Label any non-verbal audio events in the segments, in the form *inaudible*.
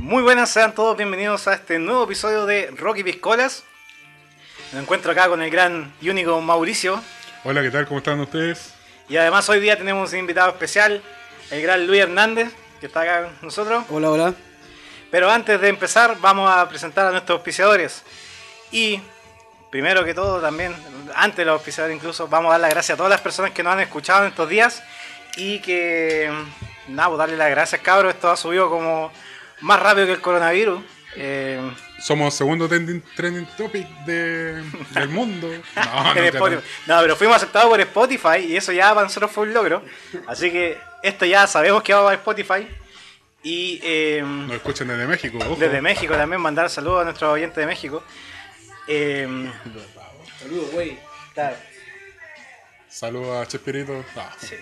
Muy buenas, sean todos bienvenidos a este nuevo episodio de Rocky Piscolas. Me encuentro acá con el gran y único Mauricio. Hola, ¿qué tal? ¿Cómo están ustedes? Y además hoy día tenemos un invitado especial, el gran Luis Hernández, que está acá con nosotros. Hola, hola. Pero antes de empezar, vamos a presentar a nuestros auspiciadores. Y primero que todo, también, antes de los auspiciadores incluso, vamos a dar las gracias a todas las personas que nos han escuchado en estos días. Y que, nada, pues darle las gracias, cabros. Esto ha subido como más rápido que el coronavirus. Eh, Somos segundo trending, trending topic de, *laughs* del mundo. No, pero fuimos aceptados por Spotify y eso ya para nosotros fue un logro. Así que esto ya sabemos que va para Spotify. Y eh, Nos escuchan desde México. ojo. desde México también mandar saludos a nuestros oyentes de México. Eh, Saludos, güey. claro, Saludos a Chespirito. Ah, sí.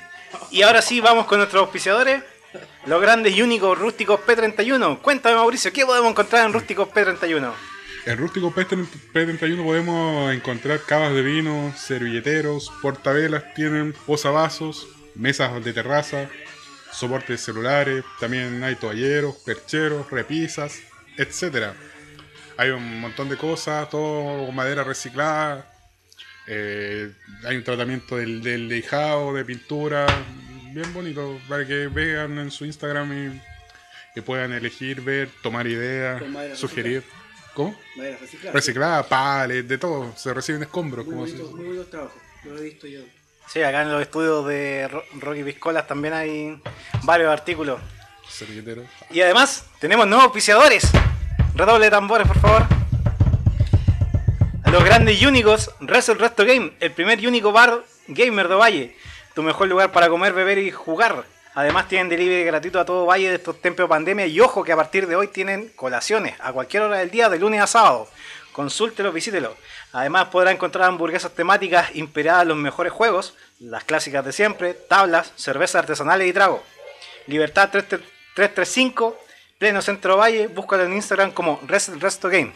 Y ahora sí, vamos con nuestros auspiciadores. Los grandes y únicos rústicos P31. Cuéntame, Mauricio, ¿qué podemos encontrar en rústicos P31? En Rústico P31 podemos encontrar cavas de vino, servilleteros, portavelas, tienen posavasos, mesas de terraza, soportes celulares, también hay toalleros, percheros, repisas, etcétera. Hay un montón de cosas, todo madera reciclada. eh, hay un tratamiento del, del lijado, de pintura, bien bonito, para que vean en su Instagram y puedan elegir, ver, tomar ideas, sugerir. ¿Cómo? Madera reciclada. Reciclada, pales, de todo. Se reciben escombros. Muy Como bonito, se- muy bonito trabajo. Lo he visto yo. Sí, acá en los estudios de Ro- Rocky Piscolas también hay varios artículos. servilletero. Y además, tenemos nuevos auspiciadores. Redoble de tambores, por favor. A los grandes y únicos, Wrestle Resto Game, el primer y único bar gamer de Valle. Tu mejor lugar para comer, beber y jugar. Además tienen delivery gratuito a todo Valle de estos tiempos de pandemia y ojo que a partir de hoy tienen colaciones a cualquier hora del día, de lunes a sábado. Consúltelo, visítelo. Además podrá encontrar hamburguesas temáticas inspiradas en los mejores juegos, las clásicas de siempre, tablas, cervezas artesanales y trago. Libertad 335, pleno centro Valle, búscalo en Instagram como Rest Resto Game.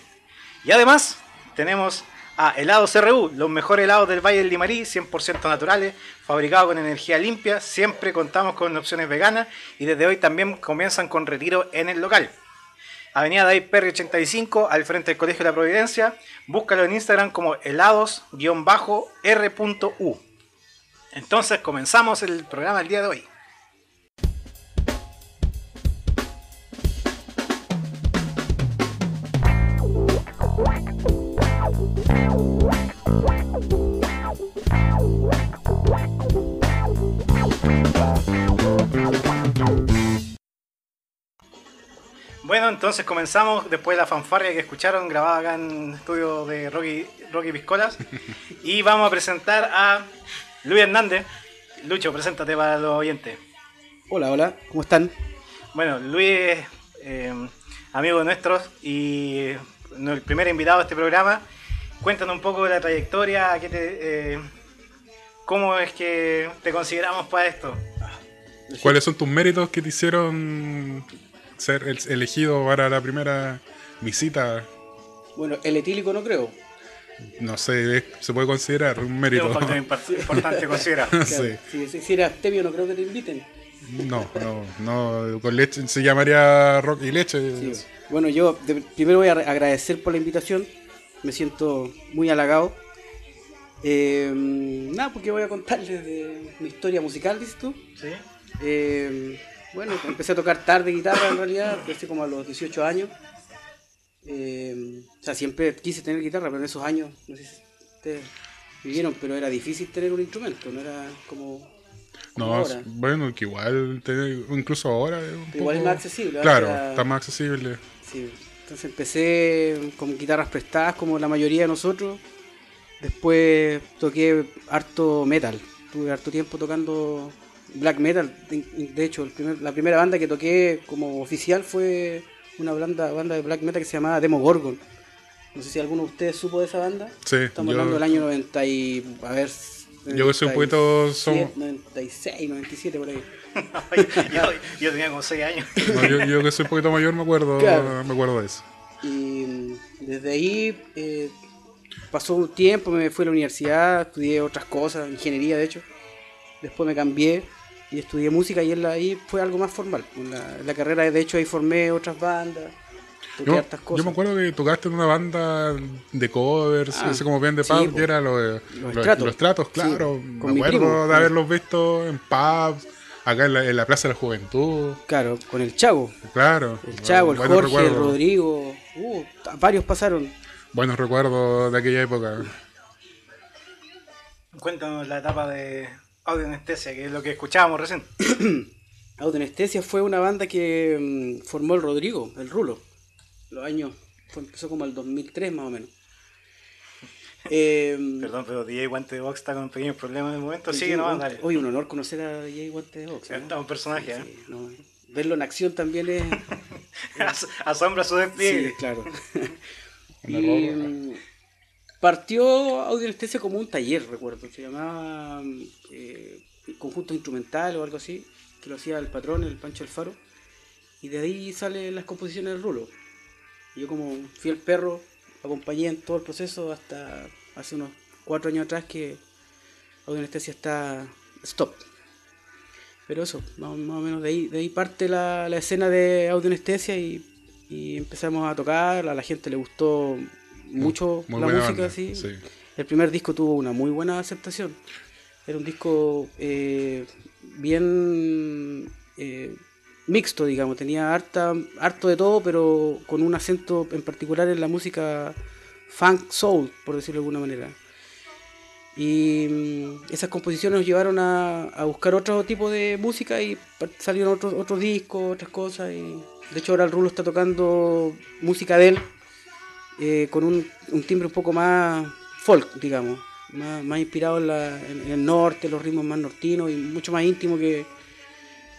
Y además tenemos a Helados CRU, los mejores helados del Valle del Limarí, 100% naturales, fabricados con energía limpia, siempre contamos con opciones veganas y desde hoy también comienzan con retiro en el local. Avenida David Perry 85, al frente del Colegio de la Providencia, búscalo en Instagram como helados-r.u. Entonces comenzamos el programa del día de hoy. Bueno, entonces comenzamos después de la fanfarria que escucharon grabada acá en el estudio de Rocky, Rocky Piscolas. *laughs* y vamos a presentar a Luis Hernández. Lucho, preséntate para los oyentes. Hola, hola. ¿Cómo están? Bueno, Luis es eh, amigo de nuestros y no- el primer invitado a este programa. Cuéntanos un poco de la trayectoria, a qué te, eh, cómo es que te consideramos para esto. ¿Cuáles son tus méritos que te hicieron ser el- elegido para la primera visita? Bueno, el etílico no creo. No sé, es- se puede considerar un Es mérito. un factor impar- *laughs* importante considerar. *laughs* Sí. Si, si, si eras tebio no creo que te inviten. No, no, no, con leche se llamaría rock y leche. Sí. Bueno, yo de- primero voy a agradecer por la invitación. Me siento muy halagado. Eh, nada, porque voy a contarles de mi historia musical, ¿dices tú? ¿Sí? Eh, bueno, empecé a tocar tarde guitarra en realidad, empecé como a los 18 años. Eh, o sea, siempre quise tener guitarra, pero en esos años, no sé si ustedes vivieron, pero era difícil tener un instrumento, no era como, como No, ahora. bueno, que igual, incluso ahora. es un Pero igual es más accesible. ahora Claro, era- está más accesible. Sí. Entonces empecé con guitarras prestadas como la mayoría de nosotros. Después toqué harto metal. Tuve harto tiempo tocando black metal. De hecho, el primer- la primera banda que toqué como oficial fue una banda, banda de black metal que se llamaba Demo Gorgon. No sé si alguno de ustedes supo de esa banda. Sí, Estamos yo- hablando del año 90 y... A ver... Yo que soy un poquito... Somos, 96, 97 por ahí. *laughs* yo, yo tenía como 6 años. no, yo, yo que soy un poquito mayor me acuerdo, Claro. me acuerdo de eso. Y mm, desde ahí eh, pasó un tiempo, me fui a la universidad, estudié otras cosas, ingeniería de hecho. Después me cambié y estudié música y en la- ahí fue algo más formal. En la, en la carrera, de hecho, ahí formé otras bandas, toqué Yo, hartas cosas. yo me acuerdo que tocaste en una banda de covers, Ah, ese como bien de sí, pub, que era lo de- Los lo- los tratos, Sí, claro. con me acuerdo primo. de haberlos visto en pubs, acá en la, en la Plaza de la Juventud, Claro, con el Chavo. claro. El Chavo, el Jorge, el recuerdos. Rodrigo. Uh, varios pasaron. Buenos recuerdos de aquella época. Cuéntanos la etapa de audio anestesia, que es lo que escuchábamos recién. *clears throat* Autoanestesia fue una banda que mm, formó el Rodrigo, el Rulo. Los años, fue, empezó como el 2003 más o menos. *laughs* Eh, Perdón, pero DJ Guante de Box está con pequeños problemas en el momento. Sigue nomás, dale. Oye, un honor conocer a DJ Guante de Box. ¿no? Está un personaje, ¿eh? Sí, no, verlo en acción también es. *laughs* As- Asombra su despliegue. sí, claro. *laughs* Y mm, partió Audioanestesia como un taller, recuerdo. Se llamaba eh, Conjunto Instrumental o algo así, que lo hacía el patrón, el Pancho Alfaro. Y de ahí salen las composiciones del rulo. Yo como fiel perro acompañé en todo el proceso hasta hace unos cuatro años atrás que Audioanestesia está stop. Pero eso, más, o menos de ahí, parte la, la escena de audioanestesia y, y empezamos a tocar, a la gente le gustó mucho Muy la música, banda, sí. sí. El primer disco tuvo una muy buena aceptación. Era un disco eh, bien eh, mixto, digamos, tenía harta, harto de todo, pero con un acento en particular en la música funk soul, por decirlo de alguna manera. Y mm, esas composiciones nos llevaron a, a buscar otro tipo de música y salieron otros otros discos, otras cosas. Y de hecho ahora el Rulo está tocando música de él eh, con un, un timbre un poco más folk, digamos, más, más inspirado en, la- en- en el norte, los ritmos más nortinos y mucho más íntimo que,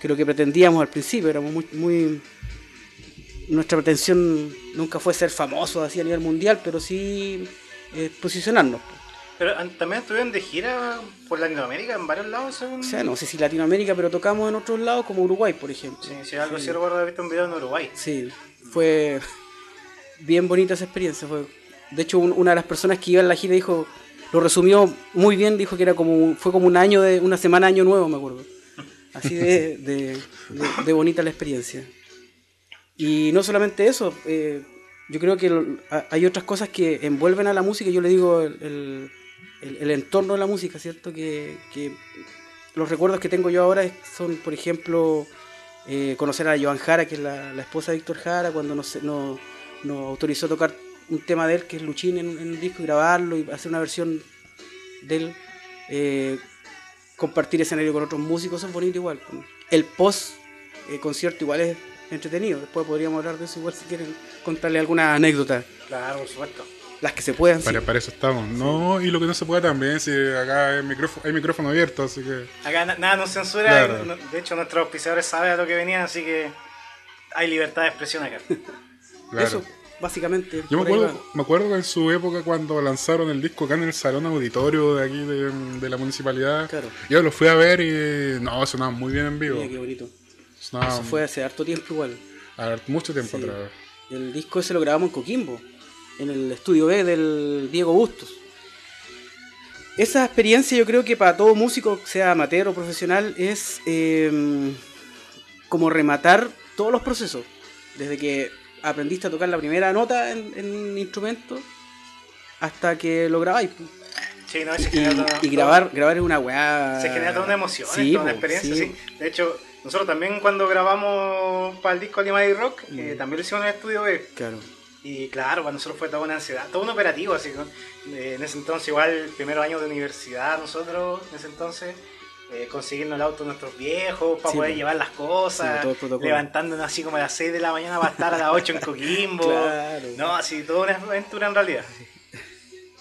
que lo que pretendíamos al principio. Éramos muy, muy nuestra pretensión nunca fue ser famosos así a nivel mundial, pero sí eh, posicionarnos. Pero también estuvieron de gira por Latinoamérica en varios lados, según. O sea, no sé si Latinoamérica, pero tocamos en otros lados como Uruguay, por ejemplo. Sí, si algo sí recuerdo haber visto un video en Uruguay. Sí, fue bien bonita esa experiencia. Fue, de hecho, un- una de las personas que iba en la gira dijo, lo resumió muy bien, dijo que era como fue como un año de una semana año nuevo, me acuerdo. Así de, de- bonita la experiencia. Y no solamente eso, eh, yo creo que hay otras cosas que envuelven a la música. Yo le digo el, el- el- entorno de la música, ¿cierto? Que, que los recuerdos que tengo yo ahora son, por ejemplo, eh, conocer a Joan Jara, que es la, la esposa de Víctor Jara, cuando nos, nos, nos autorizó a tocar un tema de él, que es Luchín, en, en el disco, y grabarlo y hacer una versión de él. eh, compartir escenario con otros músicos, eso es bonito igual. El post eh, concierto igual es entretenido. Después podríamos hablar de eso igual si quieren contarle alguna anécdota. Claro, por supuesto. Las que se puedan. sí. Para, para eso estamos. No, y lo que no se puede también, si acá hay micrófono, hay micrófono abierto, así que. Acá na- nada nos censura. Claro. no- De hecho, nuestros auspiciadores saben a lo que venían, así que hay libertad de expresión acá. *laughs* Claro. Eso, básicamente. Yo me acuerdo, me acuerdo que en su época cuando lanzaron el disco acá en el salón auditorio de aquí de, de la municipalidad, Claro. yo lo fui a ver y no, sonaba muy bien en vivo. Mira qué bonito. Eso fue hace harto tiempo igual. a- mucho tiempo Sí. atrás. El disco ese lo grabamos en Coquimbo, en el estudio B del Diego Bustos. Esa experiencia yo creo que para todo músico, sea amateur o profesional, es eh, como rematar todos los procesos. Desde que aprendiste a tocar la primera nota en, en un instrumento hasta que lo grabáis. Sí, no, se Y, genera toda- y grabar, grabar es una weá. Se genera toda una emoción, Sí, toda una experiencia. sí. sí. De hecho, nosotros también cuando grabamos para el disco Animal Rock, eh, Mm. también lo hicimos en el estudio B. Claro. Y claro, para nosotros fue toda una ansiedad, todo un operativo. Así que, eh, en ese entonces, igual, primeros años de universidad, nosotros, en ese entonces, eh, consiguiendo el auto de nuestros viejos para Sí, poder po. llevar las cosas, Sí, levantándonos así como a las 6 de la mañana para estar a las 8 en *laughs* Coquimbo. Claro. No, así, toda una aventura en realidad.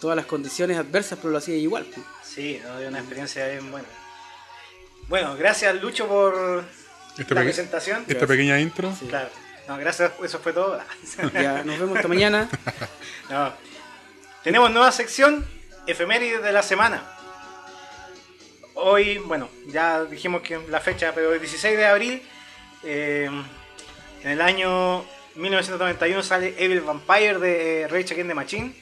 Todas las condiciones adversas, pero lo hacía igual. pu. Sí, no, una experiencia bien buena. Bueno, gracias Lucho por Esta, la presentación. esta pequeña intro. Sí. Claro. No, gracias, eso fue todo. *laughs* Ya, nos vemos esta mañana. *laughs* No. Tenemos nueva sección, efemérides de la semana. Hoy, bueno, ya dijimos que la fecha, pero el 16 de abril, eh, en el año 1991 sale Evil Vampire de Rage Against the Machine.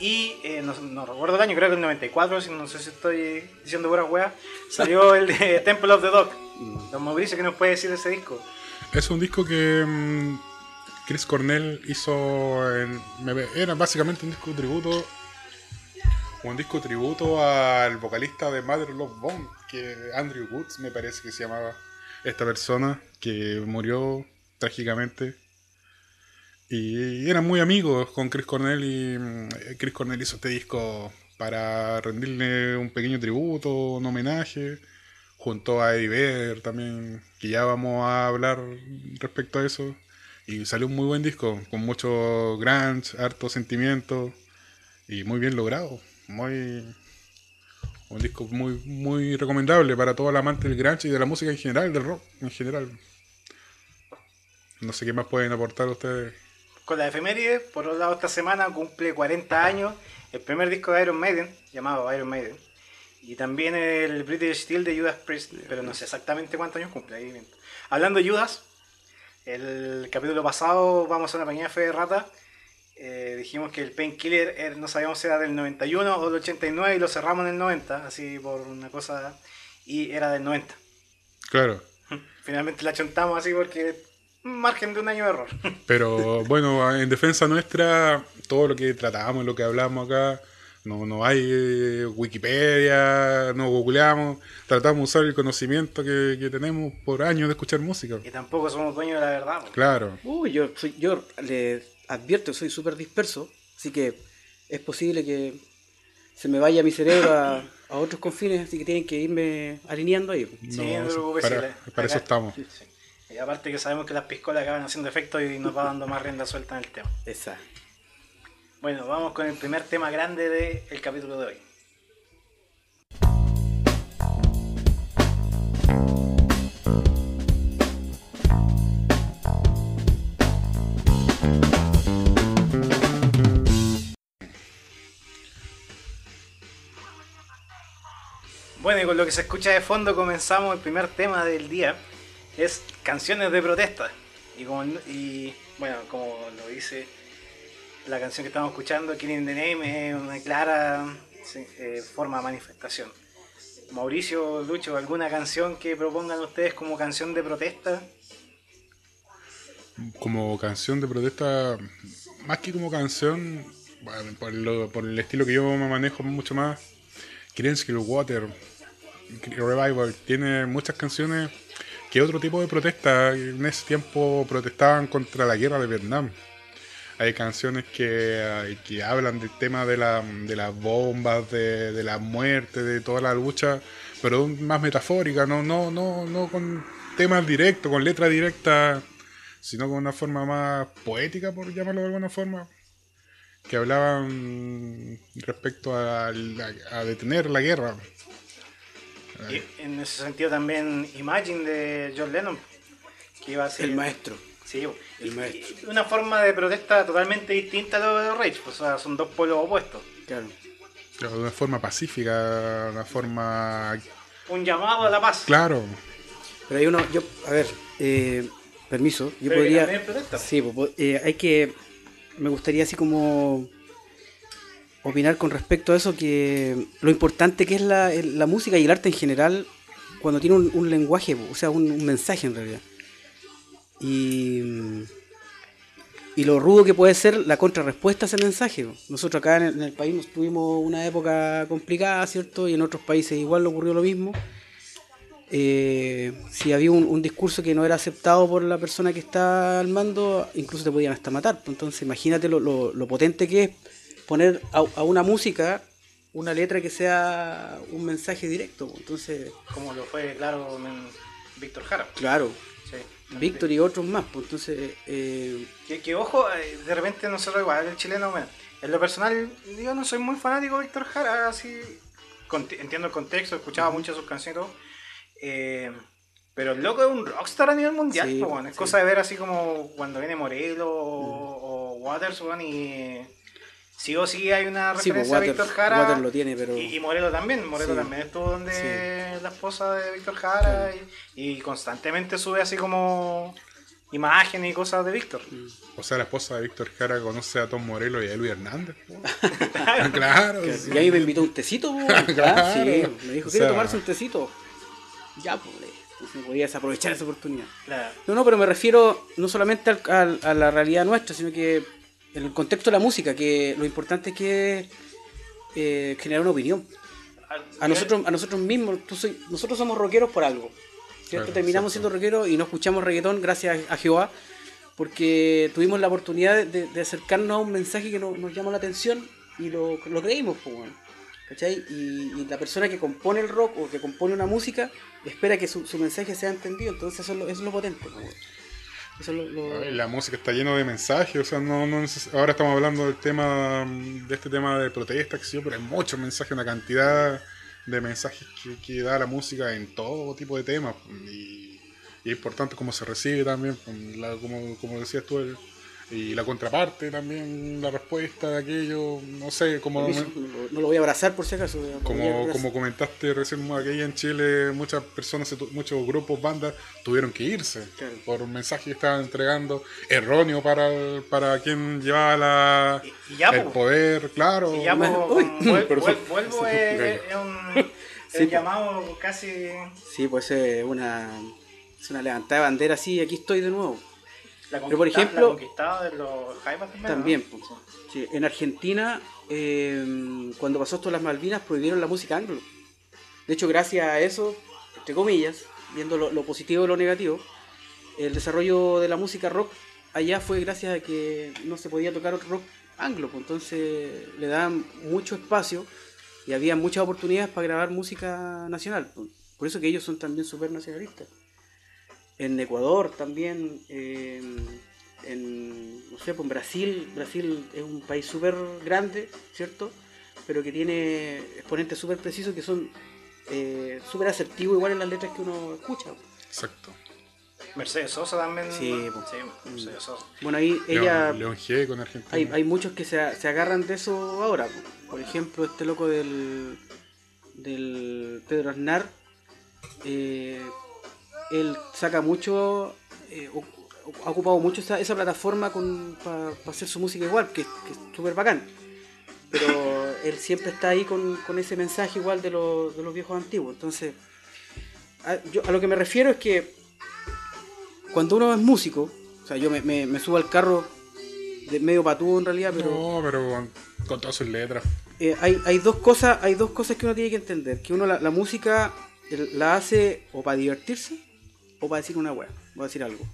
Y eh, no, no recuerdo el año, creo que el 94, si no sé si estoy diciendo pura wea, salió el de *laughs* Temple of the Dog. Don Mauricio, ¿qué nos puede decir de ese disco? Es un disco que mm, Chris Cornell hizo. En, era básicamente un disco tributo. Un disco tributo al vocalista de Mother Love Bone, que Andrew Woods me parece que se llamaba esta persona, que murió trágicamente. Y eran muy amigos con Chris Cornell y mm, Chris Cornell hizo este disco para rendirle un pequeño tributo, un homenaje junto a Eddie también, que ya vamos a hablar respecto a eso. Y salió un muy buen disco, con mucho grunge, harto sentimiento y muy bien logrado. Muy un disco muy muy recomendable para todo el amante del grunge y de la música en general, del rock en general. No sé qué más pueden aportar ustedes. Con la efeméride, por otro lado, esta semana cumple 40 años el primer disco de Iron Maiden, llamado Iron Maiden. Y también el British Steel de Judas Priest, pero no sé exactamente cuántos años cumple. Ahí. Hablando de Judas, el capítulo pasado, vamos a una pequeña fe de rata. Eh, dijimos que el Painkiller eh, no sabíamos si era del 91 o del 89 y lo cerramos en el 90, así por una cosa. Y era del 90. Claro. *laughs* Finalmente la chontamos así porque un margen de un año de error. *laughs* Pero bueno, en defensa nuestra, todo lo que tratamos, lo que hablamos acá, no, no hay eh, Wikipedia, no googleamos, tratamos de usar el conocimiento que, que tenemos por años de escuchar música. y tampoco somos dueños de la verdad. pues. Claro, Uy, yo, soy, yo le advierto que soy súper disperso, así que es posible que se me vaya mi cerebro a, a otros confines, así que tienen que irme alineando ahí. Sí, no, preocupes, para, la- para eso estamos. Sí. Y aparte que sabemos que las piscolas acaban haciendo efecto y nos va dando más rienda suelta en el tema. Esa. Bueno, vamos con el primer tema grande del capítulo de hoy. Bueno, y con lo que se escucha de fondo comenzamos el primer tema del día. Es canciones de protesta. Y, como, y bueno, como lo dice la canción que estamos escuchando, Killing the Name, es una clara eh, forma de manifestación. Mauricio, Lucho, ¿alguna canción que propongan ustedes como canción de protesta? Como canción de protesta, más que como canción, bueno, por, lo- por el estilo que yo me manejo mucho más, Kill Water, Revival, tiene muchas canciones que otro tipo de protesta. En ese tiempo protestaban contra la guerra de Vietnam. Hay canciones que, que hablan del tema de, la, de las bombas, de, de la muerte, de toda la lucha, pero más metafórica, no, no, no, no con temas directos, con letra directa, sino con una forma más poética, por llamarlo de alguna forma, que hablaban respecto a detener la guerra. Y en ese sentido también Imagine de John Lennon, que iba a ser El maestro. Sí, El maestro. una forma de protesta totalmente distinta a lo de Rage, pues, o sea, son dos polos opuestos. Claro. De una forma pacífica, una forma... Un llamado a la paz. Claro, Pero hay uno, yo, a ver, eh, permiso, yo Pero podría... también es protesta. Sí, eh, hay que... Me gustaría así como opinar con respecto a eso, que lo importante que es la, la música y el arte en general cuando tiene un, un lenguaje, o sea, un, un mensaje en realidad. Y, y lo rudo que puede ser la contrarrespuesta a ese mensaje. Nosotros acá en el, país nos tuvimos una época complicada, ¿cierto? Y en otros países igual ocurrió lo mismo. Eh, si había un, un discurso que no era aceptado por la persona que está al mando, incluso te podían hasta matar. Entonces imagínate lo, lo- lo potente que es poner a, a una música una letra que sea un mensaje directo. pues. Entonces, Como lo fue, claro, Víctor Jara. claro, Sí. Víctor y otros más. Pues entonces, eh, Que, que ojo, eh, de repente nosotros igual, el chileno, bueno, en lo personal, yo no soy muy fanático de Víctor Jara, así, conti- entiendo el contexto, escuchaba muchas de sus canciones y todo, eh, pero el loco es un rockstar a nivel mundial, Sí, po, weón. es sí. cosa de ver así como cuando viene Morelo o, o Waters, weón, y sí o sí hay una sí, pues referencia a Water, Víctor Jara. Water lo tiene, pero... Y, y Morelo también, Morelo Sí. también estuvo donde la esposa de Víctor Jara y, y constantemente sube así como imágenes y cosas de Víctor. O sea, la esposa de Víctor Jara conoce a Tom Morello y a Luis Hernández. *laughs* claro. sí. Y ahí me invitó un tecito. Claro. *laughs* Ah, sí, me dijo, O ¿quiere sea- tomarse un tecito? Ya, pues, no podías aprovechar esa oportunidad. Claro. No, no, pero me refiero no solamente al- al- a la realidad nuestra, sino que en el contexto de la música, que lo importante es que eh, generar una opinión. A nosotros, a nosotros mismos, tú soy- nosotros somos rockeros por algo. ¿cierto? Claro, Terminamos siendo rockeros y no escuchamos reggaetón gracias a Jehová, porque tuvimos la oportunidad de, de acercarnos a un mensaje que no- nos llamó la atención y lo, lo creímos. pues, bueno, ¿cachai? Y, y la persona que compone el rock o que compone una música espera que su, su mensaje sea entendido, entonces eso es lo, eso es lo potente. pues, bueno. Eso es lo- lo- La música está llena de mensajes, o sea, no, no ahora estamos hablando del tema, de este tema de protesta, que sí, pero hay muchos mensajes, una cantidad de mensajes que, que da la música en todo tipo de temas, y, es importante cómo se recibe también, como, como decías tú, el- y la contraparte también, la respuesta de aquello, no sé, como... No, lo- no lo voy a abrazar por si acaso. Como, como comentaste recién, aquí en Chile muchas personas, muchos grupos, bandas tuvieron que irse Claro. por un mensaje que estaban entregando erróneo para, el- para quien llevaba la, Y- y ya, el po. poder, claro. Y ya uy, vuel- *laughs* vuel- vuelvo, Sí, es, es un, *laughs* Sí, el po. llamado casi... Sí, pues es una, es una levantada de bandera así, aquí estoy de nuevo. La Pero, por ejemplo- la de los Jaivas también. También, ¿no? po. Sí, en Argentina, eh, cuando pasó esto las Malvinas, prohibieron la música anglo. De hecho, gracias a eso, entre comillas, viendo lo, lo positivo y lo negativo, el desarrollo de la música rock allá fue gracias a que no se podía tocar otro rock anglo. pues, entonces le daban mucho espacio y había muchas oportunidades para grabar música nacional. pues. Por eso que ellos son también súper nacionalistas. En Ecuador también, eh, en, no sé, pues en Brasil, Brasil es un país súper grande, ¿cierto? Pero que tiene exponentes súper precisos que son eh, súper asertivos igual en las letras que uno escucha. Exacto. Mercedes Sosa también. Sí, po. Sí, Mercedes Sosa. Bueno, ahí ella... León, León G con Argentina. Hay, hay muchos que se, se agarran de eso ahora. po. Por ejemplo, este loco del, del Pedro Aznar, eh, él saca mucho, eh, ha ocupado mucho esa, esa plataforma para hacer su música igual, que, que es súper bacán. Pero *laughs* él siempre está ahí con, con ese mensaje igual de, los- de los viejos antiguos. Entonces, a, yo, a lo que me refiero es que cuando uno es músico, o sea, yo me, me- me subo al carro de medio patudo en realidad, pero No, pero con, con todas sus letras. eh, hay, hay dos cosas, hay dos cosas que uno tiene que entender, que uno la, la música el- la hace o para divertirse o para decir una weá, voy a decir algo.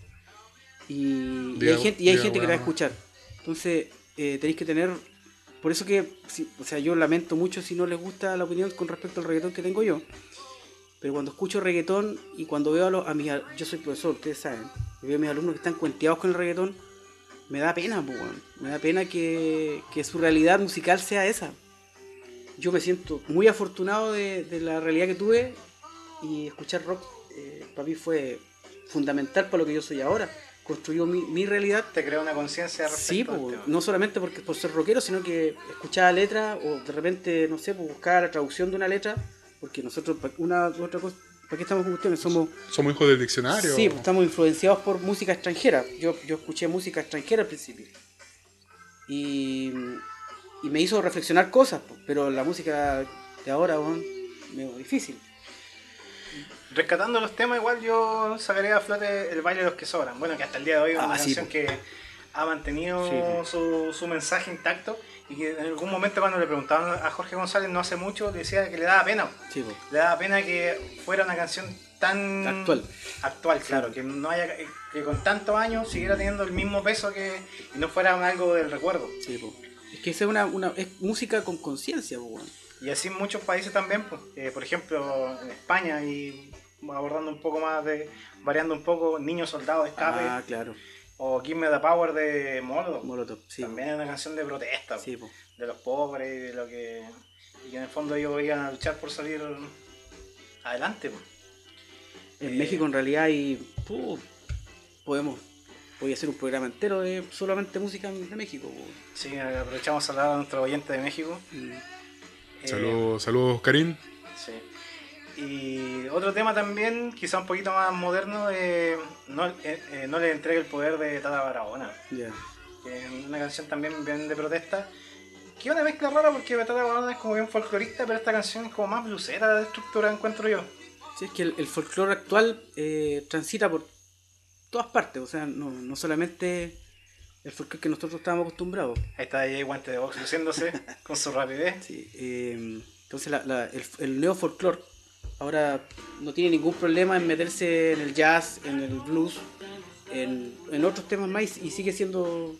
Y, hay gente, y hay gente que la va a escuchar. Entonces, eh, tenéis que tener. Por eso que, si- o sea, yo lamento mucho si no les gusta la opinión con respecto al reggaetón que tengo yo. Pero cuando escucho reggaetón y cuando veo a, los, a mis. Yo soy profesor, ustedes saben. y veo a mis alumnos que están cuenteados con el reggaetón. Me da pena, pues. Me da pena que, que su realidad musical sea esa. Yo me siento muy afortunado de, de la realidad que tuve y escuchar rock eh, para mí fue fundamental para lo que yo soy ahora. Construyó mi, mi realidad Te crea una conciencia respecto Sí, po, tema. no solamente porque por ser rockero, sino que escuchaba letras o de repente, no sé, pues buscaba la traducción de una letra, porque nosotros, una otra cosa, ¿para qué estamos con cuestiones? Somos, Somos hijos del diccionario. sí, pues, estamos influenciados por música extranjera. Yo, yo escuché música extranjera al principio. Y, y me hizo reflexionar cosas, po, pero la música de ahora, weón, medio difícil. Rescatando los temas, igual yo sacaría a flote el baile de los que sobran. Bueno, que hasta el día de hoy es una Ah, canción que ha mantenido Sí, su, su mensaje intacto y que en algún momento cuando le preguntaban a Jorge González no hace mucho, decía que le daba pena. Sí. Le daba pena que fuera una canción tan Actual. actual, claro, que no haya que con tantos años siguiera teniendo el mismo peso que y no fuera algo del recuerdo. Es que esa es una, una es música con conciencia. Y así en muchos países también, pues, eh, por ejemplo en España y abordando un poco más de variando un poco Niño Soldado de Escape Ah, claro. o Give Me the Power de Molotov. Molotov, sí. También es una canción de protesta Sí, po. de los pobres y de lo que y que en el fondo ellos iban a luchar por salir adelante. pues. En Eh, México en realidad hay. puh, podemos. Voy a hacer un programa entero de solamente música de México. po. Sí, aprovechamos a hablar a nuestro oyente de México. Mm. Eh, Saludos, saludos, Karim. sí. Y otro tema también, quizá un poquito más moderno, eh, no, eh, eh, no le entregue el poder de Tata Barahona. Una canción también bien de protesta. Que una mezcla rara porque Tata Barahona es como bien folclorista, pero esta canción es como más blusera de estructura, encuentro yo. Sí, es que el, el folclore actual eh, transita por todas partes, o sea, no, no solamente el folclore que nosotros estábamos acostumbrados. Ahí está ahí Guante de Box luciéndose *laughs* con su rapidez. Sí, entonces la- la- el, el neo folclore ahora no tiene ningún problema en meterse en el jazz, en el blues, en, en otros temas más y, y sigue siendo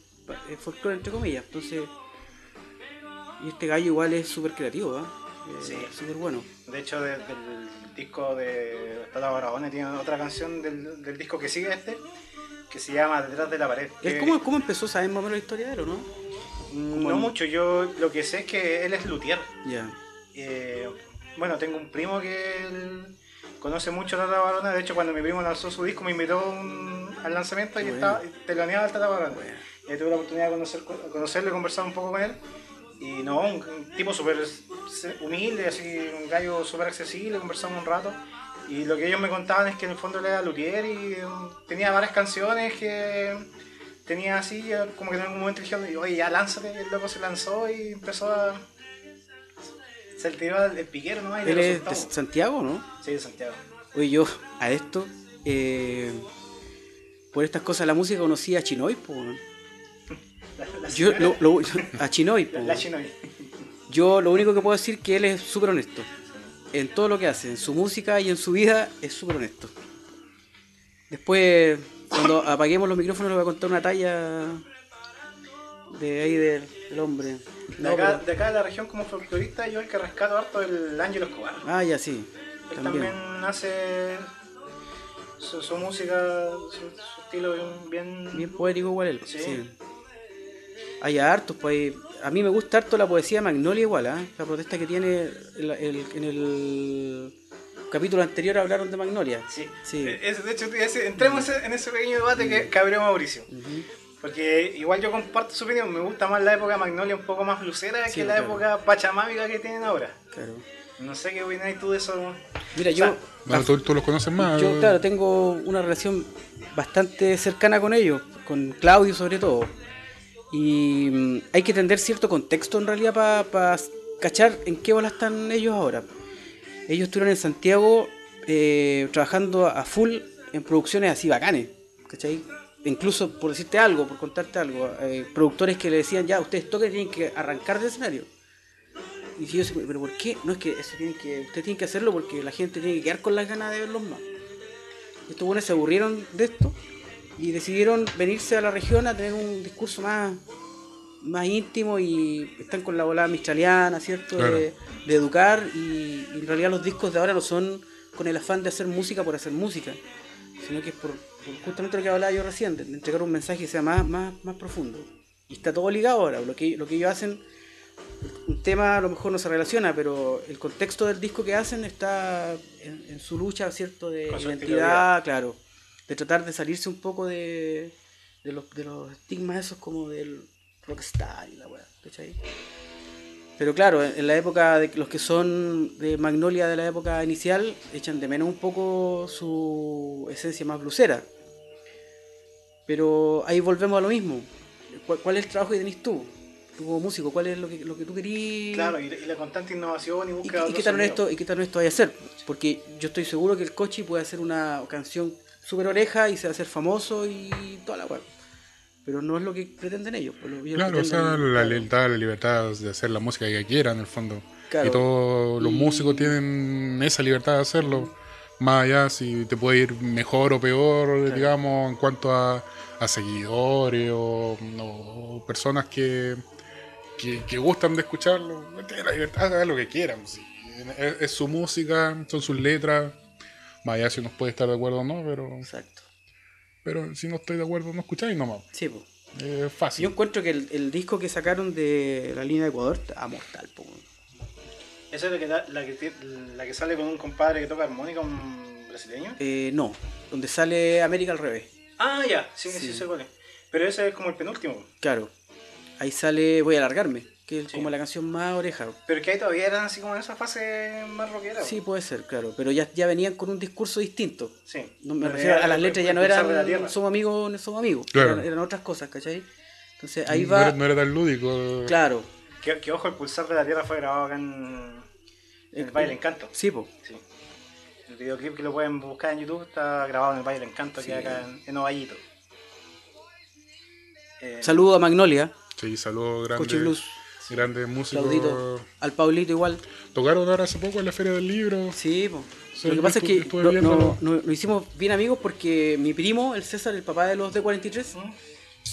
eh, folclore entre comillas. Entonces, y este gallo igual es súper creativo, ¿ah? Eh, Sí. súper bueno. De hecho, desde el disco de Tata Barahona tiene otra canción del, del disco que sigue este, que se llama Detrás de la pared. ¿Él que- cómo, cómo empezó? ¿Sabes más o menos la historia de él o no? No el- mucho, yo lo que sé es que él es luthier. Ya. Eh, bueno, tengo un primo que él conoce mucho a Tata Barahona. De hecho, cuando mi primo lanzó su disco, me invitó un- al lanzamiento y Bueno. estaba teloneaba al Tata. Bueno. Y tuve la oportunidad de conocer, conocerlo y conversar un poco con él. Y no, un, tipo súper humilde, así, un gallo súper accesible, conversamos un rato. Y lo que ellos me contaban es que en el fondo él era luthier y um, tenía varias canciones que tenía así, como que en algún momento dijeron, oye, ya lánzate. Y el loco se lanzó y empezó a. Se Él es de. Santiago, ¿no? Sí, de Santiago. Oye, yo a esto, eh, por estas cosas la música conocí a Chinoy, po. La, la Yo, lo, lo- a Chinoy, po, la, chinoy. Yo lo único que puedo decir que él es súper honesto. En todo lo que hace, en su música y en su vida, es súper honesto. Después, cuando apaguemos los micrófonos, le voy a contar una talla de ahí del, del hombre. De No, acá, pero- de acá de la región como folclorista, yo el que rescato harto es el Ángelo Escobar. Ah, ya sí. Él También. también, hace su, su música, su, su estilo bien, bien, poético igual él. Sí. Sí. Hay hartos, pues. A mí me gusta harto la poesía de Magnolia igual, ¿ah? La protesta que tiene el- el- en el capítulo anterior hablaron de Magnolia. Sí. Sí. Eh, es- de hecho, ese- entremos en ese pequeño debate que, que abrió Mauricio. Ujú. Porque igual yo comparto su opinión, me gusta más la época Magnolia un poco más lucera Sí, que la claro. época pachamámica que tienen ahora. Claro. No sé qué opináis tú de eso. Mira, O sea, yo, Bueno, tú, tú los conoces más. yo, claro, tengo una relación bastante cercana con ellos, con Claudio sobre todo. Y mm, hay que entender cierto contexto en realidad para cachar en qué bola están ellos ahora. Ellos estuvieron en Santiago eh, trabajando a full en producciones así bacanes, ¿cachai? Incluso, por decirte algo, por contarte algo, eh, productores que le decían, ya, ustedes toquen, tienen que arrancar del escenario. Y yo decía, pero ¿por qué? No es que eso tienen que, ustedes tienen que hacerlo porque la gente tiene que quedar con las ganas de verlos más. Estos buenos se aburrieron de esto y decidieron venirse a la región a tener un discurso más, más íntimo y están con la volada mistraliana, ¿cierto? Claro. De, de educar y, y en realidad los discos de ahora no son con el afán de hacer música por hacer música, sino que es por, por justamente lo que hablaba yo recién, de entregar un mensaje que sea más, más, más profundo. Y está todo ligado ahora, lo que, lo que ellos hacen un tema a lo mejor no se relaciona, pero el contexto del disco que hacen está en, en su lucha, ¿cierto? De Con identidad, claro. De tratar de salirse un poco de, de, los, de los estigmas esos como del rockstar y la weá, ¿cachai? Pero claro, en la época de los que son de Magnolia de la época inicial, echan de menos un poco su esencia más blusera. Pero ahí volvemos a lo mismo. ¿Cuál, es el trabajo que tenés tú? Tú como músico, ¿cuál es lo que, lo que tú querías? Claro, y, y la constante innovación y ¿Y, búsqueda de y qué tan honesto, ¿Y qué tan honesto hay a hacer? Porque yo estoy seguro que el Cochi puede hacer una canción súper oreja y se va a hacer famoso y toda la web. Pero no es lo que pretenden ellos. pues, lo- ellos Claro, o sea, la claro. libertad, la libertad de hacer la música que quieran, en el fondo. Claro. Y todos los Y- músicos tienen esa libertad de hacerlo. Más allá si te puede ir mejor o peor, digamos, en cuanto a, a seguidores o, o personas que, que, que gustan de escucharlo. Tienen la libertad de hacer lo que quieran. sí. Es, es su música, son sus letras. Más allá si uno puede estar de acuerdo o no, pero, Exacto. Pero si no estoy de acuerdo, no escucháis nomás. Sí, pues. Es fácil. Yo encuentro que el, el disco que sacaron de la línea de Ecuador está mortal, po. Esa es la que, da- la, que, la que sale con un compadre que toca armónica, un brasileño. Eh, no, donde sale América al revés. Ah, ya, sí, sí, Sí. es. Pero ese es como el penúltimo. Claro. Ahí sale Voy a alargarme. Que es Sí. como la canción más oreja. Pero que ahí todavía eran así como en esa fase más rockera. Sí, puede ser, claro, pero ya, ya venían con un discurso distinto. Sí. No, me refiero a las letras ya no pulsar de la eran tierra. somos amigos, no somos amigos, Claro. eran, eran otras cosas, ¿cachai? Entonces ahí No va, era, no era tan lúdico. claro, Que, que ojo, el pulsar de la tierra fue grabado acá en, en el Baile Encanto. sí, po. Sí. El videoclip que lo pueden buscar en YouTube está grabado en el Baile Encanto, Sí. que acá en, en Ovallito. Eh, Saludo a Magnolia, Sí, saludos Cochi grandes, Blues, grandes músicos. Claudito, al Paulito igual. Tocaron ahora hace poco en la Feria del Libro. Sí, po. Sí, Lo que pasa es que no, viéndolo. no- no- nos hicimos bien amigos porque mi primo, el César, el papá de los D43, ¿Mm?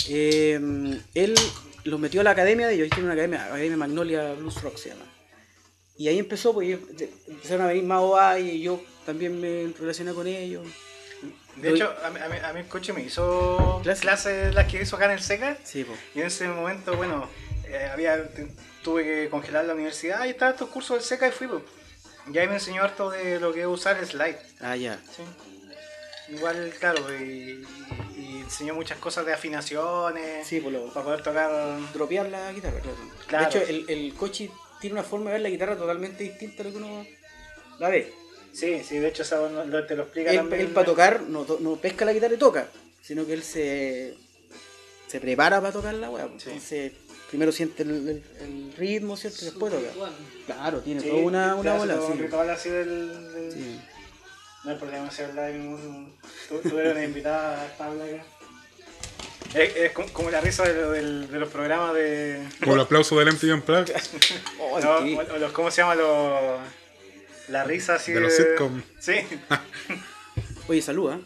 eh, él los metió a la academia de ellos, tienen una academia, Academia Magnolia Blues Rock se llama. Y ahí empezó, pues empezaron a venir más OA y yo también me relacioné con ellos. De hecho, a mí, a mí- a mí el coche me hizo ¿Clase? clases las que hizo acá en el SECA. Sí, pues. Y en ese momento, bueno, eh, había, tuve que congelar la universidad y estaban estos cursos del SECA y fui. pues. Y ahí me enseñó harto de lo que es usar el slide. Ah, ya. Sí. Igual, claro, y, y enseñó muchas cosas de afinaciones Sí, pues lo, para poder tocar. dropear la guitarra, claro. Claro. De hecho, el, el Cochi tiene una forma de ver la guitarra totalmente distinta a lo que uno la ve. Sí, sí, de hecho eso no- lo- te lo explica Él, también. él para tocar no, no pesca la guitarra y toca, sino que él se, se prepara para tocar la weá. pues. Sí. Entonces, primero siente el, el- el ritmo, ¿cierto? Y después toca. Claro, tiene Sí, toda una, una bola. un ritual así del. del- Sí. No hay problema si hablar de ningún. Tu- Tuvieron una invitada Paula acá. Es, es como, como la risa de, lo- del- de los programas de. Como el aplauso del MTV Unplugged. *laughs* Oh, no, o- o los, ¿Cómo se llama? Los, la risa así De los sitcom. Sí. *laughs* Oye, salud, ¿ah?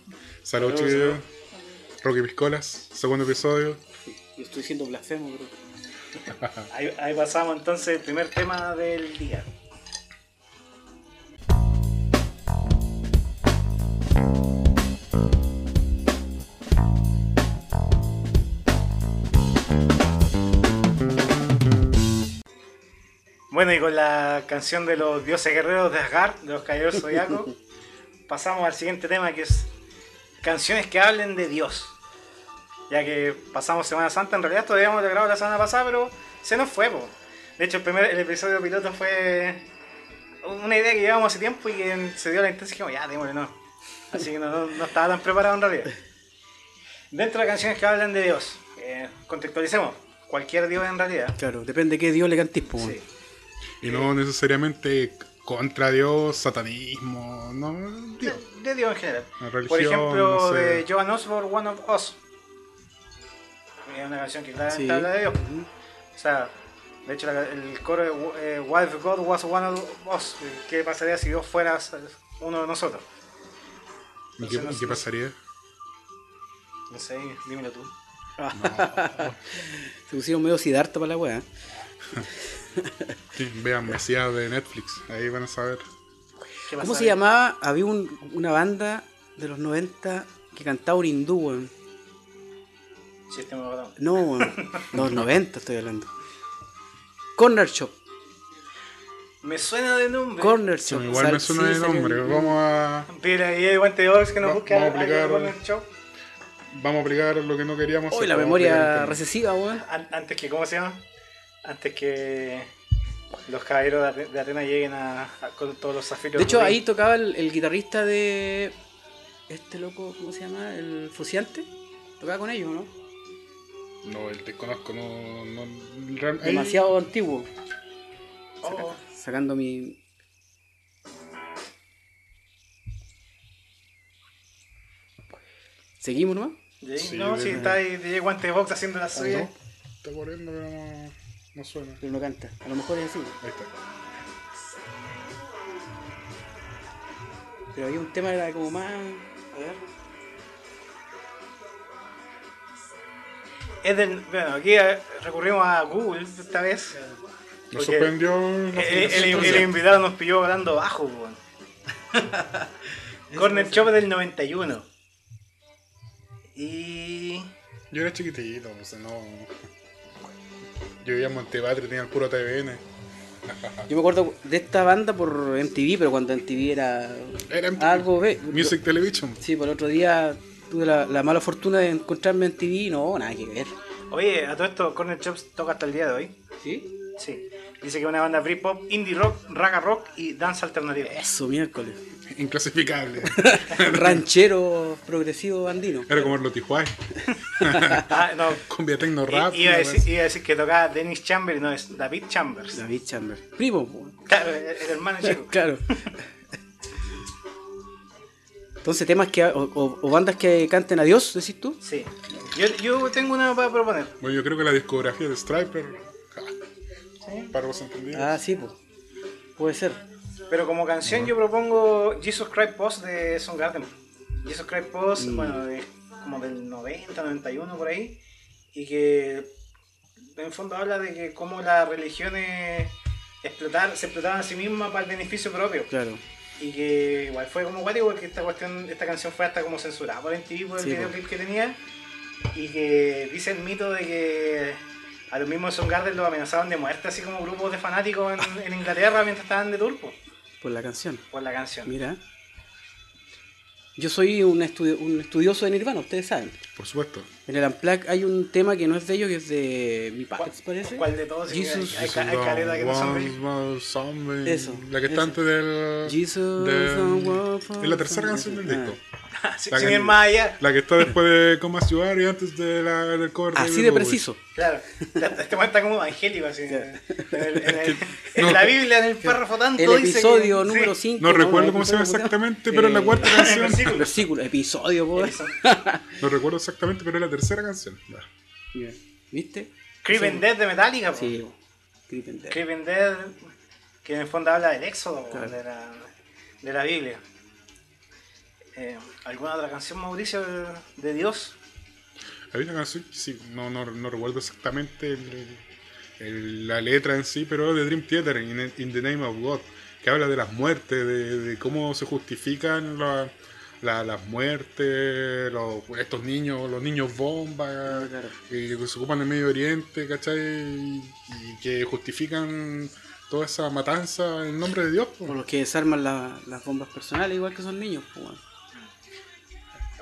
Salud, salud. Rocky Piscolas, segundo episodio. Yo estoy siendo blasfemo, pero. *laughs* Ahí, ahí pasamos entonces el primer tema del día. Bueno, y con la canción de los dioses guerreros de Asgard, de los caballeros zodiacos, *laughs* pasamos al siguiente tema que es canciones que hablen de Dios. Ya que pasamos Semana Santa, en realidad todavía hemos grabado la semana pasada, pero se nos fue, po. De hecho, el primer el episodio piloto fue una idea que llevábamos hace tiempo y que se dio la intención y dijimos, ya, démosle, no. Así que no, no- no estaba tan preparado en realidad. Dentro de canciones que hablan de Dios, eh, contextualicemos, cualquier Dios en realidad. Claro, depende de qué Dios le cantís, po, Sí. Y no necesariamente contra Dios, satanismo, no, De, Dios. de Dios en general. Religión, Por ejemplo, no sé. de Joan Osborne, One of Us. Es una canción que claramente Sí. habla de Dios. O sea, de hecho, la- el coro de eh, What if God was one of us? ¿Qué pasaría si Dios fuera uno de nosotros? ¿Y qué, y qué pasaría? No sé, dímelo tú. *laughs* Se pusieron medio sidarta para la weá. Sí, vean Mesías de Netflix, ahí van a saber. ¿Qué ¿Cómo se llamaba? Había un- una banda de los 90 que cantaba un hindú, weón. Sistema. No. Los 90 estoy hablando. Corner Shop. Me suena de nombre. Corner Sí, Shop. igual me suena sí, de nombre. Vamos a, Pide ahí el guante de que nos Va- vamos a aplicar- con el show. vamos a aplicar lo que no queríamos Hoy hacer, la memoria recesiva, weón. An- Antes que, ¿cómo se llama? Antes que los caballeros de Ate- de Atenas lleguen a, a- con todos los zafiros. De hecho, ahí tocaba el, el guitarrista de. Este loco, ¿cómo se llama? El Fuciante. Tocaba con ellos, ¿no? No, el desconozco, no. no real- ahí- Demasiado antiguo. Oh, Sacando mi. ¿Seguimos nomás? ¿sí? No, si está ahí DJ Guante de Box haciendo la suya. no, Está corriendo, pero no, no suena. Pero no canta. A lo mejor es así. Ahí está. Pero había un tema que era como más. A ver. Es del, bueno, aquí eh, recurrimos a Google esta vez. Nos sorprendió. El, la el- el invitado nos pilló hablando bajo, weón. *laughs* Corner Shop del 91. Y. Yo era chiquitito, o sea, no. Yo vivía en Montepatria, tenía el puro TVN. *laughs* Yo me acuerdo de esta banda por MTV, pero cuando MTV era. Era MTV. Algo. ve- Music Television. Sí, por otro día tuve la, la mala fortuna de encontrarme en TV y no, nada que ver. Oye, a todo esto, Corner Shop toca hasta el día de hoy. ¿Sí? Sí. Dice que es una banda Britpop, indie rock, raga rock y dance alternativa. Eso, miércoles. Inclasificable. *laughs* Ranchero progresivo andino. Era como los Tijuay. *laughs* Ah, no. Cumbia tecno rap. I- Iba a, decir, wea iba a decir que tocaba Dennis Chambers, no, es David Chambers. David Chamber. Primo. Claro, el, el hermano chico. *laughs* Claro. Entonces, temas que. O, o- o bandas que canten a Dios, decís tú. Sí. Yo, yo tengo una para proponer. Bueno, yo creo que la discografía de Striper. ja, Para los entendidos. Ah, sí, pues. Puede ser. Pero como canción yo propongo Jesus Christ Post de Soundgarden. Jesus Christ Post, Mm. bueno, es como del 90, 91 por ahí. Y que en fondo habla de que cómo las religiones explotar, se explotaban a sí mismas para el beneficio propio. Claro. Y que igual fue como guático porque esta cuestión, esta canción fue hasta como censurada por MTV por el Sí, videoclip que tenía. Y que dice el mito de que a los mismos Soundgarden los amenazaban de muerte, así como grupos de fanáticos en, en Inglaterra mientras estaban de turpo Por la canción. por la canción. Mira. Yo soy un, estudio- un estudioso de Nirvana, ustedes saben. Por supuesto. En el Unplugged hay un tema que no es de ellos, que es de mi ¿Cuál, Puppets, parece. cuál de todos? Jesus. Hay, hay, hay caleta que no son de ellos. Eso, La que está antes del. Jesus, es la tercera canción del disco. *laughs* La sin que-. La está después de You Are y antes de la, del cover Ah, Así de preciso. Claro, este man está como evangélico así. En, el- en el- no. en la Biblia, en el párrafo tanto. El dice episodio que- número sí. 5. No recuerdo cómo se llama exactamente, pero es la cuarta *laughs* canción. versículo. Versículo, episodio. No recuerdo exactamente, pero es la tercera canción. Mira, ¿Viste? Creeping Dead de Metallica. po. Sí, po. Creeping Dead. Creeping Dead, que en el fondo habla del éxodo, Claro. de, la, de la Biblia. Eh, ¿Alguna otra canción, Mauricio, de, Dios? Había una canción que sí, no, no, no recuerdo exactamente el- el- la letra en sí, pero de Dream Theater, in, In the Name of God, que habla de las muertes, de, de cómo se justifican la- la- las muertes, los, estos niños, los niños bomba, Ah, claro. eh, que se ocupan en Medio Oriente, ¿cachai? Y, y que justifican toda esa matanza en nombre de Dios. po. O los que desarman la- las bombas personales, igual que son niños, weón.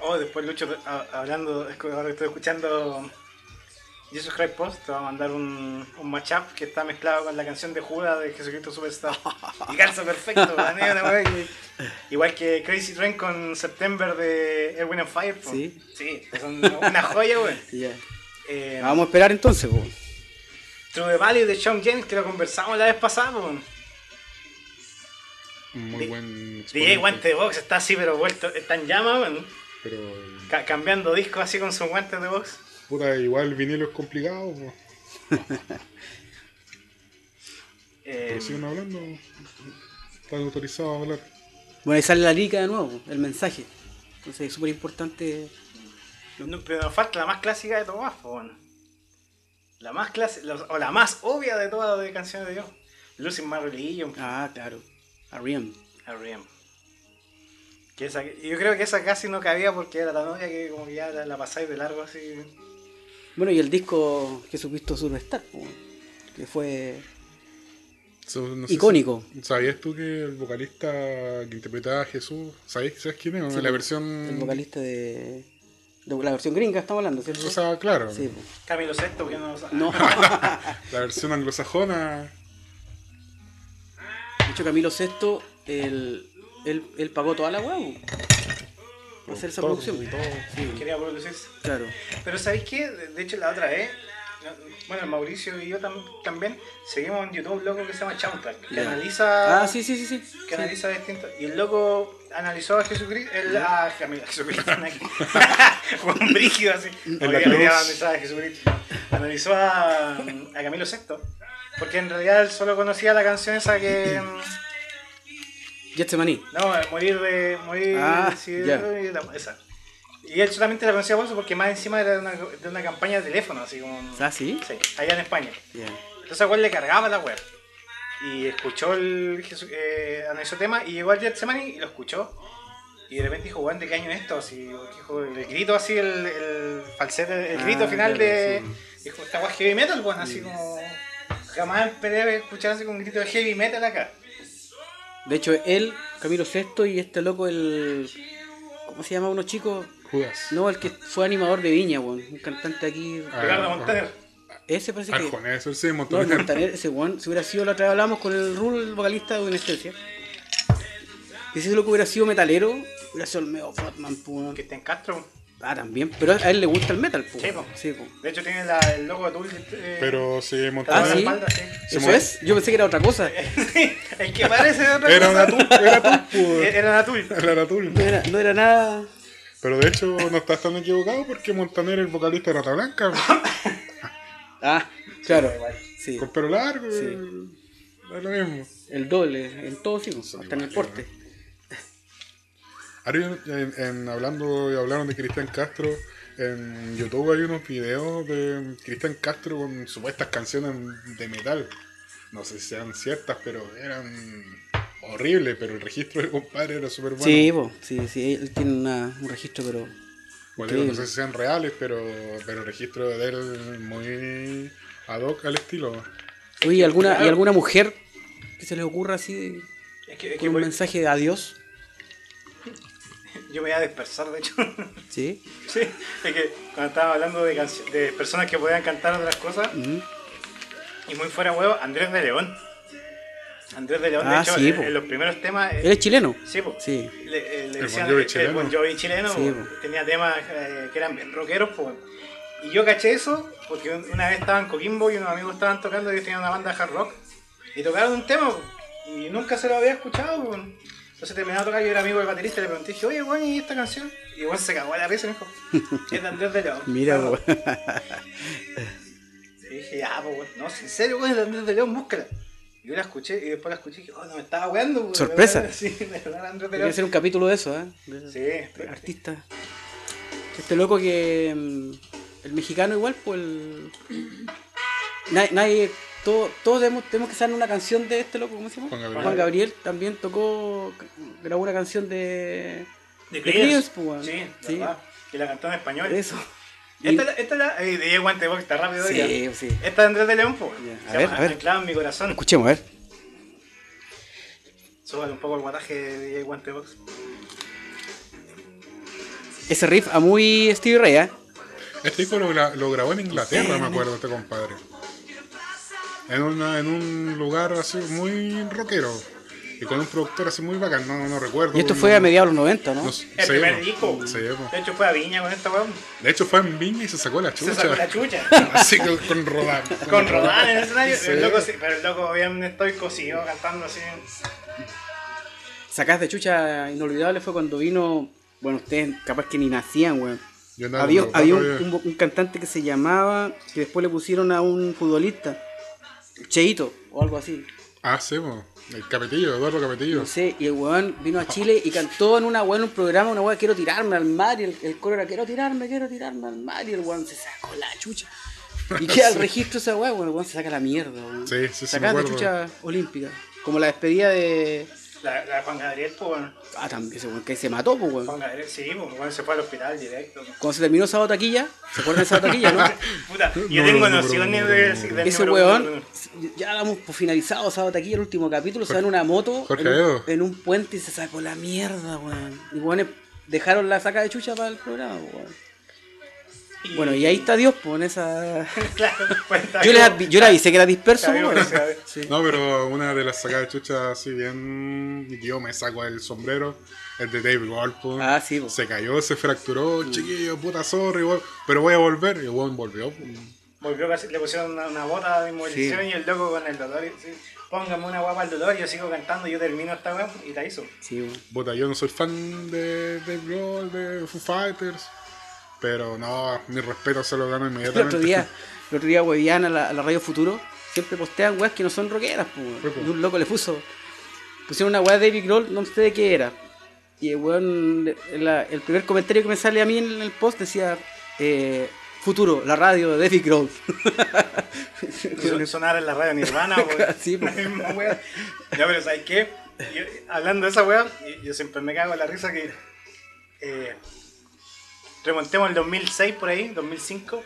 Oh, después Lucho, a- hablando, que ahora estoy escuchando Jesus Christ Post, te va a mandar un, un matchup que está mezclado con la canción de Judas de Jesucristo Superstar. *laughs* y calza perfecto, una igual que Crazy Train con September de Erwin and Fire. po. Sí. Sí, son una joya, güey. *laughs* Ya. Eh, Vamos a esperar entonces, po. True the Valley de Sean James, que lo conversamos la vez pasada. po. Muy buen DJ exponente, Guante de Box está así, pero vuelto, está en llama, weón. Pero Ca- cambiando discos así con sus guantes de box. puta, igual el vinilo es complicado. *laughs* Eh, siguen hablando. Están autorizados a hablar. Bueno, ahí sale la lica de nuevo, el mensaje. Entonces es súper importante. no, pero nos falta la más clásica de todas, po, weón. La más clásica, o la más obvia de todas de canciones de Dios. My Religion, Ah, claro. Ariam. R.E.M. Que esa, yo creo que esa casi no cabía porque era tan obvia que como que ya la, la pasáis de largo así. Bueno, y el disco Jesucristo Superstar, po, que fue So, no sé si- icónico. ¿Sabías tú que el vocalista que interpretaba a Jesús, ¿sabes, ¿sabes quién es? Sí, la versión. El vocalista de, de la versión gringa, estamos hablando, ¿cierto? O sea, claro. sí. Camilo Sexto, que no lo sabe. No. *laughs* La versión anglosajona. De hecho, Camilo VI, él, él, él pagó toda la huevo. Para hacer esa Todo, producción. todo. Sí, Quería producirse. claro. Pero ¿sabéis qué? De hecho, la otra vez, bueno, Mauricio y yo tam- también seguimos en YouTube un loco que se llama Soundtrack, que analiza Ah, sí, sí, sí, sí. que Sí. analiza distintos. Y el loco analizó a Jesucristo, el, a, a Jesucristo, *laughs* fue un *laughs* brígido así. a Jesucristo. Analizó a, a Camilo VI, porque en realidad él solo conocía la canción esa que. *clears throat* Getsemaní. No, morir de. Morir Ah, sí, esa. Y él solamente la conocía por eso, porque más encima era de una, de una campaña de teléfono, así como. ¿Ah, sí? Sí, allá en España. Ya. Entonces a le cargaba la web. Y escuchó el eh, tema y llegó al Getsemani y lo escuchó. Y de repente dijo, Juan, ¿de qué año es esto? Así, dijo, el grito así, el, el falsete, el Ah, grito final claro, de. sí. Dijo, esta guay heavy metal, Juan, así como. Jamás esperé haber escuchado así con un grito de heavy metal acá. De hecho, él, Camilo VI y este loco, el. ¿Cómo se llama uno chico? Judas. No, el que fue animador de Viña, weón. Un cantante aquí. Ah, Ricardo ah, Montaner. Ese parece que. Arjona, eso sí, No, Montaner. Montaner, ese weón, si hubiera sido la otra vez hablamos con el Rule, el vocalista de Anestesia. Y si ese loco hubiera sido metalero, hubiera sido el medio weón. Que está en Castro. Ah, también. Pero a él le gusta el metal, po. Sí, po. Sí, po. De hecho tiene la- el logo de Tool. eh, Pero sí, Ah, Montaner. en la ¿sí? espalda, sí. Se ¿Eso es? Yo pensé que era otra cosa. *laughs* el que parece de otra Era cosa. una tul, era po. *laughs* Era la *laughs* Tool. Era la tul. No era, no era nada. Pero de hecho no estás tan equivocado porque Montaner es el vocalista de Rata Blanca. Ah, claro. Sí. Con pelo largo. Sí. Es lo mismo. El doble, en todo sí, hasta en el porte. Ahora, en, en- hablando y hablaron de Cristian Castro, en YouTube hay unos videos de Cristian Castro con supuestas canciones de metal. No sé si sean ciertas, pero eran horribles, pero el registro del compadre era súper bueno. Sí, po, sí, sí, él tiene una- un registro, pero. Bueno, no increíble. sé si sean reales, pero, pero el registro de él muy ad hoc al estilo. Oye, ¿y alguna. ¿y alguna mujer que se les ocurra así de- Es que, es que con un mensaje de adiós? Yo me voy a dispersar, de hecho. *laughs* Sí. sí, es que cuando estaba hablando de, de personas que podían cantar otras cosas, y muy fuera huevo, Andrés de León. Andrés de León, Ah, de hecho, sí, en, los primeros temas. eh, ¿Él es chileno? Sí, po. Sí. Le, eh, le El decían Bon el- chileno. el Bon Jovi chileno, Sí, tenía temas eh, que eran bien rockeros, po. Y yo caché eso porque un- una vez estaba en Coquimbo y unos amigos estaban tocando y ellos tenían una banda de hard rock y tocaron un tema po, y nunca se lo había escuchado. po. Entonces terminaba de tocar, yo era amigo del baterista y le pregunté, dije, oye, bueno, ¿y esta canción? Y igual se cagó a la risa me dijo, es de Andrés de León. *laughs* Mira, po. Y dije, ya, pues, weón, no, en serio, weón, la Andrés de León, búscala. Y yo la escuché y después la escuché y dije, oh, no me estaba weando. weón, Sorpresa. *laughs* de Sí, de verdad, Andrés de León. ser un capítulo de eso, ¿eh? De- Sí, de pero- artista. Este loco que. mm, El mexicano, igual, pues. El... *clears throat* Nadie. nadie- todo- todos tenemos, tenemos que saber una canción de este loco, ¿cómo se llama? Juan Gabriel. también tocó. Grabó una canción de. De De Creedence, Creedence, pues. Sí, Sí. Y la cantó en español. Eso. Y- Esta, es la- esta es la. Eh, de Guante Box, está rápido ya. Sí, sí. Esta es Andrés de León, pues. Ya, a Se ver, llama a ver. Anclado en mi corazón. Escuchemos, a ver. Súbale un poco el guataje de DJ Guante Box. Ese riff a muy Stevie Ray, ¿eh? Este disco lo, gra- lo grabó en Inglaterra, Sí. me acuerdo, este compadre. En, una, en un lugar así muy rockero. Y con un productor así muy bacán, no, no recuerdo. Y esto fue a mediados de los 90, ¿no? El sí, primer disco. Sí, po. De hecho, fue a Viña con esta weón. De hecho fue en Viña y se sacó la Se chucha. sacó la chucha. *laughs* Así que con Rodán. con Rodán en el escenario. Sí. El loco, sí, pero el loco bien estoico siguió cantando así. Sacás de chucha inolvidable fue cuando vino. Bueno, ustedes capaz que ni nacían, weón. Había, con había un- un cantante que se llamaba, que después le pusieron a un futbolista, Cheito o algo así. Ah, sí, po. el Capetillo, Eduardo Capetillo. No sé, y el weón vino a Chile y cantó en una weón, en un programa, una weón, quiero tirarme al mar, y el, el coro era, quiero tirarme, quiero tirarme al mar, y el weón se sacó la chucha. Y *laughs* queda el registro esa weón, el weón se saca la mierda, weón. Sí, sí, sí, acuerdo. chucha olímpica. Como la despedida de. La, la de Juan Gabriel, pues bueno. Ah, también, ese weón que se mató, pues weón. Juan Gabriel, sí, pues bueno, se fue al hospital directo. Cuando se terminó Sábado Taquilla, ¿se acuerdan de Sábado Taquilla, no? *laughs* Puta, yo No, tengo no, no, nociones no, de, del Ese weón, ya damos por finalizado Sábado Taquilla, el último capítulo, se va en una moto Jorge en un, en un puente y se sacó la mierda, weón. Y weones dejaron la saca de chucha para el programa, weón. Bueno, y ahí está Dios, pues, en esa... *laughs* Claro, pues, Yo, advi- yo le avisé que era disperso, Está bien, weón. o sea, Sí. No, pero una de las sacadas de chucha así bien. Yo me saco el sombrero. El de Dave Grohl, po. Ah, sí, po. Se cayó, se fracturó, chiquillo, puta sorry, weón, pero voy a volver. Y el volvió. po. Volvió casi, le pusieron una, una bota de inmovilización Sí. y el loco con el dolor. y Póngame una guapa al dolor, yo sigo cantando, yo termino esta weá y la hizo. Sí. Puta, yo no soy fan de Dave Grohl, de Foo Fighters. Pero no, mi respeto se lo gano El inmediatamente. otro día, *laughs* el otro día huevían a la, a la Radio Futuro, siempre postean weas que no son rockeras, pues. Y un loco le puso, pusieron una wea de David Grohl, no sé de qué era. Y el weón, la- el primer comentario que me sale a mí en el post decía, eh, Futuro, la radio de David Grohl. *laughs* Son- Sonar en la radio Nirvana, *laughs* weón. Sí, po. La misma weá. Ya, pero ¿sabes qué? Yo- hablando de esa yo, yo siempre me cago en la risa que. eh, remontemos el 2006 por ahí, 2005,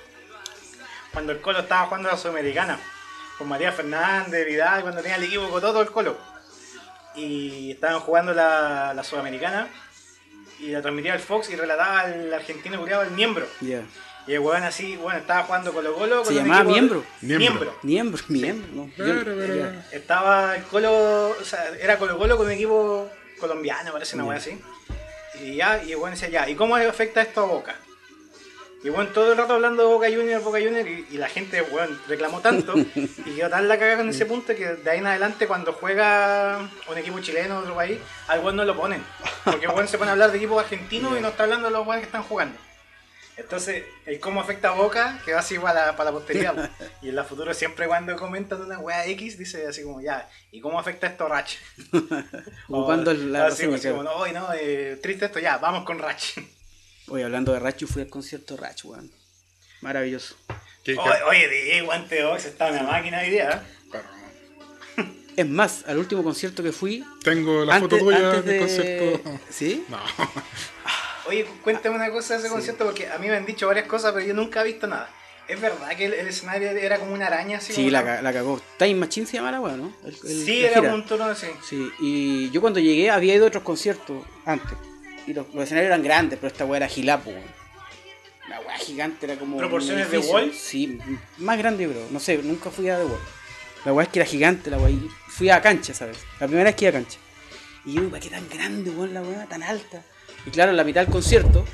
cuando el Colo estaba jugando a la Sudamericana, con María Fernández, Vidal, cuando tenía el equipo con todo el Colo. Y estaban jugando la, la Sudamericana y la transmitía el Fox y relataba al argentino curiado el miembro. Y el weón así, bueno, estaba jugando Colo Colo. Se llamaba Miembro. Miembro. Miembro, miembro, ya. Estaba el Colo, o sea, era Colo Colo con un equipo colombiano, parece una Ya. weá así. Y ya, y weón decía, ya, ¿y cómo le afecta esto a Boca? Y bueno, todo el rato hablando de Boca Junior, Boca Junior, y, y la gente, weón, reclamó tanto, *laughs* y quedó tan la cagada con ese punto que de ahí en adelante cuando juega un equipo chileno de otro país, al weón no lo ponen. Porque el weón se pone a hablar de equipos argentinos *laughs* y no está hablando de los weones que están jugando. Entonces, el cómo afecta a Boca quedó así para la, para la posteridad. *laughs* y en la futuro siempre cuando comentan una wea X, dice así como, ya, ¿y cómo afecta esto a Ratch? *laughs* Ocupando O- la así, como, no, hoy no, eh, triste esto, ya, vamos con Ratch. *laughs* Oye, hablando de Ratch, yo fui al concierto de Ratch, weón. Maravilloso. ¿Qué- qué- Oye, oye, DJ Guante Box está en la máquina hoy día. ¿eh? Es más, al último concierto que fui. Tengo la antes, foto tuya del de... concierto. ¿Sí? No. Oye, cuéntame una cosa de ese concierto porque a mí me han dicho varias cosas, pero yo nunca he visto nada. ¿Es verdad que el, el escenario era como una araña así? Sí, la, ca- la cagó. Time Machine se llama la weá, ¿no? El- el- Sí, era gira. un turno así. Sí, y yo cuando llegué había ido a otros conciertos antes. Y los, los escenarios eran grandes, pero esta weá era gilapo, weón. La weá gigante era como. ¿Proporciones de. Wall? Sí, más grande, bro. No sé, nunca fui a The Wall. La weá es que era gigante, la weá. y Fui a cancha, ¿sabes? La primera vez que iba a cancha. Y yo, ¿para qué tan grande, weón, la weá, tan alta? Y claro, en la mitad del concierto,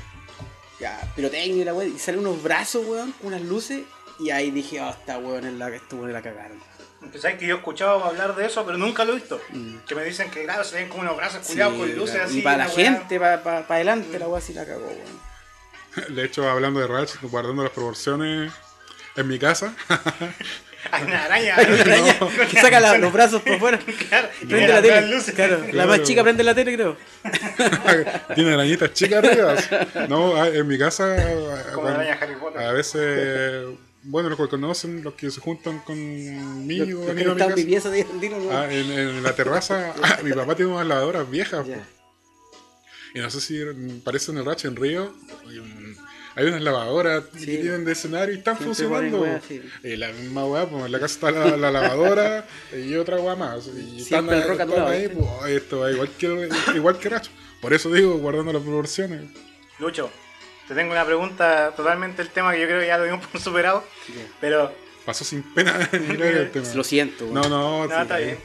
ya, pirotecnia y la weá, y salen unos brazos, weón, unas luces. Y ahí dije, oh, esta weón es la, esta weón la cagaron. Pues sabes que yo he escuchado hablar de eso, pero nunca lo he visto. Mm. Que me dicen que, claro, se ven como unos brazos Sí, culiados con luces claro. así. Y para la gente, para adelante, la weá sí la cagó, weón. *laughs* De hecho, hablando de Ratch, guardando las proporciones en mi casa, *laughs* Hay una araña. Hay una araña que *laughs* saca la- los brazos por fuera. *laughs* Claro, Prende la las tele. luces. Claro, la Claro. más chica prende la tele, creo. *laughs* tiene arañitas chicas arriba. No, ah, en mi casa, Como la araña Harry Potter. a veces, bueno, los que conocen, los que se juntan conmigo, Los- los que a mi. Ah, en, en la terraza, ah, mi papá tiene unas lavadoras viejas. Y no sé si mm, parece en el Ratch en Río. Hay, un- hay unas lavadoras Sí. que tienen de escenario y están Siempre funcionando. sí. Y la misma weá, pues en la casa está la, la lavadora y otra weá más. Y Siempre el rock están ahí, pues, esto va igual que, igual que Ratch. Por eso digo, guardando las proporciones. Lucho, te tengo una pregunta totalmente el tema que yo creo que ya lo dimos por *laughs* superado. Pero, Pasó sin pena *laughs* el tema. Lo siento, weón. No, no, no, sí, está bien.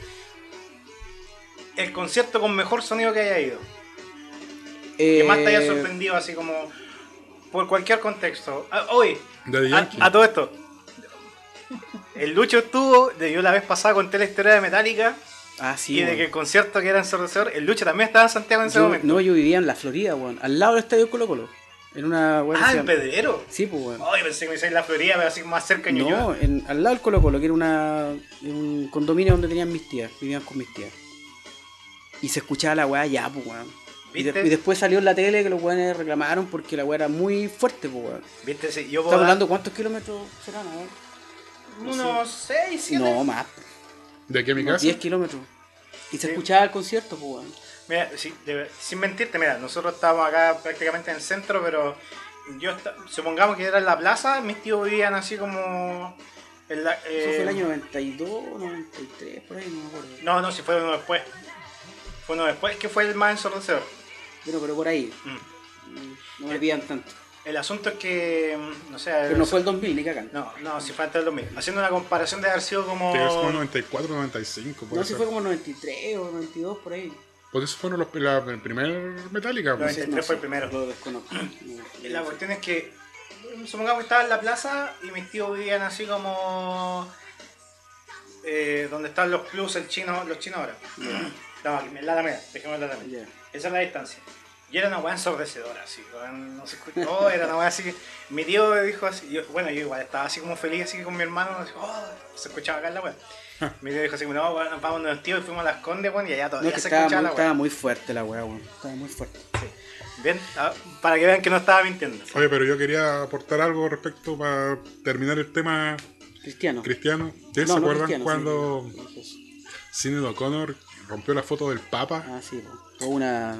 El concierto con mejor sonido que haya ido. Que más te haya Eh, sorprendido, así como por cualquier contexto. Ah, Daddy a, todo esto. El Lucho estuvo, le dio la vez pasada conté la historia de Metallica Ah, sí, y de que el concierto que era ensordecedor, el Lucho también estaba en Santiago en ese Yo- momento. no, yo vivía en la Florida, weón. Al lado del estadio Colo Colo. En una weón. ah, en Pedrero. Sí, pues, weón. Ay, pensé que me en la Florida, pero así más cerca de Ñuñoa. No, en, al lado del Colo Colo, que era una, en un condominio donde tenían mis tías, vivían con mis tías. Y se escuchaba la weá ya, pues weón. Y, de- ¿Viste? y después salió en la tele que los weones reclamaron porque la weá era muy fuerte, pues weón. ¿Viste? Sí, yo puedo Estamos dar hablando cuántos kilómetros serán, a ver. unos 6, 7. No, más. De aquí a mi casa. 10 kilómetros. Y se Sí. escuchaba el concierto, pues weón. Mira, sí, de- sin mentirte, mira, nosotros estábamos acá prácticamente en el centro, pero yo supongamos que era en la plaza, mis tíos vivían así como... en la- Eso fue el eh, año 92, 93, por ahí, no me acuerdo. No, no, si fue uno después. Fue uno después que fue el más ensordecedor. Bueno, pero por ahí. Mm. Mm, No me pidan tanto. El asunto es que, mm, no sé... Pero no fue el 2000, ni cagan. No, no, si fue antes del 2000. Haciendo una comparación de haber sido como... Sí, es como 94, 95. puede No, si fue como 93 o 92, por ahí. Porque esos fueron los, la, el primer Metallica. pues. 93 fue el primero. Lo desconozco. Y La cuestión es que, supongamos que estaba en la plaza y mis tíos vivían así como eh, donde están los clubs, el chino, los chinos ahora. Estaba aquí, en la Alameda, dejemos en la Alameda. Ya. Esa es la distancia. Y era una weá ensordecedora, así, no se escuchó, era una weá así. Mi tío dijo así, yo- bueno, yo igual estaba así como feliz, así con mi hermano, así, oh, se escuchaba acá la weá. *laughs* Mi tío dijo así, no, weón, nos vamos los tíos y fuimos a las condes, weón, y allá No, todavía que se estaba escuchaba muy, la estaba muy fuerte la weá, weón. Estaba muy fuerte. Bien, ah, para que vean que no estaba mintiendo. Oye, pero yo quería aportar algo respecto para terminar el tema Cristiano. cristiano. ¿Ustedes No, se no acuerdan cuando sí. Sinead O'Connor rompió la foto del Papa? Ah, sí, po. Fue una.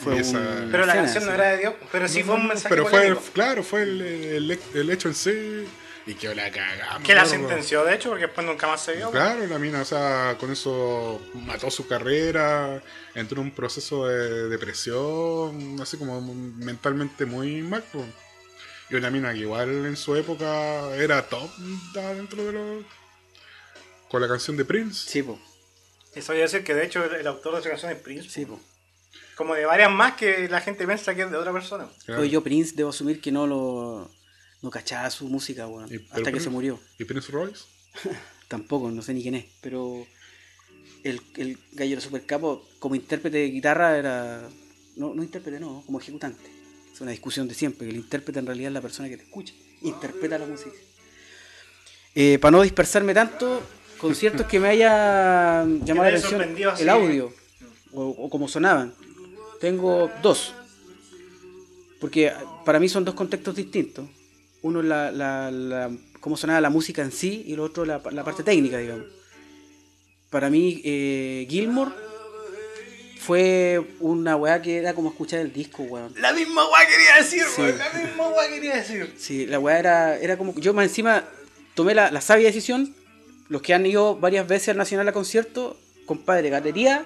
Fue Y esa- un- Pero la canción no era de Dios, pero sí No, fue un mensaje Pero fue, polémico. claro, fue el, el, el hecho en sí. Y que la cagamos. Que la claro, sentenció, de hecho, porque después nunca más se vio. Claro, la mina, o sea, con eso mató su carrera, entró en un proceso de depresión, así como mentalmente muy mal. pues. Y una mina que igual en su época era top dentro de los. con la canción de Prince. Sí, po. Eso voy a decir que de hecho el, autor de esa canción es Prince. Sí, po. Como de varias más que la gente piensa que es de otra persona. Claro. Oye, yo Prince debo asumir que no lo no cachaba su música, weón, pero hasta que Prince- se murió. ¿Y Prince Royce? *laughs* Tampoco, no sé ni quién es, pero el, el gallo era super capo, como intérprete de guitarra era no, no intérprete, no, como ejecutante. Es una discusión de siempre, que el intérprete en realidad es la persona que te escucha, interpreta la música. Eh, para no dispersarme tanto, conciertos que me haya llamado la atención el audio o, o como sonaban. Tengo dos. Porque para mí son dos contextos distintos. Uno es la, la, la- cómo sonaba la música en sí y el otro la, la parte técnica, digamos. Para mí, eh, Gilmore fue una weá que era como escuchar el disco, weón. La misma weá quería decir, Sí. weón. La misma weá quería decir. Sí, la weá era, era como. Yo más encima tomé la, la sabia decisión. Los que han ido varias veces al Nacional a concierto, compadre, galería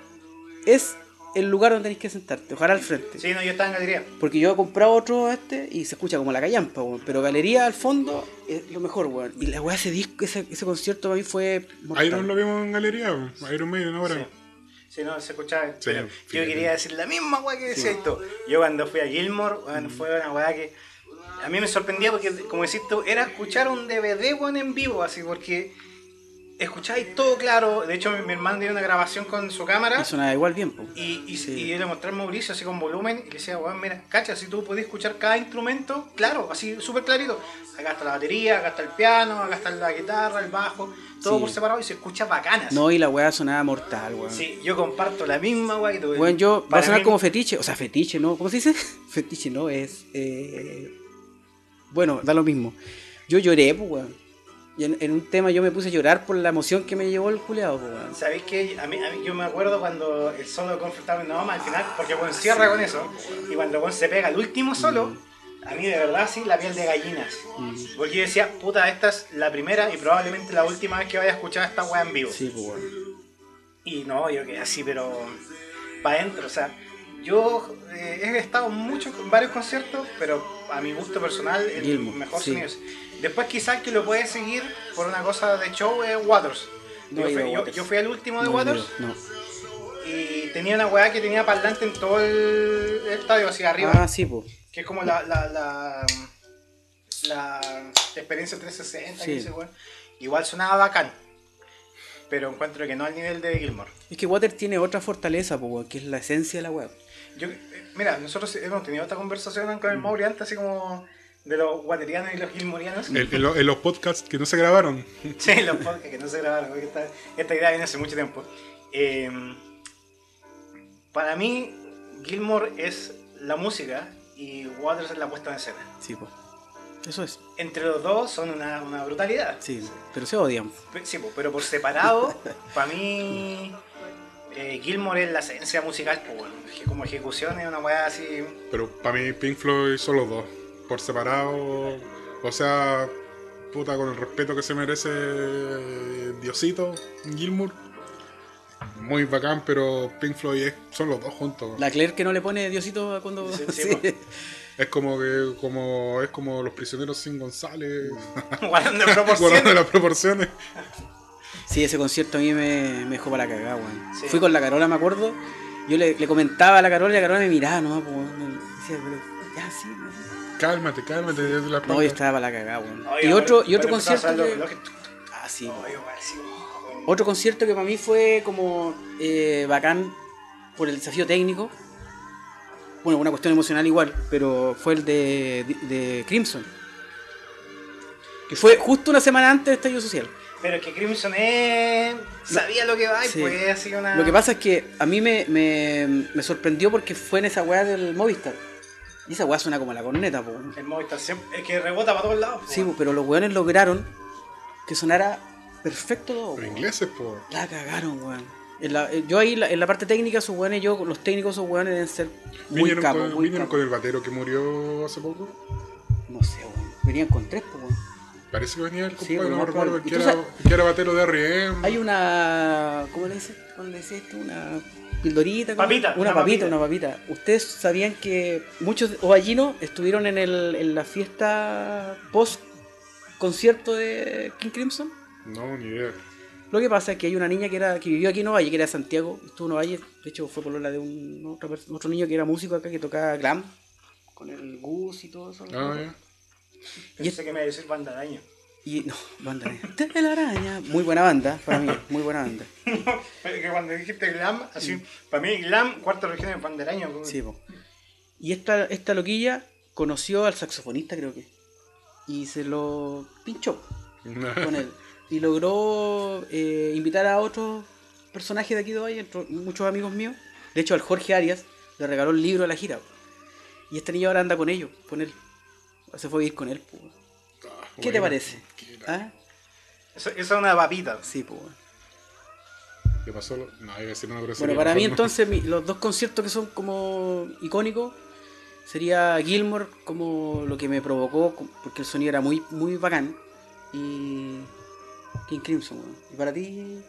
es el lugar donde tenéis que sentarte, ojalá al frente. Sí, no, yo estaba en galería. Porque yo he comprado otro este y se escucha como la callampa, weón. Pero galería al fondo es lo mejor, weón. Y la weá, ese disco, ese, ese concierto para mí fue. mortal. Iron lo vimos en galería, Iron Maiden ahora. Sí. Sí, no, se escuchaba. Sí, pero yo quería decir la misma weá que decía esto. Yo cuando fui a Gilmore, weón, fue una weá que a mí me sorprendía porque, como decís tú, era escuchar un DVD, weón, en vivo, así, porque escucháis todo claro. De hecho, mi, mi hermano tiene una grabación con su cámara. Y sonaba igual bien, po. Y, y, Sí. y yo le mostré a Mauricio así con volumen y le decía, weón, mira, cacha, si tú podés escuchar cada instrumento, claro, así súper clarito. Acá está la batería, acá está el piano, acá está la guitarra, el bajo, todo Sí. por separado y se escucha bacanas. No, y la weá sonaba mortal, weón. Sí, yo comparto la misma weá que tú. Bueno, yo va a sonar mí- como fetiche, o sea, fetiche, ¿no? ¿Cómo se dice? *laughs* Fetiche, ¿no? Es. eh, Bueno, da lo mismo. Yo lloré, pues, weón. Y en, en un tema yo me puse a llorar por la emoción que me llevó el culeado, pues, weón. ¿Sabéis que a mí, a mí- yo me acuerdo cuando el solo de Comfortable no al final, porque bueno, cierra con eso, y cuando bueno, se pega el último solo, a mí de verdad sí, la piel de gallinas. Mm. Porque yo decía, puta, esta es la primera y probablemente la última vez que vaya a escuchar esta weá en vivo. Sí, pues. Y no, yo quedé así, pero para adentro, o sea, yo eh, he estado mucho en varios conciertos, pero a mi gusto personal el mejor sí. sonido es. Después quizás que lo puedes seguir por una cosa de show es Waters. No yo, fui, yo- Waters. yo fui al último de No, Waters No. y tenía una weá que tenía parlante en todo el, el estadio hacia arriba, Ah, sí, pues. que es como la, la, la, la experiencia 360 que Sí. Igual sonaba bacán, pero encuentro que no al nivel de Gilmore. Es que Water tiene otra fortaleza, weón, que es la esencia de la weá. Yo, eh, mira, nosotros hemos tenido esta conversación con el Mauri antes, así como de los guaterianos y los gilmorianos. En, en lo- en los podcasts que no se grabaron. *laughs* Sí, los podcasts que no se grabaron, porque esta, esta idea viene hace mucho tiempo. Eh, para mí, Gilmore es la música y Waters es la puesta en escena. Sí, pues. Eso es. Entre los dos son una, una brutalidad. Sí, pero se odian. Sí, po, pero por separado, *laughs* para mí, eh, Gilmore es la esencia musical, pues, bueno, como ejecución es una weá así. Pero para mí Pink Floyd son los dos. Por separado. O sea, puta, con el respeto que se merece Diosito, Gilmour. Muy bacán, pero Pink Floyd es- son los dos juntos. La Claire que no le pone Diosito cuando. Sí, sí, *laughs* Sí. Es como que como es como los prisioneros sin González. *laughs* Guardando proporciones. las proporciones. Sí, ese concierto a mí me, me dejó para la cagada, weón. Sí. Fui con la Carola, me acuerdo. Yo le, le comentaba a la Carola y la Carola me miraba, no, pues. Decía, pero ya, sí, weón. Cálmate, cálmate. desde la No, yo estaba para la cagada, weón. Y otro, y otro concierto. Que... Ah, sí, weón. Otro concierto que para mí fue como eh, bacán por el desafío técnico. Bueno, una cuestión emocional igual, pero fue el de, de Crimson. Que fue justo una semana antes del estallido social. Pero es que Crimson es... sabía lo que va y Sí. pues así una... Lo que pasa es que a mí me, me, me sorprendió porque fue en esa weá del Movistar. Y esa weá suena como la corneta, po. El Movistar siempre... Es que rebota para todos lados. Sí, po. po, pero los weones lograron que sonara perfecto todo. Los po. ingleses, por. La cagaron, weón. En la- eh, yo ahí la- en la parte técnica, sus weones, yo, los técnicos, esos weones deben ser muy Vinieron, capos, con, muy vinieron capos. con el batero que murió hace poco. No sé, weón. Venían con tres, po, weón. Parece que venía el Sí, compadre, no más me recuerdo. Que que era batero de R.E.M. Hay una. ¿Cómo le dices? ¿Cómo le dices esto? Una pildorita. Una, una papita, papita. una papita. ¿Ustedes sabían que muchos ovallinos estuvieron en, el, en la fiesta post concierto de King Crimson? No, ni idea. Lo que pasa es que hay una niña que era que vivió aquí en Ovalle, que era de Santiago, estuvo en Ovalle, de hecho fue por la de un otro, niño que era músico acá que tocaba glam, con el Gus y todo eso. Ah, ya. Pensé que me iba a decir banda. Y no, banda de de la araña, muy buena banda, para mí, muy buena banda. *laughs* Pero que cuando dijiste glam, así, para mí glam, cuarta región es banda del año. pues. Sí, po. Y esta, esta loquilla conoció al saxofonista, creo que. Y se lo pinchó *laughs* con él. Y logró eh, invitar a otros personajes de aquí de Valle, muchos amigos míos. De hecho, al Jorge Arias le regaló el libro de la gira. po. Y este niño ahora anda con ellos, con él. Se fue a ir con él. po. Ah, ¿Qué te parece? ¿Qué- ¿Ah? Eso, eso es una papita. Sí, pues. ¿Qué pasó? No, iba a decir una grosería. Bueno, para mí entonces mi- los dos conciertos que son como icónicos sería Gilmore como lo que me provocó, porque el sonido era muy, muy bacán, y King Crimson. weón. Y para ti,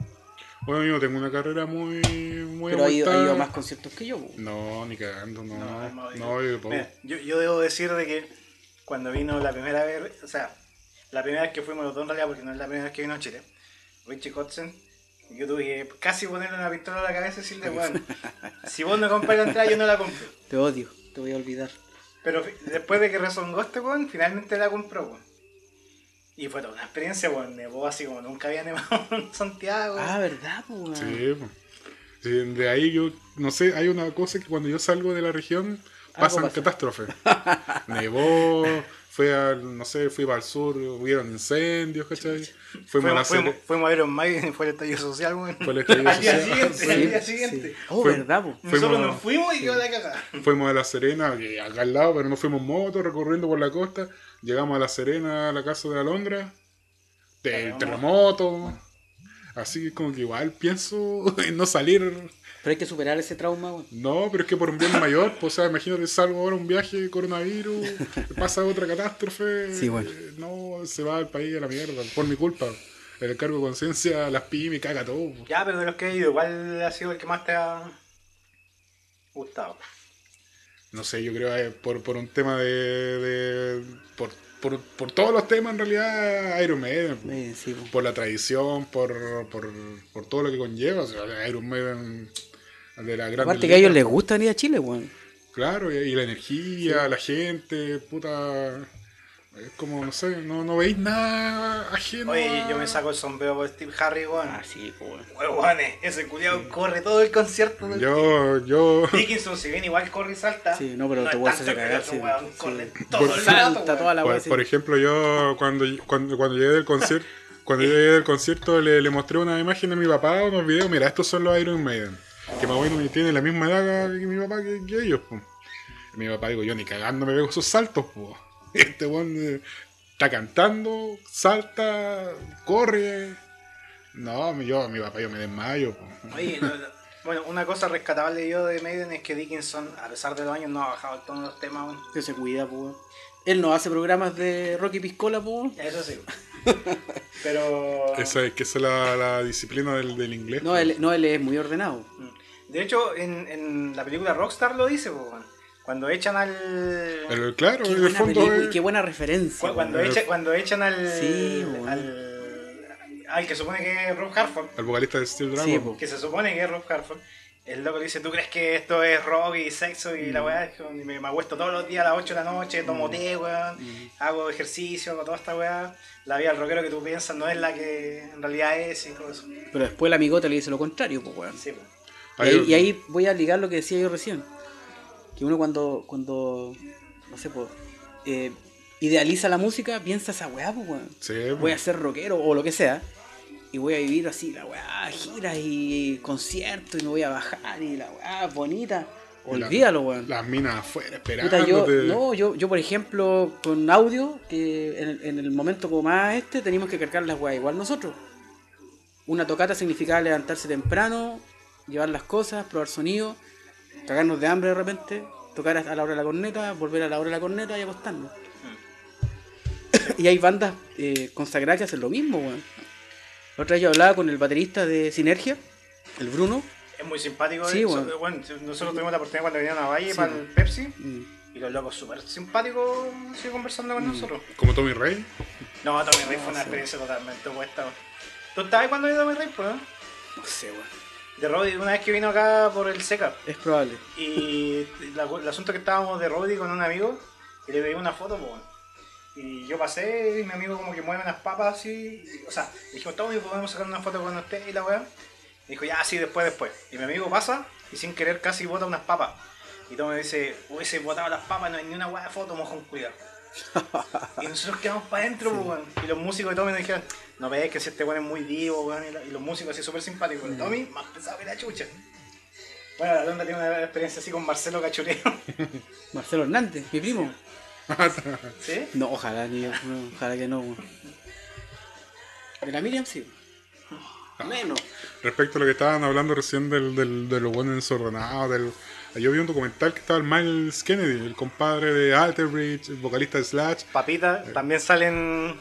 Bueno, yo no tengo una carrera muy. muy pero ha ido, ha abultada. ido a más conciertos que yo. weón. No, ni cagando, no. No, No, no, yo, yo debo decir de que cuando vino la primera vez, o sea, la primera vez que fuimos los dos en realidad, porque no es la primera vez que vino a Chile, Richie Kotzen, yo tuve que casi ponerle una pistola a la cabeza y decirle, bueno, *laughs* si vos no compras la entrada, yo no la compro. Te odio, te voy a olvidar. Pero después de que rezongó este weón, finalmente la compró, weón. Y fue toda una experiencia, weón. Nevó así como nunca había nevado *laughs* en Santiago. Ah, ¿verdad? weón? Sí. Sí, de ahí yo, no sé, hay una cosa que cuando yo salgo de la región pasan pasa. catástrofes. *laughs* Nevó, fue al, no sé, fui para el sur, hubieron incendios, ¿cachai? Fuimos, a la fuimos, fuimos, Sere- fuimos a Iron Maiden y fue el estallido social, weón. Fue el estallido al día social. siguiente, Sí, al día Sí. siguiente. Oh, Fue- ¿verdad? po? Nosotros Fuimos- nos fuimos y quedó la cagada. Fuimos a La Serena, que acá al lado, pero no fuimos en moto, recorriendo por la costa. Llegamos a La Serena, a la casa de Alondra. Terremoto. terremoto. Así que como que igual pienso *laughs* en no salir. Pero hay que superar ese trauma, weón. No, pero es que por un bien mayor, pues, o sea, imagínate, salgo ahora un viaje, coronavirus, pasa otra catástrofe. Sí, bueno. eh, No, se va el país a la mierda, por mi culpa. El cargo de conciencia, las pymes, caga todo. Ya, pero de los que he ido, ¿cuál ha sido el que más te ha gustado? No sé, yo creo que por, por un tema de. de- por, por, por todos los temas, en realidad, Iron Maiden. Eh, sí, po. Por la tradición, por, por, por todo lo que conlleva. O sea, Iron Maiden de la gran. Aparte que a ellos les gusta venir a Chile, weón. Claro, y, y la energía, la gente, puta. Es como, no sé, no, no veis nada ajeno. Oye, a- yo me saco el sombrero por Steve Harry, weón. Ah, sí, po, weón. Huevones, ese culiado corre todo el concierto. del Yo, yo. Dickinson, si bien igual corre y salta. Sí, no, pero te puedes tanto hacer cagar, sí, weón sí. corre Por- todo el Salta rato, weón. toda la Por, sí. por ejemplo, yo cuando, cuando, cuando llegué del concierto, cuando *laughs* llegué del concierto le, le mostré una imagen a mi papá, unos videos, mira, estos son los Iron Maiden. Que más o menos tiene la misma edad que mi papá que, que ellos, mi papá digo, yo ni cagando me veo esos saltos, po. *laughs* Este weón eh, está cantando, salta, corre. No, mi- yo, mi papá yo me desmayo, po. Oye, no, no. bueno, una cosa rescatable yo de Maiden es que Dickinson, a pesar de los años, no ha bajado el tono de los temas, weón. Que se cuida, po, weón. Él no hace programas de Rocky Piscola, po. weón. Eso sí. *laughs* Pero. Esa es que esa es la, la disciplina del, del inglés. No él, no, él es muy ordenado. De hecho, en, en la película Rockstar lo dice, po. Cuando echan al. Pero claro, Qué en el buena fondo película es- qué buena referencia. cu- Cuando, echa- cuando echan al. Sí, weón. al. al que supone que es Rob Harford. al vocalista de Steel Dragon. Sí. Que se supone que es Rob Harford. El loco le dice, ¿tú crees que esto es rock y sexo y la Mm. weá? Y me, me acuesto todos los días a las 8 de la noche, tomo té, weón, Mm. hago ejercicio, hago toda esta weá. La vida del rockero que tú piensas no es la que en realidad es y todo eso. Pero después la amigota le dice lo contrario, pues, weón. Sí, pues. Y ahí, y ahí voy a ligar lo que decía yo recién. Que uno cuando, cuando no sé, pues, eh, idealiza la música, piensa esa weá, pues, weón. Sí, Voy a ser rockero o lo que sea. Y voy a vivir así, la weá, giras y conciertos y me voy a bajar y la weá bonita. La- Olvídalo, weón. Las minas afuera Puta, esperándote. yo, no, yo, yo, por ejemplo, con audio, que en, el- en el momento como más este, teníamos que cargar las weas igual nosotros. Una tocata significaba levantarse temprano, llevar las cosas, probar sonido, cagarnos de hambre de repente, tocar a la hora de la corneta, volver a la hora de la corneta y acostarnos. *coughs* y hay bandas eh, consagradas que hacen lo mismo, weón. La otra vez yo hablaba con el baterista de Sinergia, el Bruno, Es muy simpático. Sí, eh, bueno. so- bueno, nosotros tuvimos la oportunidad cuando vinieron a Valle Sí, para bueno. el Pepsi. Mm. Y los locos súper simpáticos siguen conversando con Mm. nosotros. Como Tommy Rey. No, Tommy Rey fue una sí. experiencia totalmente opuesta. ¿Tú estabas ahí cuando vino Tommy Rey, pues, no? No sé, weón. De Roddy, una vez que vino acá por el SECA. Es probable. Y la- el asunto que estábamos de Roddy con un amigo y le pedí una foto, pues. Y yo pasé y mi amigo como que mueve unas papas así. y- o sea, le dijimos, Tommy, podemos sacar una foto con usted y la weá. Y dijo, ya, sí, después, después. Y mi amigo pasa y sin querer casi bota unas papas. Y Tommy dice, hubiese botado las papas, no hay ni una weá de foto, mojón, cuidado. *laughs* y nosotros quedamos para adentro, pues, weón. Y los músicos de Tommy nos dijeron, no ves que si este weón es muy vivo, weón. Y, la- y los músicos así súper simpáticos. Pero Tommy, más pesado que la chucha. Bueno, la Londa tiene una experiencia así con Marcelo Cachureo. *laughs* Marcelo Hernández, mi primo. ¿Sí? No, ojalá, ni, no, ojalá que no. weón. De la Miriam sí. Menos. Respecto a lo que estaban hablando recién del, del, de los buenos desordenados, del... yo vi un documental que estaba el Miles Kennedy, el compadre de Alterbridge, el vocalista de Slash. Papita también salen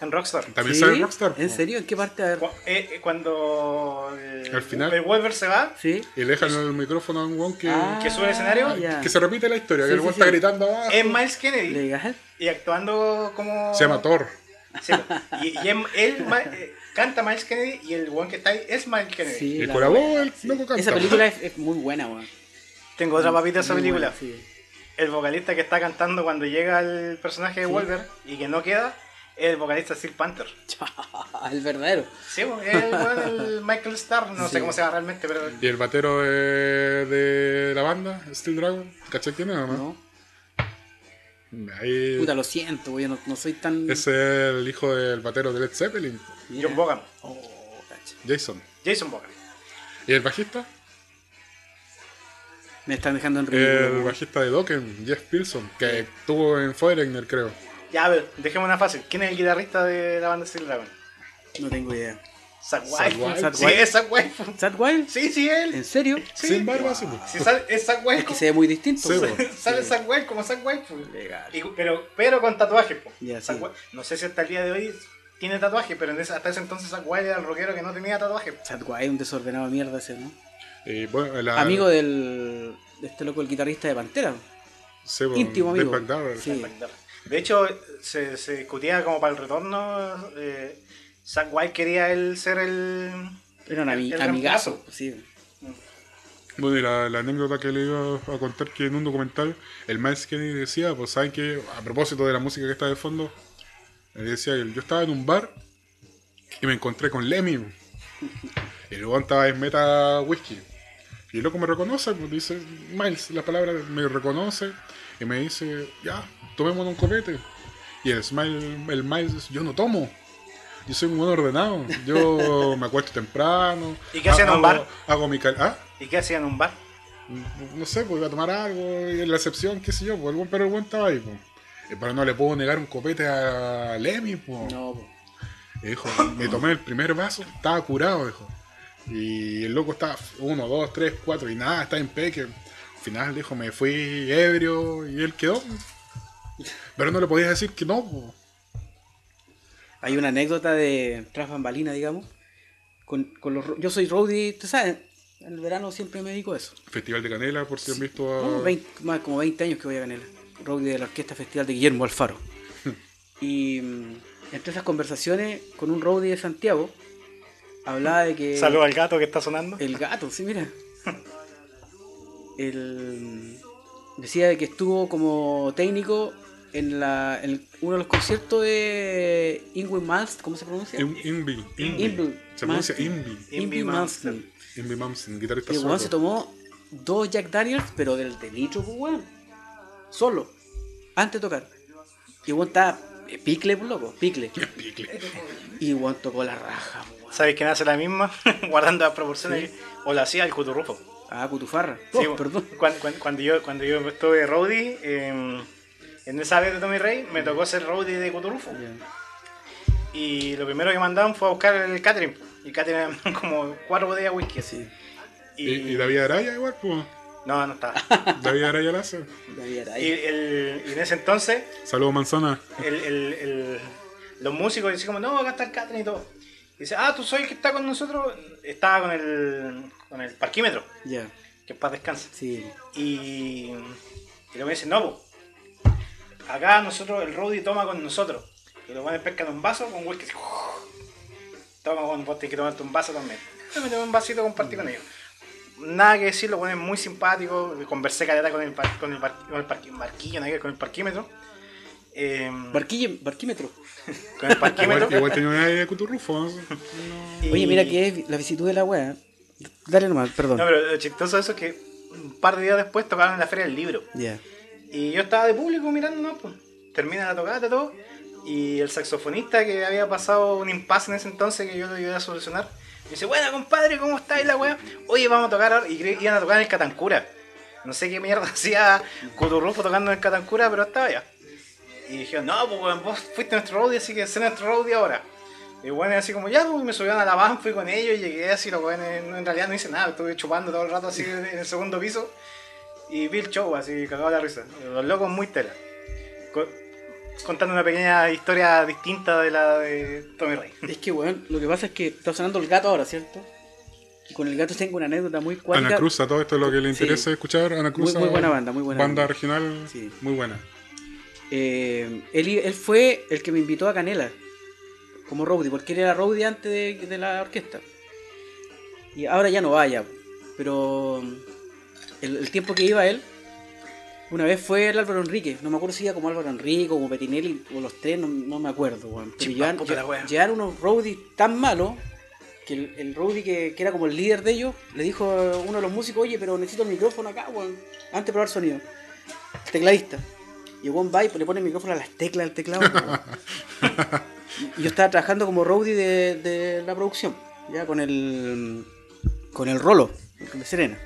en Rockstar. También ¿Sí? sale en Rockstar. ¿En serio? ¿En qué parte? A ver. Cu- eh, eh, cuando el, Al final. el Wolver se va, Sí. Y le dejan el micrófono a un weón que, Ah, que sube al escenario, ya. que se repite la historia, Sí, que el sí. está gritando abajo. es Miles ¿Le Kennedy y actuando como. Se llama Thor. Sí, y, y él ma- eh, canta Miles Kennedy y el one que está ahí es Miles Kennedy. Sí. Y la con la wea, voz el loco canta. Esa película es, es muy buena, weón. Tengo otra papita de esa película. buena, sí. El vocalista que está cantando cuando llega el personaje de Sí. Wolver y que no queda el vocalista Steel Panther. *laughs* el verdadero. Sí, el, el Michael Starr, no sé cómo se llama realmente, pero. Y el batero de, de la banda, Steel Dragon, ¿cachai quién es o no? ¿No? Ahí, Puta, lo siento, weón. No, no soy tan. ese es el hijo del batero de Led Zeppelin, Mira. John Bogan. Oh, cacha. Jason. Jason Bogan. ¿Y el bajista? Me están dejando en ridículo. El bajista de Dokken, Jeff Pilson, que estuvo en Foreigner, creo. Ya, a ver, dejemos una fácil. ¿Quién es el guitarrista de la banda Steel Dragon? No tengo idea. Zack Zack Wild. Sí, es Zack Wild. ¿Sad Wild? Sí, sí, él. ¿En serio? Sí. Sin barba, sí, pues. Sí, sale, es Zack Wild. Es que se ve muy distinto. Sí, weón. *laughs* sale Sí. Zack Wild como Zack Wild. pues. Legal. Y- pero, pero con tatuajes. po. Ya, no sé si hasta el día de hoy tiene tatuaje, pero en ese- hasta ese entonces Zack Wild era el rockero que no tenía tatuaje. Sad Wild, un desordenado de mierda ese, ¿no? Y bueno, la, Amigo del. de este loco, el guitarrista de Pantera. sí, pues, íntimo amigo. Sí. De hecho, se, se discutía como para el retorno. Eh, Zack Wild quería él ser el. Era un ami- El- el amigazo. Sí. Bueno, y la, la anécdota que le iba a contar que en un documental el Miles Kennedy decía, pues saben que a propósito de la música que está de fondo, él decía, yo estaba en un bar y me encontré con Lemmy. Y el weón estaba en meta whisky. Y el loco me reconoce, pues dice, Miles, la palabra me reconoce y me dice, ya, tomémonos un copete. Y el, Smile, el Miles dice, yo no tomo. Yo soy un buen ordenado. Yo me acuesto temprano. *laughs* ¿Y qué hacía en un bar? Hago mi cal ¿Ah? ¿Y qué hacía en un bar? no sé, pues iba a tomar algo, y en la excepción, qué sé yo, pues, el buen- pero el buen estaba ahí, pues. Eh, Pero no le puedo negar un copete a Lemmy, pues. No. Y dijo, me tomé el primer vaso, estaba curado, dijo. Y el loco estaba uno, dos, tres, cuatro, y nada, está en peque. Al final dijo, me fui ebrio, y él quedó. Pero no le podías decir que no. Hay una anécdota de tras bambalina, digamos. Con, con los, ro- yo soy roadie, tú sabes, en el verano siempre me dedico a eso. Festival de Canela, por si han visto a... No, 20 más como 20 años que voy a Canela. Roadie de la Orquesta Festival de Guillermo Alfaro. *laughs* y mm, entre esas conversaciones con un roadie de Santiago, hablaba de que... Saludo al gato que está sonando. El gato, sí, mira. *laughs* El, decía de que estuvo como técnico en, la, en uno de los conciertos de Ingrid Malmsteen, ¿cómo se pronuncia? In- Invi, Invi. Invi. Se pronuncia Malmsteen. Invi Ingrid Malmsteen. Malmsteen. Invi Mamsen, guitarrista el weón se tomó dos Jack Daniels, pero del de litro, pues weón. Solo. Antes de tocar. Y weón estaba picle, pues loco, picle. *laughs* Picle. Y weón tocó la raja, pues, weón. ¿Sabes quién hace la misma? *laughs* Guardando las proporciones. O la hacía el Cuturrufo. Ah, cutufarra. Sí, Oh, perdón. Cuando, cuando- cuando yo, cuando yo estuve de roadie, eh, en esa vez de Tommy Rey, me tocó ser roadie de Cuturrufo. Ya. Y lo primero que mandaban fue a buscar el catering. Y el catering eran *laughs* como cuatro botellas de whisky. así. Sí. Y, y David Araya igual, pues. No, no estaba. *laughs* David Araya Lazo. David Araya. y, el- y en ese entonces, Saludos, manzana. el, el- el- los músicos decían como, no, acá está el catering y todo. Y dice, ah, tú soy el que está con nosotros. Estaba con el, con el parquímetro, Ya, que paz descanse. sí. Y, y luego me dice, no, po. Acá nosotros, el Rudy toma con nosotros. Y los buenos pescan un vaso con whisky. Toma, bueno, vos tenés que tomarte un vaso también. Yo me tomé un vasito, compartí con ellos. Nada que decir, los buenos muy simpáticos. Conversé caleta con el, par- con el, con el parqui- marquillo, nada que ver, con el parquímetro. Eh, Barquille- barquímetro. con el *laughs* parquímetro. Igual, tenía una idea de Cuturrufo. ¿no? Y- Oye, mira que es la visitud de la wea. Dale nomás, perdón. No, pero lo chistoso de eso es que un par de días después tocaron en la Feria del Libro. Ya. Y yo estaba de público mirando, ¿no? Pues, termina la todo. Y el saxofonista que había pasado un impasse en ese entonces que yo lo ayudé a solucionar, me dice, buena compadre, ¿cómo estáis la weá? Oye, vamos a tocar ahora. Y iban a tocar en el Catancura. No sé qué mierda *laughs* hacía Coturrufo tocando en el Catancura, pero estaba allá. Y dijeron, no, pues vos fuiste nuestro roadie, así que sé nuestro roadie ahora. Y bueno, así como ya, pues me subieron a la van, fui con ellos y llegué así, los weones, en realidad no hice nada, estuve chupando todo el rato así en el segundo piso. Y vi el show, así, cagado la risa. Los locos muy tela. Co- contando una pequeña historia distinta de la de Tommy Rey. *laughs* Es que, weón, lo que pasa es que está sonando el gato ahora, ¿cierto? Y con el gato tengo una anécdota muy cuática. Ana Cruz, a todo esto es lo que le Sí. interesa escuchar. Ana Cruz, Muy- muy buena banda, muy buena Banda banda. regional, Sí. muy buena. Eh, él, él fue el que me invitó a Canela como roadie, porque él era roadie antes de, de la orquesta. Y ahora ya no vaya, pero el, el tiempo que iba él, una vez fue el Álvaro Enrique, no me acuerdo si iba como Álvaro Enrique, como Petinelli, o los tres, no, no me acuerdo, weón. Pero llegaron, unos roadies tan malos que el, el roadie que, que era como el líder de ellos le dijo a uno de los músicos, oye, pero necesito el micrófono acá, weón, antes de probar sonido. El tecladista. Y weón va y le pone el micrófono a las teclas del teclado. *laughs* y yo estaba trabajando como roadie de, de la producción, ya con el con el rolo, de Serena.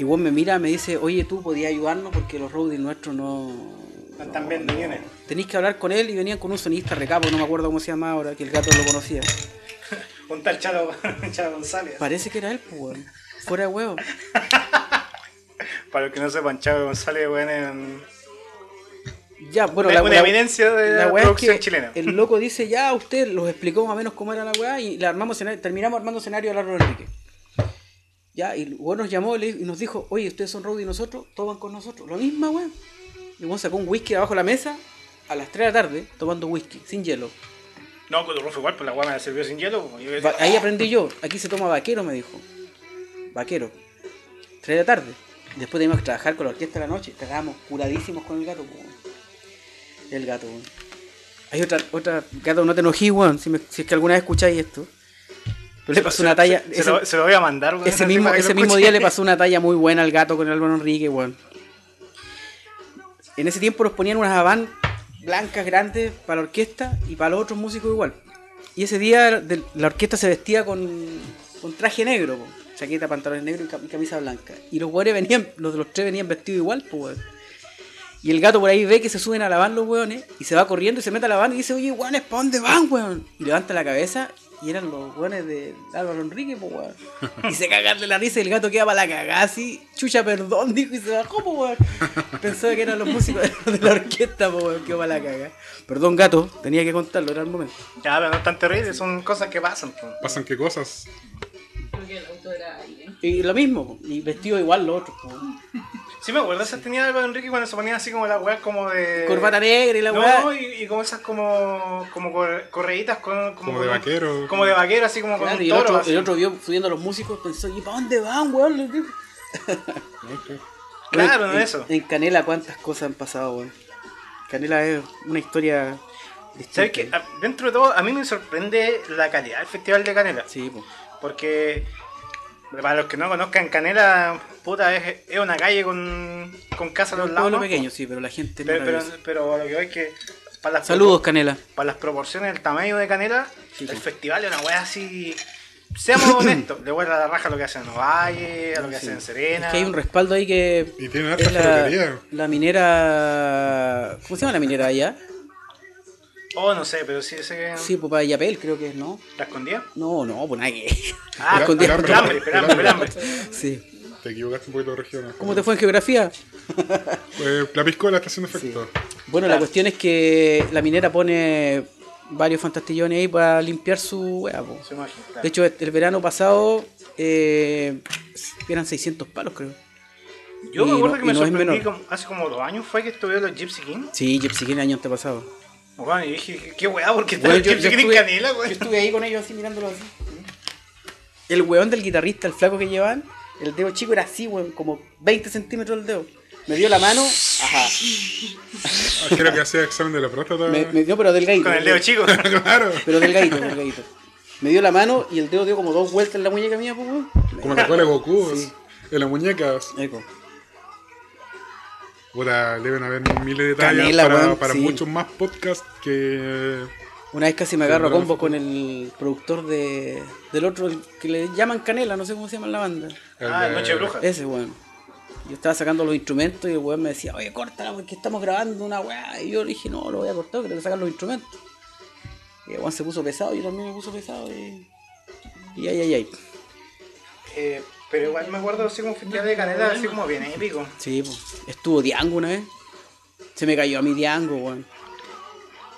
Y weón me mira, me dice, oye, tú podías ayudarnos porque los roadies nuestros no... No están viendo ni una. Tenéis que hablar con él y venían con un sonista recapo, no me acuerdo cómo se llama ahora, que el gato lo conocía. *laughs* Un tal Chalo, *laughs* Chalo González. Parece que era él, pues, weón. Fuera de huevo. *laughs* Para los que no sepan, Chalo González, weón, en Ya, bueno, una, la, una la- evidencia de la, la weá es producción que chilena. el loco dice, ya, usted los explicó más o menos cómo era la weá y la armamos terminamos armando escenario al Álvaro Enrique. Ya, y luego nos llamó y le- y nos dijo, oye, ustedes son roadie y nosotros, toman con nosotros. Lo misma, weá. Y weón sacó un whisky abajo de la mesa a las 3 de la tarde, tomando whisky, sin hielo. No, Coturrufo igual, pues la weá me la sirvió sin hielo. pues, yo Va- decía, ahí aprendí yo, aquí se toma vaquero, me dijo. Vaquero. 3 de la tarde. Después teníamos que trabajar con la orquesta de la noche. Estábamos curadísimos con el gato, po, weón. El gato, weón. Hay otra, otra, gato, no te enojí, weón, si, me- si es que alguna vez escucháis esto. Pero le pasó una talla. Se, ese- lo, se lo voy a mandar, weón, ese mismo, ese mismo día le pasó una talla muy buena al gato con el Álvaro Enrique, weón. En ese tiempo nos ponían unas Havan blancas grandes para la orquesta y para los otros músicos igual. Y ese día la orquesta se vestía con, con traje negro, po. chaqueta, pantalones negros y camisa blanca. Y los weones venían, los de los tres venían vestidos igual, pues weón. Y el gato por ahí ve que se suben a la van los weones y se va corriendo y se mete a la van y dice, oye, weones, ¿para dónde van, weón? Y levanta la cabeza y eran los weones de Álvaro Enrique, pues weón. Y se cagan de la risa y el gato queda para la cagada así, chucha, perdón, *laughs* dijo y se bajó, pues weón. Pensaba que eran los músicos de la orquesta, pues weón, quedó para la cagada. Perdón, gato, tenía que contarlo, era el momento. Ya, pero no es tan terrible, son cosas que pasan. pues. Pasan qué cosas. Creo que el auto era ahí, ¿eh? Y lo mismo, y vestido igual los otros, pues, weón. Sí, me acuerdo, esas tenía Álvaro Enrique cuando se ponían así como las weas como de. Corbata negra y la weá. No, y, y como esas como, como corre- correitas con, como, Como de con- vaquero. Como de vaquero, así como Claro, con y un el toro. otro, así. el otro vio subiendo a los músicos pensó, ¿y para dónde van, weón? Les. Claro, en, no eso. En Canela, ¿cuántas cosas han pasado, weón? Canela es una historia. distinta. ¿Sabes qué? A- Dentro de todo, a mí me sorprende la calidad del Festival de Canela. Sí, pues. Porque, para los que no conozcan, Canela, puta, es, es una calle con, con casa a los Un lados. pueblo pequeño, sí, pero la gente. Pero, pero, lo que veo es que, para las, Saludos, Canela. para las proporciones del tamaño de Canela, Sí, el sí. festival es una wea así. Seamos honestos, le vuelve a la raja a lo que hacen en Ovalle, a lo que Sí. hacen en Serena. Es que hay un respaldo ahí que. Y harta Es la, la minera. ¿Cómo se llama la minera allá? Oh, no sé, pero sí que. Sí, pues para Yapel creo que es, ¿no? ¿La escondía? No, no, pues nada que. Ah, Pelambre, *laughs* escondía. pelambre, Pelambre, pelambre, pelambre. pelambre. Sí. Te equivocaste un poquito de región. ¿Cómo te fue en geografía? Pues, la piscola está haciendo efecto. Bueno, la Claro. cuestión es que la minera pone varios fantastillones ahí para limpiar su weá, po. Su imagen, claro. De hecho, el verano pasado eh, eran 600 palos, creo. yo me acuerdo no- que me no sorprendí como- hace como dos años fue que estuve los Gypsy King. Sí, Gypsy King el año antepasado. Bueno, y dije, qué weá, porque está Bueno, King en estuve, canela, yo weón. estuve ahí con ellos así mirándolo así. El weón del guitarrista, el flaco que llevaban, el dedo chico era así, weón, como 20 centímetros el dedo. Me dio la mano, ajá. Ah, Creo que hacía examen de la próstata. Me, me dio, pero delgadito. Con el dedo chico. *laughs* claro. Pero delgadito, delgadito. Me dio la mano y el dedo dio como dos vueltas en la muñeca mía, pues, weón. Como la cola de Goku. Sí. En las muñecas. Eco. Puta, deben haber miles de detalles Canela, para, weón, para sí. muchos más podcasts que. Una vez casi me agarro a combo con el productor de, del otro, el que le llaman Canela, no sé cómo se llama la banda. Ah, el de- Noche de Bruja. Ese weón. Yo estaba sacando los instrumentos y el weón me decía, oye, córtala porque estamos grabando una weá. Y yo le dije, no, lo voy a cortar, que tengo que sacar los instrumentos. Y el weón se puso pesado, yo también me puso pesado y. Y ay, ay, ay. Eh, pero igual me acuerdo así como un festival de canela, así como bien épico. Sí, pues. Estuvo Diango una vez. Se me cayó a mi Diango, weón.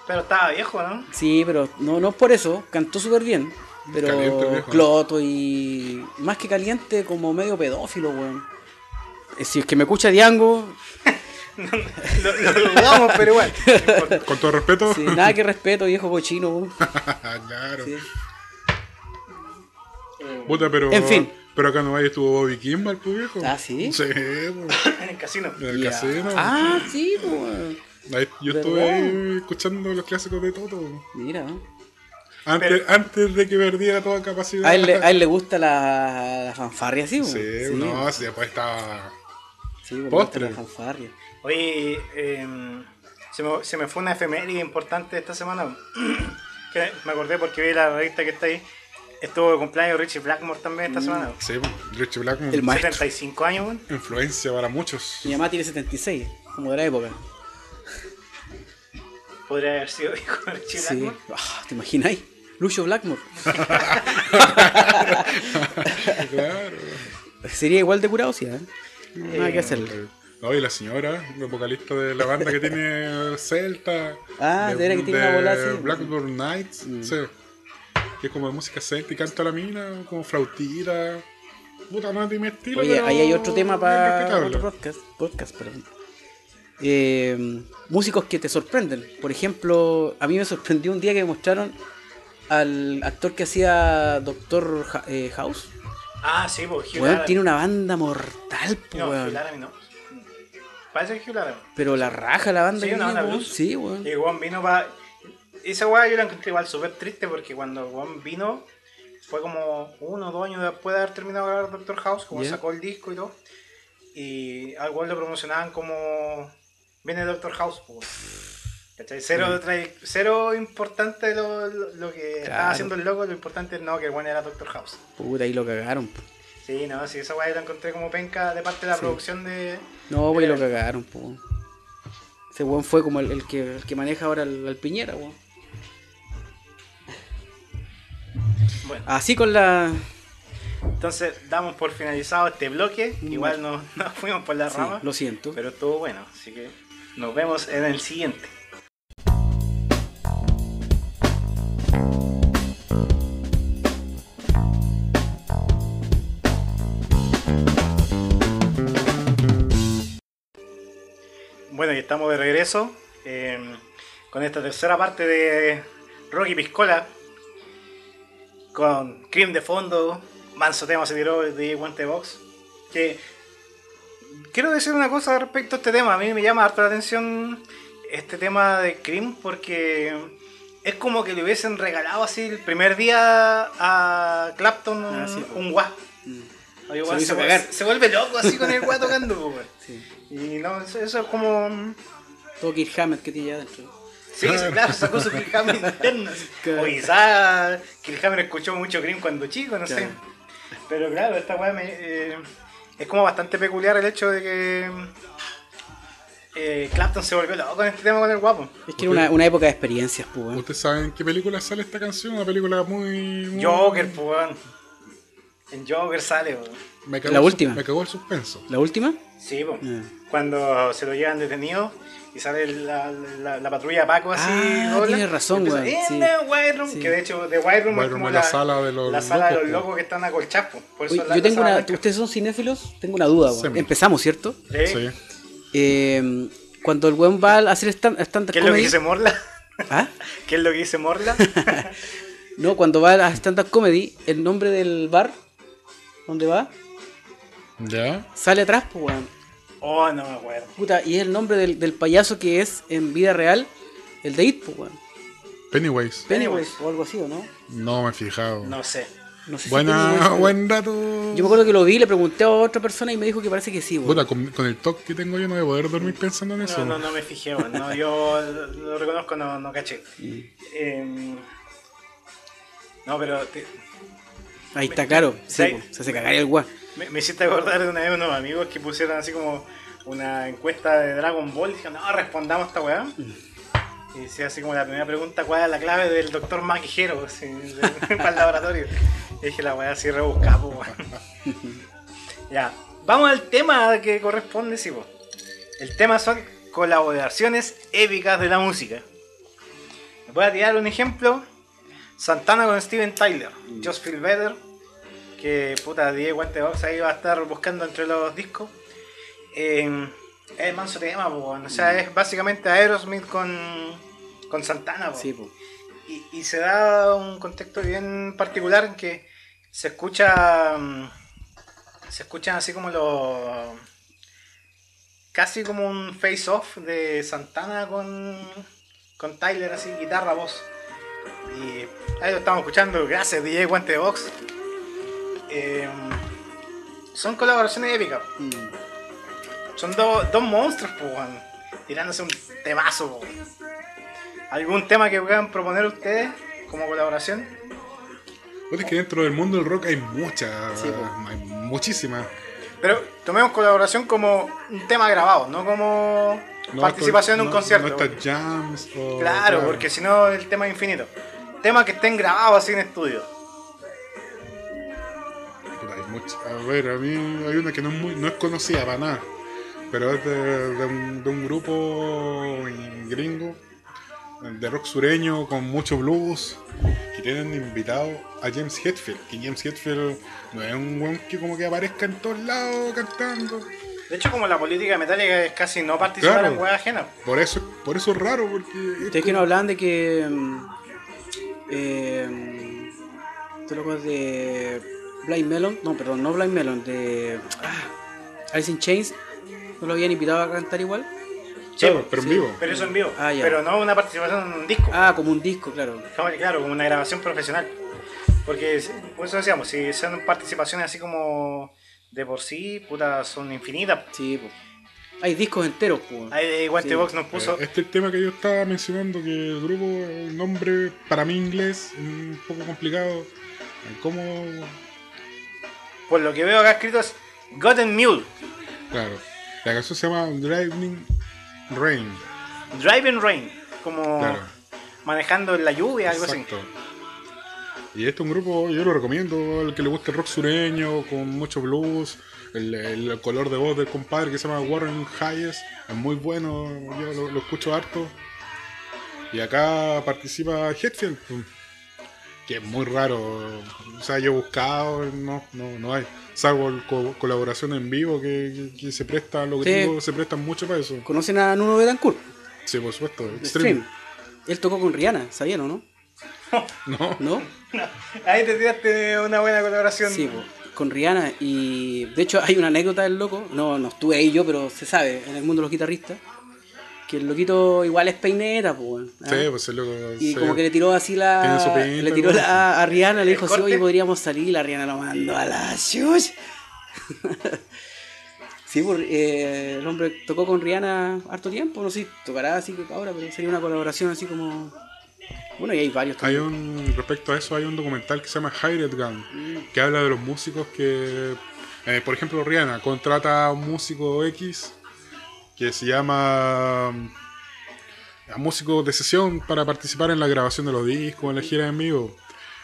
Pero estaba viejo, ¿no? Sí, pero no, no es por eso, cantó súper bien. Pero Caliente viejo. cloto y. Más que caliente, como medio pedófilo, weón. Eh, Si es que me escucha Diango, *laughs* Lo, lo dudamos, pero igual. *laughs* Con todo respeto. sí, nada que respeto, viejo cochino, weón. *laughs* claro. Sí. Puta, pero. En fin. Pero acá no hay estuvo Bobby Kimball, pues viejo. Ah, ¿sí? Sí, pues, *laughs* En el casino. en el casino. Ah, sí, pues. Ahí- yo ¿verdad? estuve ahí escuchando los clásicos de Toto. Mira. Antes, Pero- antes de que perdiera toda capacidad. A él, le, a él le *laughs* gusta la, la fanfarria, sí, weón. Sí, no, sí, después estaba. sí, le postre. la fanfarria. Oye, eh, se, me, se me fue una efeméride importante esta semana. *clears throat* que me acordé porque vi la revista que está ahí. Estuvo de cumpleaños Richie Blackmore también esta semana. Sí, pues, Richie Blackmore. El maestro. 75 años, weón. Influencia para muchos. Mi mamá tiene 76, como de la época. Podría haber sido hijo de Richie Sí. Blackmore. Ah, ¿Te imagináis? Lucio Blackmore. claro. Sería igual de curado, sí, ¿eh? Nada que hacerle. No, y la señora, la vocalista de la banda que tiene Celta. Ah, de veras que tiene una bola así. Mm. Blackburn Nights, sí. Que es como de música celta y canta la mina, como flautita. Puta, no es de mi estilo. Oye, pero ahí hay otro tema para otro podcast. podcast perdón. Eh, músicos que te sorprenden. Por ejemplo, a mí me sorprendió un día que me mostraron al actor que hacía Doctor Ja- eh, House. Ah, sí, pues Hugh Laramie. tiene una banda mortal, po, No, Hugh. Laramie no. Parece que Hugh Laramie. Pero la raja la banda Sí, que una tiene, banda blues. Sí, weón. Y Juan vino para. Esa weá yo la encontré igual súper triste porque cuando Juan vino fue como uno o dos años después de haber terminado de grabar Doctor House, como sacó el disco y todo. Y al Juan lo promocionaban como. Viene Doctor House, pues. Cero, trai- cero importante lo, lo- lo que estaba Claro. haciendo el loco, lo importante no que Juan era Doctor House. Puta, ahí lo cagaron. po. Sí, no, sí, esa weá yo la encontré como penca de parte de la producción de. No, pues ahí de- lo cagaron, po. Ese weón fue como el, el que, el que maneja ahora al, al Piñera, weón. Bueno. Así con la. Entonces damos por finalizado este bloque. Igual nos, *laughs* nos fuimos por la Sí, rama. lo siento. Pero estuvo bueno. Así que nos vemos en el siguiente. Bueno, y estamos de regreso eh, con esta tercera parte de Rocky Piscola. Con Cream de fondo, Manso tema se tiró de Guante Box. Que quiero decir una cosa respecto a este tema. A mí me llama harto la atención este tema de Cream porque es como que le hubiesen regalado así el primer día a Clapton un, Ah, sí, un guá. Mm, Oye, Se vuelve loco así con el guá *laughs* tocando, sí. Y no, eso, eso es como. Todo Kirk Hammett que tiene allá adentro. Sí, claro, sacó su Killhammer interno. así. Claro. O quizás Killhammer escuchó mucho Cream cuando chico, no sé. Pero claro, esta weá me, eh, es como bastante peculiar el hecho de que eh, Clapton se volvió loco con este tema con el guapo. Es que era una, una época de experiencias, pues, weón. ¿Ustedes saben en qué película sale esta canción? Una película muy. muy- Joker, pues weón. En Joker sale, weón. Me La el última. Me cagó el suspenso. ¿La última? Sí. Ah. Cuando se lo llevan detenido y sale la, la, la patrulla Paco así. Ah, dobla, tienes razón, y empieza, weón, "In sí. the White Room", Sí. que de hecho The White Room White es Room como es la, la sala de los la sala de locos, los locos que están acolchados. po. Por eso Oye, la- yo tengo una. ¿Ustedes son cinéfilos? Tengo una duda. Semi. Empezamos, ¿cierto? ¿Sí? Sí. Eh, cuando el weón va a hacer stand- stand-up ¿Qué es lo que comedy. dice Morla? ¿Ah? *laughs* ¿Qué es lo que dice Morla? *laughs* No, cuando va a stand-up comedy, el nombre del bar, donde va, ¿Ya? sale atrás, pues, weón. oh, no me acuerdo. Puta, y es el nombre del, del payaso que es en vida real, el de It, pues, weón. Pennywise. Pennywise o algo así, ¿o no? No me he fijado. No sé. No sé si Buena, Pennywise- buen dato. Yo me acuerdo que lo vi, le pregunté a otra persona y me dijo que parece que sí, weón. Puta, con, con el toque que tengo yo no voy a poder dormir pensando en eso. No, no, no me fijé, weón. no, yo lo, reconozco, no, no caché. Mm. Em, no, pero te- Ahí está, claro. Sí, Sí. po, se hace cagar el weón. Me, me hiciste acordar de una vez unos amigos que pusieron así como una encuesta de Dragon Ball dijeron, no, respondamos esta weá. Y decía así como la primera pregunta, ¿cuál es la clave del doctor Maquijero? *laughs* De- *laughs* para el laboratorio. Y dije, la weá así rebuscada. *laughs* Ya, vamos al tema que corresponde, sí, po. El tema son colaboraciones épicas de la música. Voy a tirar un ejemplo. Santana con Steven Tyler, Just Feel Better, que puta, DJ Guante Box ahí va a estar buscando entre los discos. Eh, es el manso tema, po, o sea, es básicamente Aerosmith con, con Santana. po. Sí, po. Y, y se da un contexto bien particular en que se escucha. mm, Se escuchan así como los. Casi como un face-off de Santana con. Con Tyler, así, guitarra, voz. Y ahí lo estamos escuchando, gracias DJ Guante de Box. Eh, son colaboraciones épicas. Mm. Son dos dos monstruos, pues, tirándose un temazo. po. ¿Algún tema que puedan proponer ustedes como colaboración? Es que dentro del mundo del rock hay muchas. Sí, hay muchísimas. Pero tomemos colaboración como un tema grabado, no como No participación en un no- concierto. No jams. o- claro, porque si no el tema es infinito. Temas que estén grabados así en estudio. A ver, a mí hay una que no es, muy, no es conocida para nada. Pero es de, de un, de un grupo gringo de rock sureño con mucho blues que tienen invitado a James Hetfield. Que James Hetfield no es un weón que como que aparezca en todos lados cantando. De hecho, como la política metálica es casi no participar Claro. en weas ajenas. Por eso, por eso es raro, porque. es que nos hablaban de que. mm, Eh, locos de. Blind Melon. No, perdón, no Blind Melon. De. Ah, Alice in Chains. ¿No lo habían invitado a cantar igual? Claro, pero en sí. vivo. Pero eso en vivo. Ah, ya. Pero no una participación en un disco. Ah, como un disco, claro. Claro, Claro, como una grabación profesional. Porque, por eso decíamos, si son participaciones así como de por sí, puta, son infinitas. Sí, pues. Hay discos enteros, pues. Ahí Guante Sí. Box nos puso. Este es el tema que yo estaba mencionando, que el grupo, el nombre para mí inglés, un poco complicado. ¿Cómo? Por lo que veo acá escrito es Gotten Mule, Claro. La canción se llama Driving Rain. Driving Rain, como Claro. manejando en la lluvia, algo Exacto. Y este es un grupo, yo lo recomiendo, al que le gusta el rock sureño, con mucho blues, el, el color de voz del compadre que se llama Warren Hayes, es muy bueno, yo lo, lo escucho harto. Y acá participa Hetfield, que es muy raro, o sea, yo he buscado, no, no, no hay, salvo el co- colaboración en vivo que, que- que se presta, los Sí. gringos se prestan mucho para eso. ¿Conocen a Nuno Betancourt? Sí, por supuesto, Extreme. Él tocó con Rihanna, ¿sabían o *laughs* no? No, ¿No? Ahí te tiraste una buena colaboración. Sí, po, con Rihanna. Y de hecho hay una anécdota del loco. No, no estuve ahí yo, pero se sabe en el mundo de los guitarristas. Que el loquito igual es peineta, pues. sí, pues es loco. Y sí. como que le tiró así Tiene la. su Le tiró ¿no? la, a Rihanna, le dijo, sí, oye, podríamos salir. Y la Rihanna lo mandó a la shush. *laughs* sí, por, eh, el hombre tocó con Rihanna harto tiempo. No sé si tocará así que ahora, pero sería una colaboración así como. Bueno, y hay varios Hay también. un, respecto a eso, hay un documental que se llama Hired Gun, que habla de los músicos que, eh, por ejemplo, Rihanna contrata a un músico X que se llama a músico de sesión para participar en la grabación de los discos, en la gira en vivo.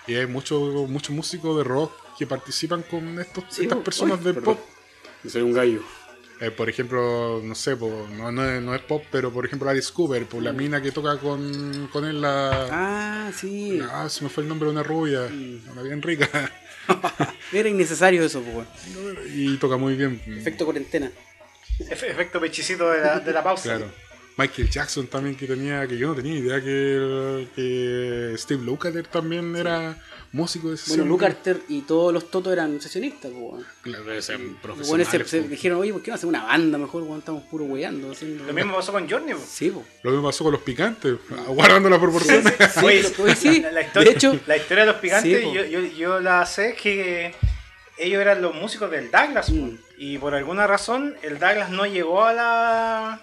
Y hay muchos muchos músicos de rock que participan con estos, Sí, estas personas Uy, del perdón. pop. Soy un gallo. Eh, por ejemplo, no sé, po, no, no, es, no es pop, pero por ejemplo Alice Cooper, por la mina que toca con, con él la... Ah, sí. Ah, se me fue el nombre de una rubia, una bien rica. *laughs* Era innecesario eso, pues, y toca muy bien. Efecto cuarentena. Efe- efecto pechicito de la, de la pausa. Claro. Michael Jackson también que tenía, que yo no tenía idea que, que Steve Lukather también era músico de Bueno, sesión. Luke Carter y todos los totos eran sesionistas, pues. Claro, eran profesionales. se, se dijeron, oye, ¿por qué no hacer una banda mejor, weón? Estamos puro weyando. haciendo- Lo mismo pasó con Journey. po. Sí, pues. Lo mismo pasó con los picantes, guardando las proporciones. Sí, oye, sí. la, la historia, de hecho, la historia de los picantes, Sí, yo, yo, yo la sé que ellos eran los músicos del Douglas. po. Mm. Y por alguna razón, el Douglas no llegó a la,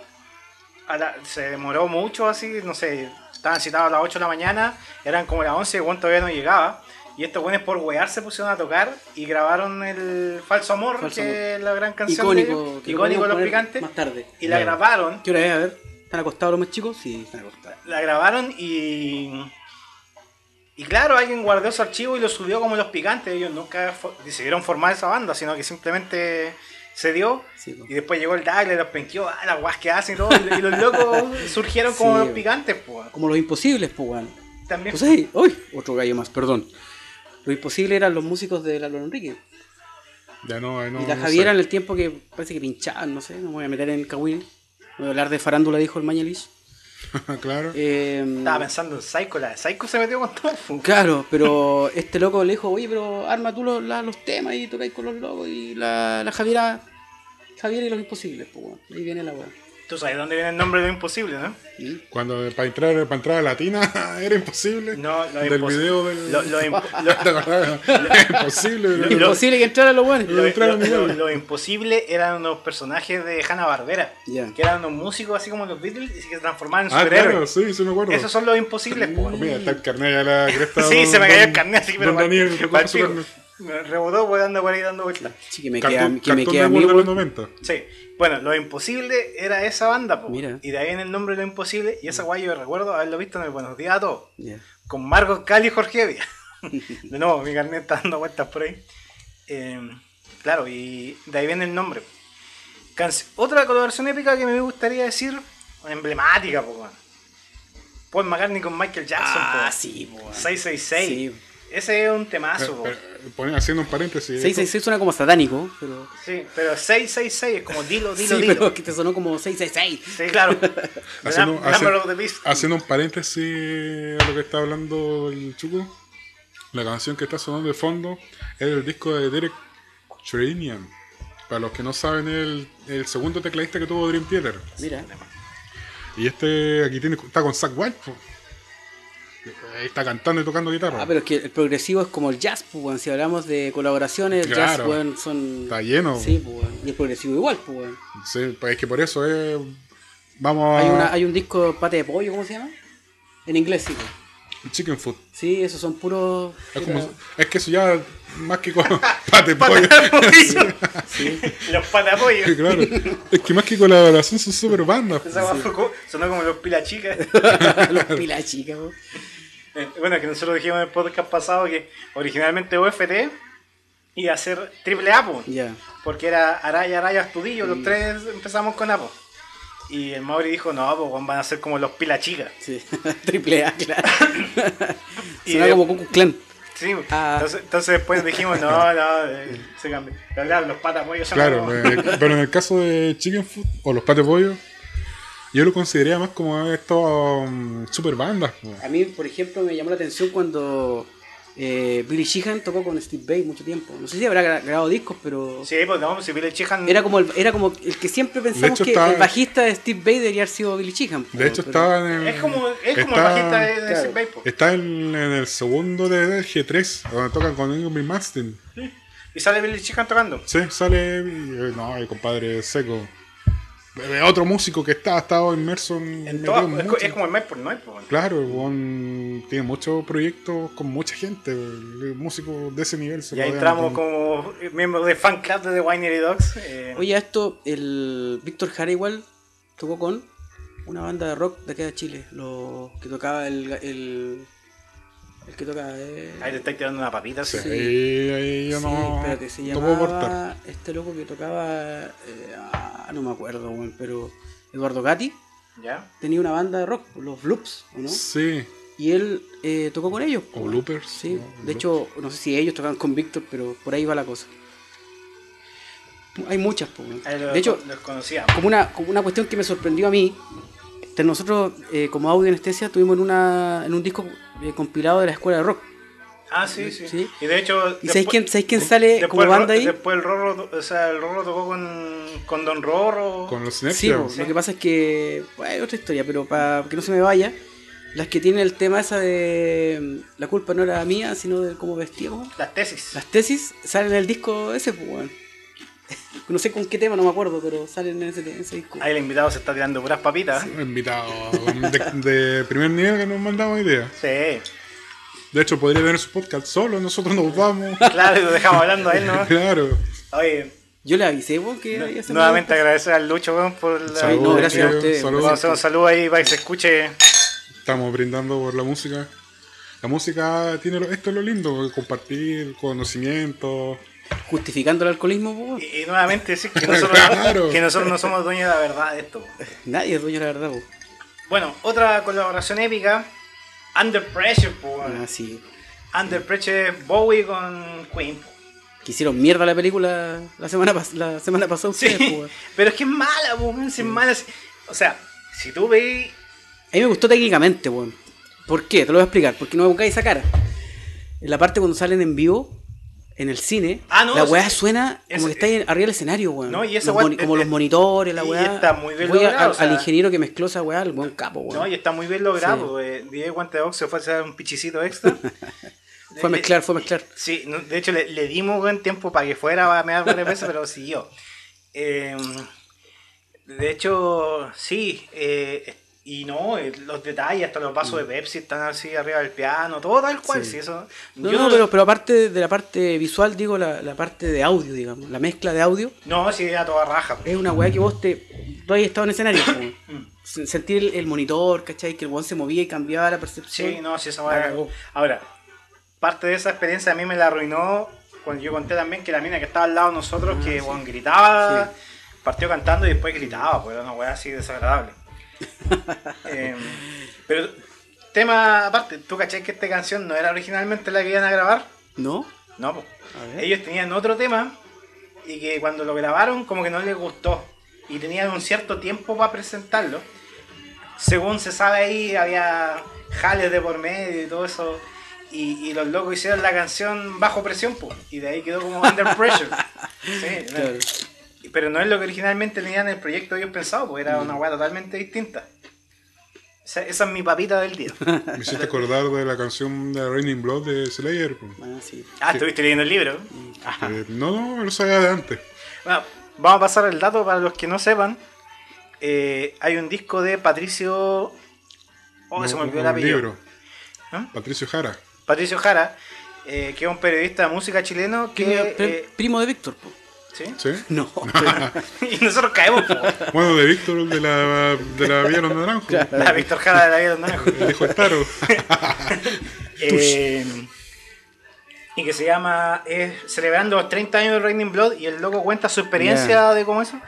a la- Se demoró mucho, así, no sé. Estaban citados a las 8 de la mañana, eran como las 11 y Juan todavía no llegaba. Y estos buenos por wear se pusieron a tocar y grabaron el Falso Amor, Falso que Amor. es la gran canción de icónico. ellos. que lo icónico podemos de los picantes. Más tarde. Y la grabaron ¿Qué hora es? A ver. ¿Están acostados los más chicos? Sí, están acostados. la grabaron y. Y claro, alguien guardó ese archivo y lo subió como los picantes. Ellos nunca fo- decidieron formar esa banda, sino que simplemente se dio. Sí. Y después llegó el Douglas y los penqueó, ah, las guas que hacen y todo. Y los locos *laughs* surgieron como Sí, los picantes, pues. Como los imposibles, pues, weón. También. Pues ahí, uy, otro gallo más, perdón. Lo imposible eran los músicos de la Loro Enrique. Ya no, no, y la no Javiera sé. en el tiempo que parece que pinchaban, no sé, no me voy a meter en Kawin. Voy a hablar de farándula, dijo el Mañalich. *laughs* claro. Eh, Estaba pensando en Psycho, la de Psycho se metió con todo. Claro, pero este loco le dijo, oye, pero arma tú los, la- los temas y tocáis con los locos. Y la, la Javiera, Javiera y los imposibles, pues. Ahí viene la weá. Tú sabes dónde viene el nombre de lo imposible, ¿no? Cuando para entrar, para entrar a Latina *laughs* era imposible. No, lo Del impos- video del. Lo, lo imp- *laughs* lo- ¿Te acordás? Era *laughs* imposible. Lo- Imposible que entraran los buenos. lo- lo- lo- lo imposible eran unos personajes de Hanna Barbera. Que eran unos músicos así como los Beatles y que se transformaban en Ah, superhéroes. claro, sí, sí me acuerdo. Esos son los imposibles, po. Mira, está el carnet a la cresta. Sí, don- se me cayó el carnet así, pero Don Daniel, rebotó pues dando por ahí dando vueltas. Sí, que me Cartón, queda, que me queda de a mí, Word de los weón. 90. Sí. Bueno, lo imposible era esa banda, po. Mira. Y de ahí viene el nombre de lo imposible. Y esa guay yo recuerdo haberlo visto en el Buenos Días a todos. Con Margot Cali y Jorge Evia. *laughs* de nuevo, mi carnet está dando vueltas por ahí. Eh, claro, y de ahí viene el nombre. Canc- Otra colaboración épica que me gustaría decir, emblemática, po. Paul McCartney con Michael Jackson, Ah, po. sí, po, weón. 666. Sí. Ese es un temazo, Pero- pero, haciendo un paréntesis. 666 suena como satánico, pero. Sí, pero 666 es como dilo, dilo, sí, dilo. pero que te sonó como 666. Sí, claro. *laughs* Haciendo, haciendo un paréntesis a lo que está hablando el Chuco, la canción que está sonando de fondo es el disco de Derek Sherinian. Para los que no saben, es el, el segundo tecladista que tuvo Dream Theater. Mira. Y este aquí tiene, está con Zack White. Ahí está cantando y tocando guitarra. Ah, pero es que el progresivo es como el jazz, pues, weón. Si hablamos de colaboraciones, el jazz, Claro. weón, son. Está lleno. Sí, pues. Y el progresivo igual, pues, weón. Sí, pues es que por eso es. Vamos a. Hay, una, hay un disco pate de pollo, ¿cómo se llama? En inglés, sí. pues. Chicken Food. Sí, esos son puros. Es, puta- como- es que eso ya, más que con *laughs* pate pollo. *laughs* Sí. Los patapollos. claro. Es que más que colaboración son super bandas. Co- sonó como los pila chicas. *laughs* Los pilas chicas, weón. Eh, *laughs* Bueno, que nosotros dijimos en el podcast pasado que originalmente OFT iba a ser triple Apo. Porque era Araya, Araya, Astudillo, los tres empezamos con Apo. Y el Mauri dijo, no, pues van a ser como los pila chicas. Sí. *laughs* Triple A, claro. *laughs* Y Suena de- como Ku Klux Klan. Sí, Ah. entonces, entonces después dijimos, no, no, eh, se claro, los patapollos son Claro, como- eh, pero en el caso de Chicken Food o los pate pollo, yo lo consideraría más como estos mm, super bandas. A mí, por ejemplo, me llamó la atención cuando eh, Billy Sheehan tocó con Steve Vai mucho tiempo. No sé si habrá gra- grabado discos, pero Sí, pues no, si Billy Sheehan... era como el, era como el que siempre pensamos hecho, que estaba- el bajista de Steve Vai debería haber sido Billy Sheehan. De hecho, pero- estaba en el. Es como, es como está- el bajista de, de claro. Steve Vai, po. Está en, en el segundo de G3, donde tocan con Ingrid Mastin. Y sale Billy Sheehan tocando. Sí, sale. eh, No, el compadre seco. Otro músico que está, ha estado inmerso en. En en es, es como el mes por noche, po. Claro, tiene muchos proyectos con mucha gente. el músico de ese nivel se Y ahí entramos con- como miembros de fan club de The Winery Dogs. eh, Oye, a esto, el Víctor Jara igual tocó con una banda de rock de acá de Chile, lo que tocaba el, el El que toca. eh, Ahí te estáis tirando una papita, sí. Sí, ahí, ahí yo sí, no, espérate, se no puedo cortar. llamaba. Este loco que tocaba. eh, ah, no me acuerdo, weón, pero. Eduardo Gatti ¿Ya? tenía una banda de rock, los Bloops, ¿o no? Sí, Y él eh, tocó con ellos. o weón. Loopers. Sí, ¿no? de hecho, no sé si ellos tocaban con Víctor, pero por ahí va la cosa. Hay muchas, lo- De hecho, los como una, como una cuestión que me sorprendió a mí, este, nosotros eh, como audio anestesia tuvimos en, una, en un disco eh, compilado de la escuela de rock. Ah, sí, sí. Sí. Y de hecho. ¿Y sabéis quién, quién sale como banda ahí? Después el Rorro, o sea, el Rorro tocó con, con Don Rorro. Con los Sí, Neptunes. po, lo que pasa es que, bueno, otra historia, pero para que no se me vaya, las que tienen el tema esa de la culpa no era mía, sino de cómo vestía, ¿cómo? Las tesis. Las tesis salen en el disco ese, pues, weón. No sé con qué tema, no me acuerdo, pero salen en ese, en ese disco. Ahí el invitado se está tirando puras papitas. Un invitado de, de primer nivel que nos mandamos ideas. Sí. De hecho, podría tener su podcast solo, nosotros nos vamos. *laughs* Claro, y lo dejamos hablando a él, ¿no? *laughs* claro. Oye, Yo le avisé, weón, que había ese nuevamente agradecer al Lucho, weón, por la. Ay, no, gracias a ustedes. saludos. Vamos a hacer un saludo ahí para que se escuche. Estamos brindando por la música. La música tiene lo- esto es lo lindo, compartir conocimiento. Justificando el alcoholismo, pues, weón. Y, y nuevamente decir que *laughs* nosotros, Claro. que nosotros no somos dueños de la verdad de esto. Nadie es dueño de la verdad, pues. Bueno, otra colaboración épica. Under Pressure, po. Ah, sí. Under Pressure Bowie con Queen. po. Que hicieron mierda la película la semana, pas- la semana pasada Sí, ustedes, pues, weón. *laughs* pero es que es mala, po, weón, si es mala. O sea, si tú veis. A mí me gustó técnicamente, weón. ¿Por qué? Te lo voy a explicar. Porque no me buscáis esa cara. En la parte cuando salen en vivo, en el cine, Ah, no, la weá suena Es- como que está ahí arriba del escenario, weón. No, y esa Los weá- moni- como los monitores, la y weá. está muy bien Voy logrado, al, o sea- al ingeniero que mezcló esa weá, el buen capo, weón. No, y está muy bien logrado. Sí. eh, DJ Guante de Box se fue a hacer un pichicito extra. *laughs* Fue a mezclar, fue a mezclar. Sí, no, de hecho le, le dimos buen tiempo para que fuera a mear varias veces, pero siguió. *laughs* Eh, de hecho, sí, eh, y no, eh, los detalles, hasta los vasos de Pepsi están así arriba del piano, todo tal cual, Mm. Sí. sí, eso. No, yo no, pero, pero aparte de la parte visual, digo, la, la parte de audio, digamos, la mezcla de audio, No, sí, era toda raja. es una weá que vos te. Tú has estado en escenario. *coughs* Mm. Sentir el, el monitor, ¿cachai? Que el weón se movía y cambiaba la percepción. Sí, no, sí, esa weá. Ahora, parte de esa experiencia a mí me la arruinó cuando yo conté también que la mina que estaba al lado de nosotros, que weón, gritaba, partió cantando y después gritaba, pues era una weá así desagradable. *laughs* Eh, pero, tema aparte, ¿tú cachai que esta canción no era originalmente la que iban a grabar? ¿No? No, pues. Ellos tenían otro tema y que cuando lo grabaron como que no les gustó y tenían un cierto tiempo para presentarlo. Según se sabe ahí había jales de por medio y todo eso y, y los locos hicieron la canción bajo presión pues, y de ahí quedó como Under Pressure. *laughs* Sí, Claro. Pero no es lo que originalmente tenían en el proyecto ellos pensados, pues era una weá totalmente distinta. Esa, esa es mi papita del día. Me hiciste acordar de la canción de Raining Blood de Slayer. pues. Ah, sí. Ah, estuviste leyendo el libro. Eh, no, no, lo sabía de antes. Bueno, vamos a pasar el dato para los que no sepan. Eh, hay un disco de Patricio. Oh, No, se me olvidó el un apellido. libro. ¿Ah? Patricio Jara. Patricio Jara, eh, que es un periodista de música chileno que. Eh, primo de Víctor, po. ¿Sí? ¿Sí? No. *laughs* *laughs* y nosotros caemos, po. Bueno, de Víctor, de la, de la Villa Los Naranjos. La Víctor Jara de la vida de los naranjos. El hijo de Taro. *laughs* Eh, y que se llama Celebrando los 30 años de Raining Blood y el loco cuenta su experiencia de cómo eso.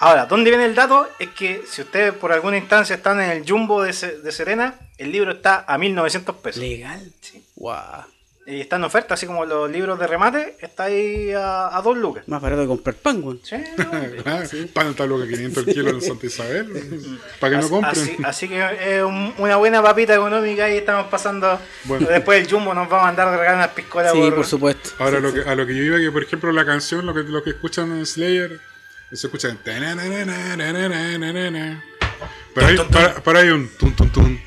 Ahora, ¿dónde viene el dato? Es que si ustedes por alguna instancia están en el Jumbo de, Se- de Serena, el libro está a 1900 pesos. Legal. Sí. Guau. Y está en oferta, así como los libros de remate, está ahí a, a 2 lucas. Más barato de comprar pan, weón. Sí, *laughs* no, Ah, Pan está loca 500 el kilo en Santa Isabel. Para que no Así- compren. Así, así que es un- una buena papita económica y estamos pasando. Bueno. Después el Jumbo nos va a mandar a regalar unas piscolas Sí, por supuesto. Ahora Sí, lo sí. que, a lo que yo iba, que por ejemplo la canción, lo que, lo que escuchan en Slayer, se escucha en Pero hay, para, para hay un tun tun tun.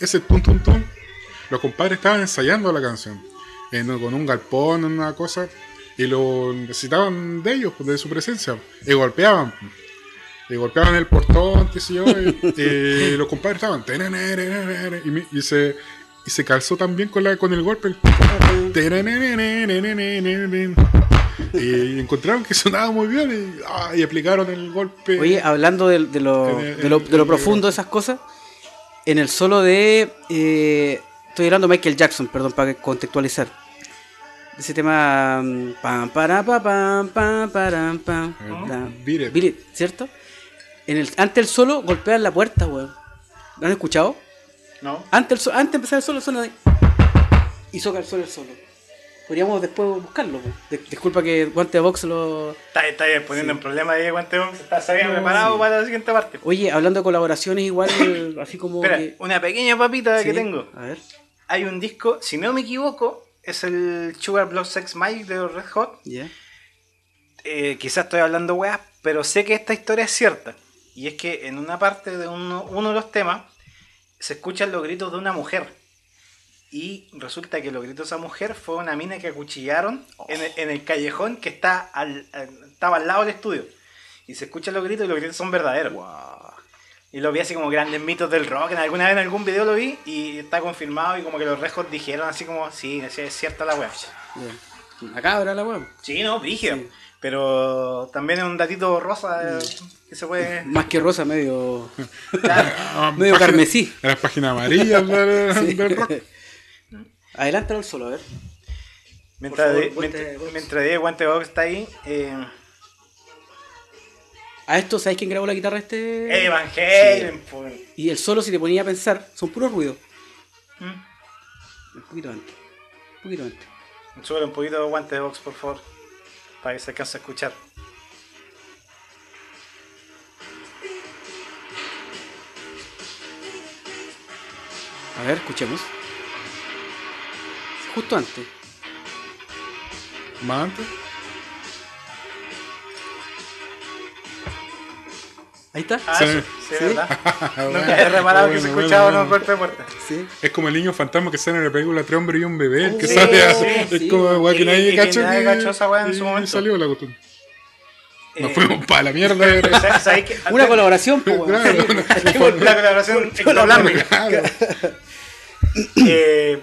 Ese tun tun tun. Los compadres estaban ensayando la canción. con un galpón, una cosa. Y lo necesitaban de ellos, de su presencia. Y golpeaban. Y golpeaban el portón, qué sé yo. Y, los compadres estaban. Y, se, y se calzó también con, la, con el golpe. Y encontraron que sonaba muy bien y, aplicaron el golpe. Oye, hablando de, lo, de lo, de lo profundo de esas cosas, en el solo de. Estoy hablando de Michael Jackson, perdón, para contextualizar. Ese tema. mm, Pam, para, pa, pam, pam, pam. La- Beat It. ¿cierto? En el, antes del solo, golpean la puerta, weón. ¿Lo han escuchado? ¿No? Antes, el antes de empezar el solo, suena de... Y soca el solo el solo. Podríamos después buscarlo. weón. De- disculpa que Guante Box lo. Está, está poniendo en problema ahí, Guanteo. Está se había preparado para la siguiente parte. Oye, hablando de colaboraciones, igual, *coughs* así como. Espera, que- una pequeña papita que tengo. A ver, Hay un disco, si no me equivoco, es el Sugar Blood Sex Magic de los Red Hot. ya. Eh, quizás estoy hablando weas, pero sé que esta historia es cierta. Y es que en una parte de uno, uno de los temas se escuchan los gritos de una mujer. Y resulta que los gritos de esa mujer fue una mina que acuchillaron en, el, en el callejón que está al, al- estaba al lado del estudio. Y se escuchan los gritos y los gritos son verdaderos. Y lo vi así como grandes mitos del rock. En alguna vez en algún video lo vi y está confirmado. Y como que los rejos dijeron así como, sí, es cierta la ya. La cabra, la weón. Sí, no, brígido. Sí. Pero también es un datito rosa eh, que se puede. Más que rosa, medio. *laughs* Claro. *laughs* Medio página- carmesí. Las páginas amarillas *laughs* del, Sí. del rock. Adelántalo el solo, a ver. Mientras, favor, de- guante mientras, Diego Guante está ahí, eh, A esto, ¿sabes quién grabó la guitarra este? Van Halen, pues. Y el solo, si te ponía a pensar, son puros ruidos. Mm. Un poquito antes. Un poquito antes. Sube un poquito de Guante de Box, por favor. Para que se alcance a escuchar. A ver, escuchemos. Justo antes. Más antes. Ahí está. Ah, Sí. sí. ¿verdad? *laughs* Bueno, Nunca he reparado que se bueno, escuchaba bueno, unos bueno. golpes de puerta. Sí. Es como el niño fantasma que sale en la película Tres hombres y un bebé, que Sí, sale a- sí, es sí. como weá que nadie cachó esa weá en su y momento. salió la cuestión. Nos Eh, fuimos para la mierda. Una colaboración, pues, weón. *laughs* Claro. Sí. La colaboración. Eh,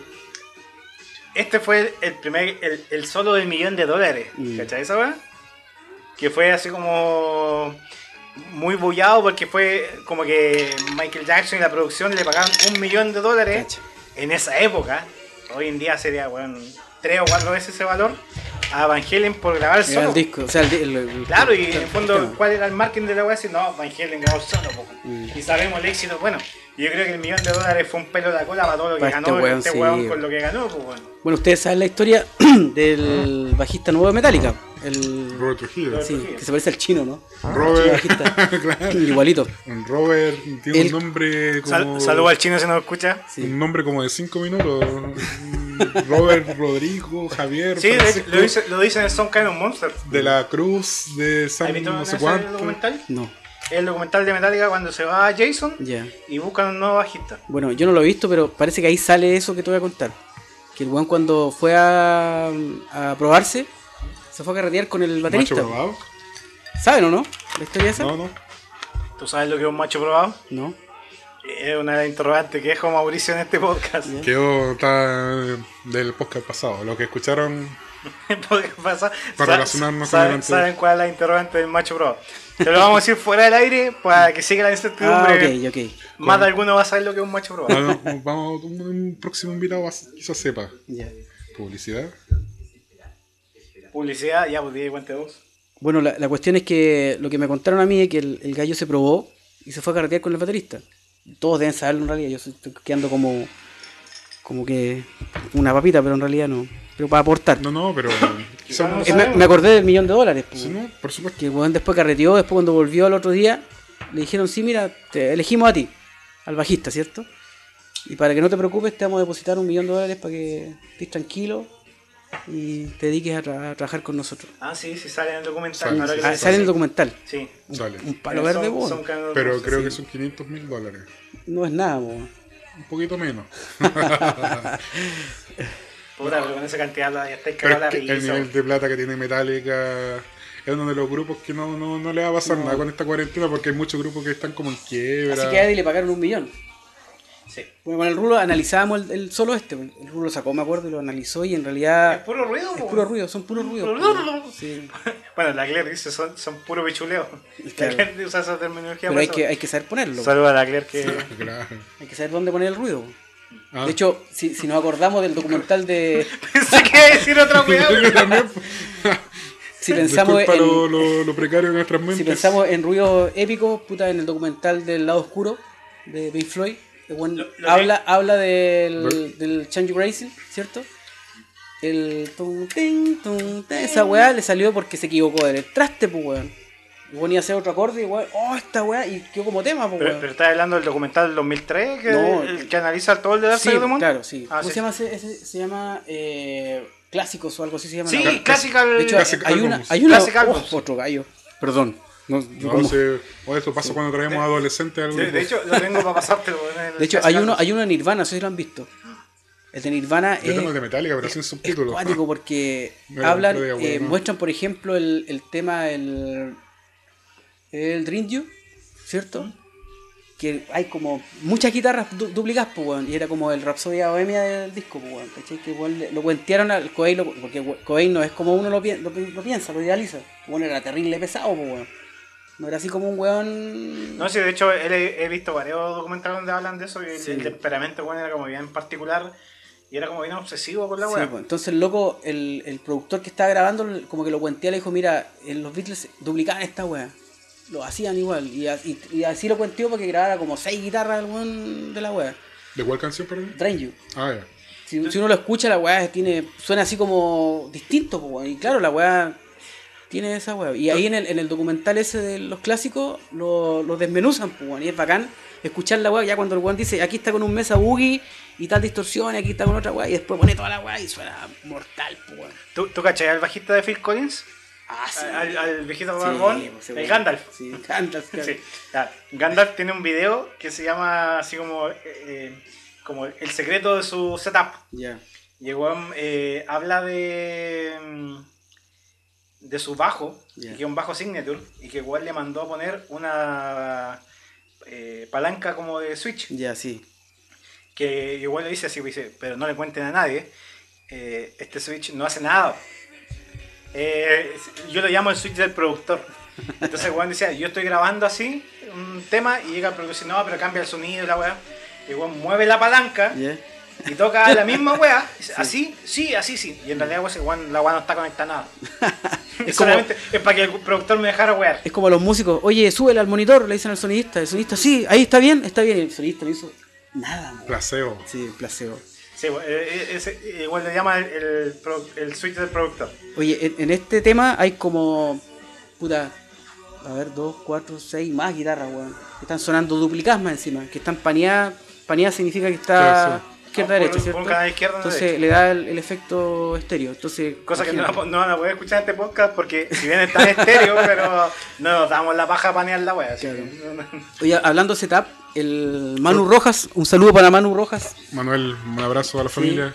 este fue el primer, el, el solo del millón de dólares. Mm. ¿Cachai esa weá? Que fue así como muy bullado porque fue como que Michael Jackson y la producción le pagaron un millón de dólares Cacha. en esa época. Hoy en día sería, bueno, tres o cuatro veces ese valor a Van Halen por grabar Era solo. el disco, o sea, el, di- el- el- Claro, y en el fondo. ¿cuál era el marketing de la weá? Si no, Van Halen ganó solo. Mm. Y sabemos el éxito. Bueno, yo creo que el millón de dólares fue un pelo de la cola para todo lo que Para este ganó weón, este sí. weón con lo que ganó, pues bueno. Bueno, ustedes saben la historia *clears throat* del bajista nuevo de Metallica. El... Robert Trujillo. Sí, que se parece al chino, ¿no? Robert. Bajista. *laughs* claro. Igualito. Robert tiene El- un nombre como. Sal- Saludos al chino si nos escucha. Sí. Un nombre como de 5 minutos. Robert Rodrigo, Javier. Sí, Francisco, lo dice, lo dice en Some Kind of Monster. de la Cruz, de ¿Has San no sé cuánto. documental? No, El documental de Metallica cuando se va Jason ya. y buscan un nuevo bajista. Bueno, yo no lo he visto, pero parece que ahí sale eso que te voy a contar. Que el weón cuando fue a, a probarse, se fue a carretear con el Macho baterista. probado. ¿Saben o no? ¿La historia esa? No, no. ¿Tú sabes lo que es un macho probado? No. Es una de las interrogantes que dejó Mauricio en este podcast. Quedó está, del podcast pasado. Lo que escucharon. *laughs* Porque pasa- Para relacionarnos con saben, el anterior. saben cuál es la interrogante del macho probado. Te lo vamos a decir fuera del aire para que siga la Ah, incertidumbre. ok, ok. Más de alguno va a saber lo que es un macho probado. Ah, vamos, un, un próximo invitado quizás sepa. Ya. Publicidad. Publicidad, ya, pues de vos. Bueno, la, la cuestión es que lo que me contaron a mí es que el, el gallo se probó y se fue a carretear con el baterista. Todos deben saberlo en realidad, yo estoy quedando como como que una papita, pero en realidad no. Pero para aportar. No, no, pero *laughs* no. me, me acordé del millón de dólares. pues. Sí, no, por supuesto. Que después carreteó, después cuando volvió al otro día, le dijeron, sí, mira, te elegimos a ti, al bajista, ¿cierto? Y para que no te preocupes, te vamos a depositar un millón de dólares para que estés tranquilo y te dediques a, tra- a trabajar con nosotros. Ah, sí, sí sale en el documental. Sale, ahora que lo sale en el documental. Sí. Sale. Un palo Son- verde, son Pero creo sí. que son 500 mil dólares. No es nada, weón. Un poquito menos. *laughs* Puta, pero con esa cantidad la- ya estáis Pero cagados es la que el nivel de plata que tiene Metallica es uno de los grupos que no, no, no le va a pasar nada con esta cuarentena porque hay muchos grupos que están como en quiebra. Así que a Eddie le pagaron un millón. Sí. Bueno, con el Rulo analizábamos el, el solo este. El Rulo sacó, me acuerdo, y lo analizó y en realidad Es puro ruido, es po. puro ruido, son puros ruidos. Puro- po. Sí. *laughs* Bueno, la Claire dice son, son puro pichuleo. Claro. La Claire usa esa terminología. Pero hay que, hay que saber ponerlo. Saludos a la Claire que. Claro. Hay que saber dónde poner el ruido. Ah. De hecho, si, si nos acordamos del documental de. *laughs* Pensé que iba a decir otra weá. *laughs* Si pensamos Disculpa en. lo, lo- lo precario de nuestras mentes. Si pensamos en ruidos épicos, puta, en el documental del lado oscuro de Pink Floyd, el buen Lo- lo habla, habla del, del Change Racing, ¿cierto? El tum, tin, tum, tin, esa weá le salió porque se equivocó del traste, pues weón. Y ponía a hacer otro acorde y weón, oh, esta weá, y quedó como tema, pues Pero, weón. pero estás hablando del documental del 2003 que, No. el que analiza todo el de Dark Sí, Side of the Moon? claro, sí. Ah, ¿Cómo sí. se llama ese? ese se llama eh, Clásicos o algo así se llama. Sí. Classical. De hecho, hay una, hay una oh, otro gallo. Perdón. No, No, como- se- o eso pasa cuando traemos adolescentes al de, grupo. de hecho, lo tengo para pasártelo. el De hecho, hay uno, hay uno de Nirvana, no sé si lo han visto. El de Nirvana Yo es, tengo el de Metallica, pero sin es subtítulos. cuático porque *laughs* Bueno, hablan, eh, bueno. muestran, por ejemplo, el, el tema, el, el Dream You, ¿cierto? Que hay como muchas guitarras du- duplicadas, pues, weón, y era como el Rhapsodia Bohemia del disco, pues, weón, ¿cachai? Que lo cuentearon al Cobain, lo- porque Cobain no es como uno lo, pi- lo, pi- lo piensa, lo idealiza. Bueno, era terrible pesado, pues. No era así como un weón... No, sí, de hecho, él he, he visto varios documentales donde hablan de eso y el, Sí. el temperamento bueno, era como bien particular y era como bien obsesivo con la Sí, weá. pues, entonces el loco, el, el productor que estaba grabando, como que lo cuentea, le dijo, mira, en los Beatles duplicaban esta weá. Lo hacían igual. Y, a- y- y así lo cuenteó porque grabara como seis guitarras el weón de la weá. ¿De cuál canción, perdón? Drain You. Ah, ya. Si, si uno lo escucha, la weá tiene, suena así como distinto, pues, weón. Y claro, la weá tiene esa weá. Y ahí en el, en el documental ese de los clásicos lo, lo desmenuzan, pues, weón. Y es bacán escuchar la weá ya cuando el weón dice, aquí está con un mesa boogie y tal distorsión, y aquí está con otra weá, y después pone toda la weá y suena mortal, pues, weón. ¿Tú, ¿Tú cachai al bajista de Phil Collins? Ah, sí. Al, al viejito Sí, barbón, pues, el weón. Gandalf. Sí, Gandalf, claro. *laughs* Sí. Gandalf tiene un video que se llama así como, eh, eh, como el secreto de su setup. Ya. Y el eh, habla de mm, de su bajo, que es un bajo signature, y que igual le mandó a poner una eh, palanca como de switch, Ya, sí. que igual le dice así, dice, pero no le cuenten a nadie, eh, este switch no hace nada. Eh, yo lo llamo el switch del productor. Entonces weón decía, yo estoy grabando así un tema y llega el productor y dice, no, pero cambia el sonido y la weá. Y mueve la palanca y toca la misma wea, *laughs* dice, así, sí, así, sí. Y en realidad pues, la wea no está conectada a nada. *laughs* Es es como- solamente es para que el productor me dejara wear. Es como los músicos, oye, súbele al monitor, le dicen al sonidista. El sonidista, sí, ahí está bien, está bien. Y el sonidista no hizo nada, weón. Placeo. Sí, placebo. Sí, eh, eh, ese- igual le llama el, el, el switch del productor. Oye, en, en este tema hay como. Puta. A ver, dos, cuatro, seis más guitarras, weón. Que están sonando duplicadas más encima. Que están paneadas. Paneadas significa que está Sí, Por- derecha, por ¿cierto? un canal izquierdo, Entonces le da el, el efecto estéreo. Entonces. Cosa que no, no van a poder escuchar en este podcast porque si bien está en estéreo, *laughs* pero no nos damos la paja a panear la wea. Claro. Oye, hablando de setup, el Manu Rojas, un saludo para Manu Rojas. Manuel, un abrazo a la familia.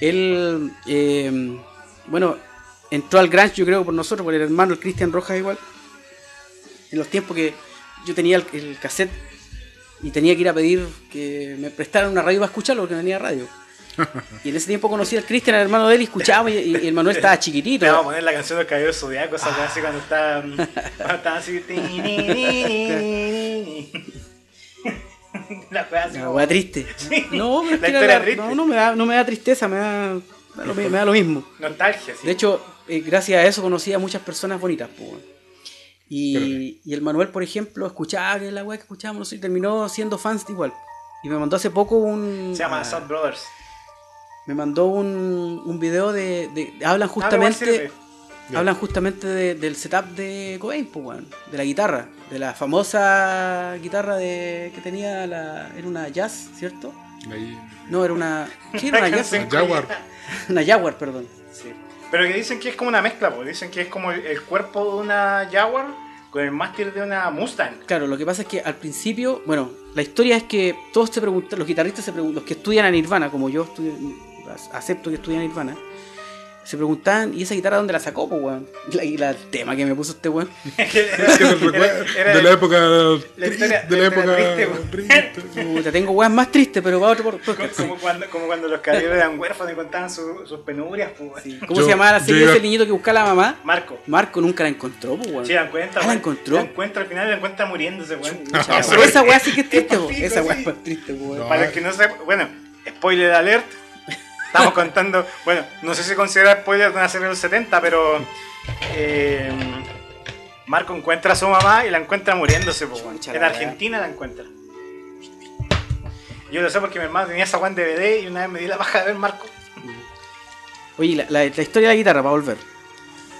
Él, eh, bueno, entró al Grange, yo creo, por nosotros, por el hermano, el Cristian Rojas igual. En los tiempos que yo tenía el, el cassette y tenía que ir a pedir que me prestaran una radio para escucharlo porque no tenía radio. Y en ese tiempo conocí al Cristian, el hermano de él, y escuchábamos y, y el Manuel estaba chiquitito. Vamos a poner la canción del Caballero Zodiaco, esa wea así cuando está. Cuando está así. ni, ni, ni. *laughs* La wea así. Como- wea triste. Sí, No, pero es la que la- triste. no, no me da, no me da tristeza, me da, me da lo, me da lo mismo. Nostalgia, sí. De hecho, eh, gracias a eso conocí a muchas personas bonitas, pues. Y, y el Manuel, por ejemplo, escuchaba que la weá que escuchábamos y terminó siendo fans de igual. Y me mandó hace poco un. se llama ah, South Brothers. me mandó un, un video de, de- de- Hablan Ah, justamente. hablan justamente de- del setup de Cobain, pues, weón, de la guitarra. De la famosa guitarra de que tenía la. Era una jazz, ¿cierto? Ahí. No, era una. ¿Qué era *laughs* una jazz? canción Jaguar. *laughs* Una Jaguar, perdón. Sí. Pero que dicen que es como una mezcla, pues. dicen que es como el, el cuerpo de una Jaguar con el mástil de una Mustang. Claro, lo que pasa es que al principio, bueno, la historia es que todos se preguntan, los guitarristas se preguntan, los que estudian a Nirvana, como yo acepto que estudian a Nirvana, se preguntaban, ¿y esa guitarra dónde la sacó, pues, weón? Y *laughs* la- Y la- el tema que me puso este weón. *laughs* Era- de la época la triste, historia- de la la época triste. Puta, tengo weón más triste, pero va otro por. Como cuando, como cuando los caballeros eran huérfanos y contaban su- sus penurias, pues. Sí. ¿Cómo Yo- se llamaba la serie ese niñito que buscaba a la mamá? Marco. Marco nunca la encontró, pues, weón. Sí, la encuentra. Ah, la weón. encontró. La encuentra al final, la encuentra muriéndose, weón. Pero *laughs* esa weá sí que es triste, pico, Esa weá es triste, po, weón. Para el que no sepa, bueno, spoiler alert. Estamos contando, bueno, no sé si considera spoiler de una serie del 70, pero eh, Marco encuentra a su mamá y la encuentra muriéndose. po. Chucha en. Argentina la encuentra. Yo lo sé porque mi hermano tenía esa One DVD y una vez me di la baja de ver Marco. Oye, la, la- la historia de la guitarra, para volver.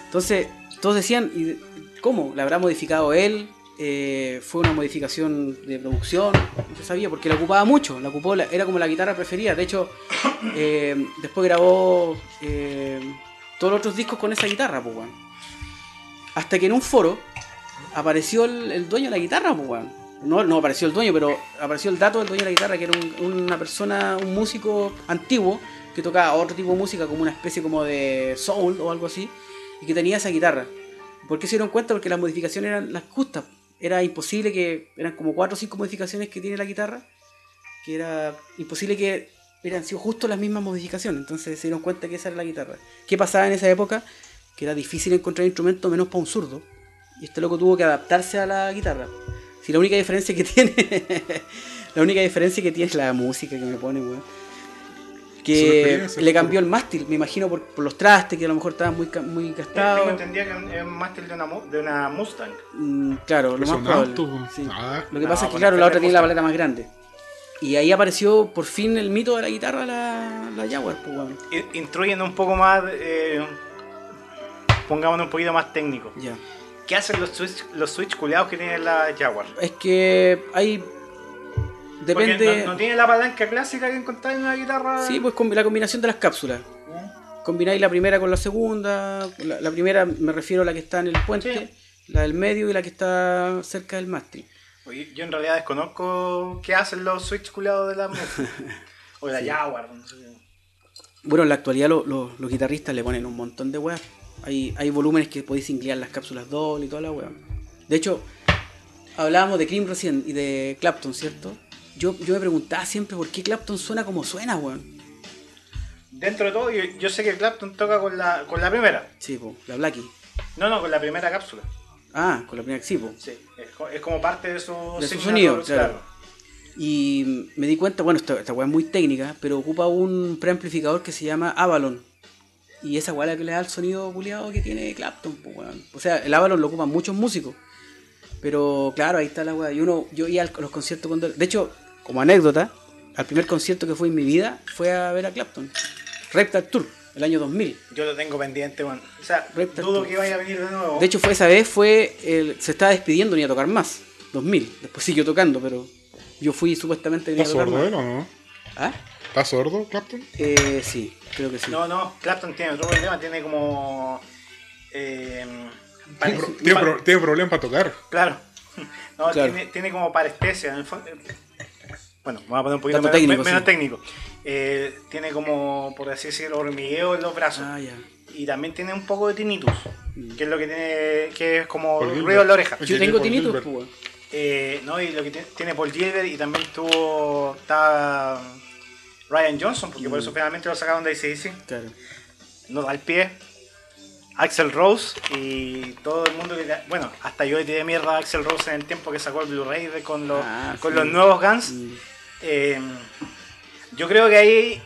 Entonces, todos decían, ¿y ¿cómo? ¿La habrá modificado él? Eh, ¿Fue una modificación de producción? No se sabía, porque la ocupaba mucho. La ocupó, la- era como la guitarra preferida. De hecho, *coughs* eh, después grabó eh, todos los otros discos con esa guitarra, pues. Hasta que en un foro apareció el, el dueño de la guitarra, pues. No, no apareció el dueño, pero apareció el dato del dueño de la guitarra, que era un- una persona, un músico antiguo, que tocaba otro tipo de música, como una especie como de soul o algo así, y que tenía esa guitarra. ¿Por qué se dieron cuenta? Porque las modificaciones eran las justas. Era imposible que, eran como cuatro o cinco modificaciones que tiene la guitarra, que era imposible que hubieran sido justo las mismas modificaciones. Entonces se dieron cuenta que esa era la guitarra. ¿Qué pasaba en esa época? Que era difícil encontrar instrumentos menos para un zurdo. Y este loco tuvo que adaptarse a la guitarra. Si la única diferencia que *laughs* tiene. la única diferencia que tiene es la música que me pone, weón. Que le cambió el mástil, me imagino, por, por los trastes, que a lo mejor estaban muy, muy Tengo gastados. entendía que es un mástil de una, de una Mustang. Mm, claro, lo más probable. auto, po. sí. Ah. Lo que No, pasa es que, claro, la otra tiene la paleta más grande. Y ahí apareció por fin el mito de la guitarra, la, la Jaguar, pues, Instruyen un poco más, eh, pongámonos un poquito más técnico. Ya. ¿Qué hacen los switch, los switch culeados que tiene la Jaguar? Es que hay. Depende. no, no tiene la palanca clásica que encontráis en una guitarra. Sí, pues combi- la combinación de las cápsulas. Combináis la primera con la segunda. La, la primera me refiero a la que está en el puente, la del medio y la que está cerca del mástil. Oye, yo en realidad desconozco qué hacen los switch culeados de la *laughs* o de la Jaguar. No sé. Bueno, en la actualidad lo- lo- los guitarristas le ponen un montón de weas. Hay, hay volúmenes que podéis inclinar las cápsulas doble y toda la wea. De hecho, hablábamos de Cream recién y de Clapton, ¿cierto? Yo, yo me preguntaba siempre por qué Clapton suena como suena, weón. Dentro de todo, yo, yo sé que Clapton toca con la, con la primera. Sí, po, la Blackie. No, no, con la primera cápsula. Ah, con la primera sí, po. Sí, es, co- es como parte de su, De su sonido, claro. Y me di cuenta, bueno, esta, esta weá es muy técnica, pero ocupa un preamplificador que se llama Avalon. Y esa weá es la que le da el sonido culiado que tiene Clapton, weón. O sea, el Avalon lo ocupan muchos músicos. Pero claro, ahí está la weá. Y uno, yo iba a los conciertos cuando. De hecho, como anécdota, al primer concierto que fui en mi vida fue a ver a Clapton. Reptar Tour, el año 2000. Yo lo tengo pendiente, bueno. O sea, Recta dudo que vaya a venir de nuevo. De hecho, fue esa vez, fue el- se estaba despidiendo, ni a tocar más. 2000. Después siguió tocando, pero yo fui supuestamente venía ¿Está a tocar sordo él o no? ¿Ah? ¿Está sordo, Clapton? Eh, sí, creo que sí. No, no, Clapton tiene otro problema, tiene como. Eh, Tiene, pro- tiene pa- pro- tiene problemas para tocar. Claro. *laughs* No, Claro. Tiene, tiene como parestesia. en el fondo- Bueno, vamos a poner un poquito menos técnico, menos sí. técnico. Eh, tiene como, por así decirlo, hormigueo en los brazos. Ah, ya. Y también tiene un poco de tinnitus, Mm. que es lo que tiene, que es como ruido en la oreja. Yo tengo tinnitus, pues. Eh, no, y lo que tiene, tiene Paul Gilbert y también tuvo está Ryan Johnson, porque por Mm. eso finalmente lo sacaron de ACDC. Claro. No da el pie. Axel Rose y todo el mundo que... Bueno, hasta yo le tiré mierda a Axel Rose en el tiempo que sacó el Blu-ray con, los, Ah, con sí. los nuevos Guns. Mm. Eh, yo creo que ahí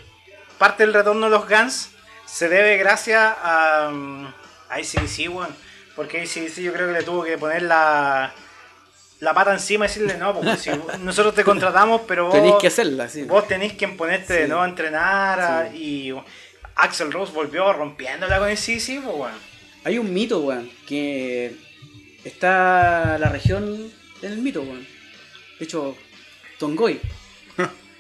parte del retorno de los Guns se debe gracias a, um, a ACDC, weón. Porque ACDC yo creo que le tuvo que poner la, la pata encima y decirle, no, porque si nosotros te contratamos, pero vos, Tenéis que hacerla, sí. vos tenés que ponerte de Sí. nuevo a entrenar. a- y Axel Rose volvió rompiéndola con ACDC, pues, weón. Hay un mito, weón, que está la región en el mito, weón. De hecho, Tongoy.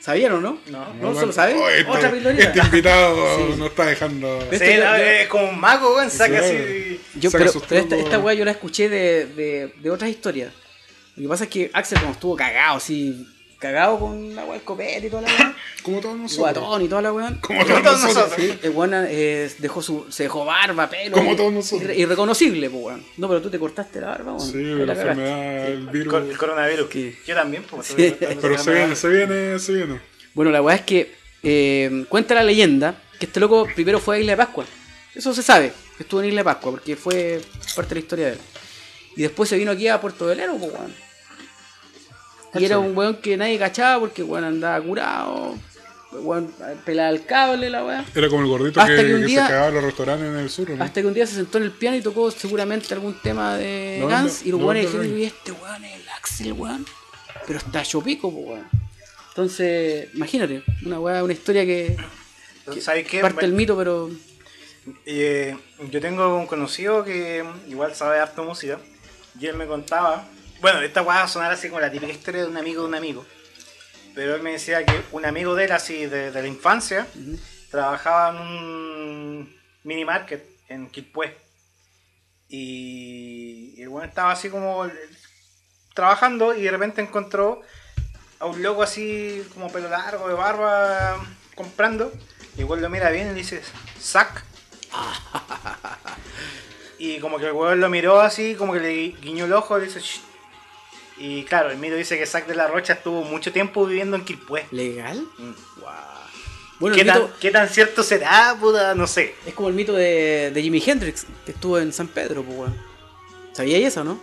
¿Sabían o no? No. ¿No se lo saben? Oh, este, Otra pildorita. este invitado *laughs* Sí. nos está dejando. No, es como un mago, weón, saca Sí. así. Yo, Saca pero, esta, esta weá yo la escuché de, de, de otras historias. Lo que pasa es que Axel como estuvo cagado, así, cagado con la weá copete y toda la weá. *laughs* Como todos nosotros. guatón y toda la weá. Como todos nosotros. Sí, el weón eh, dejó su, se dejó barba, pelo. Como y- todos nosotros. irre- Irreconocible, pues weón. No, pero tú te cortaste la barba, weón. Sí, la enfermedad, el El, virus. cor- el coronavirus. ¿Qué? Yo también, pues. Sí. Pero se viene, se viene, se viene. Bueno, la weá es que eh, cuenta la leyenda que este loco primero fue a Isla de Pascua. Eso se sabe, que estuvo en Isla de Pascua, porque fue parte de la historia de él. Y después se vino aquí a Puerto Velero, pues weón. Y era un weón que nadie cachaba porque weón andaba curado. weón, pelaba el cable, la weá. Era como el gordito Hasta que, que un que día- se cagaba en los restaurantes en el sur, ¿no? Hasta que un día se sentó en el piano y tocó seguramente algún tema de No, Guns. no, y los weones dijeron, y este weón es el Axel, weón. Pero está chopico, weón. Entonces, imagínate, una weá, una historia que, ¿Sabes qué? parte del mito, pero. Eh, yo tengo un conocido que igual sabe harto música y él me contaba, bueno, esta weá va a sonar así como la típica historia de un amigo de un amigo, pero él me decía que un amigo de él así de, de la infancia trabajaba en un mini market en Quilpué y, y el weón estaba así como trabajando y de repente encontró a un loco así como pelo largo de barba comprando y el weón lo mira bien y le dice, sac. *laughs* Y como que el weón lo miró así, como que le guiñó el ojo y le dice, "Shh". Y claro, el mito dice que Zack de la Rocha estuvo mucho tiempo viviendo en Quilpué. ¿Legal? Mm. Bueno, ¿Qué, el tan, mito ¿Qué tan cierto será? Puta, no sé. es como el mito de, de Jimi Hendrix, que estuvo en San Pedro, pues weón. ¿Sabíais eso, no?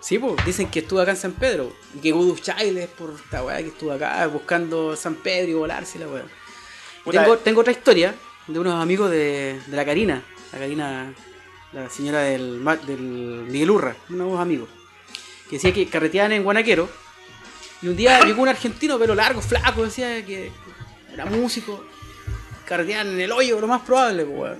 Sí, pues, dicen que estuvo acá en San Pedro. Y que Voodoo Child es por esta weá que estuvo acá buscando San Pedro y volarse la weá. Y Puta, Tengo, tengo otra historia de unos amigos de, de la Karina. La Karina, la señora del, del Miguel Urra, unos amigos. Que decía que carreteaban en Guanaquero. Y un día *laughs* llegó un argentino, pero largo, flaco, decía que era músico. Carreteaban en el hoyo, lo más probable, pues, weón.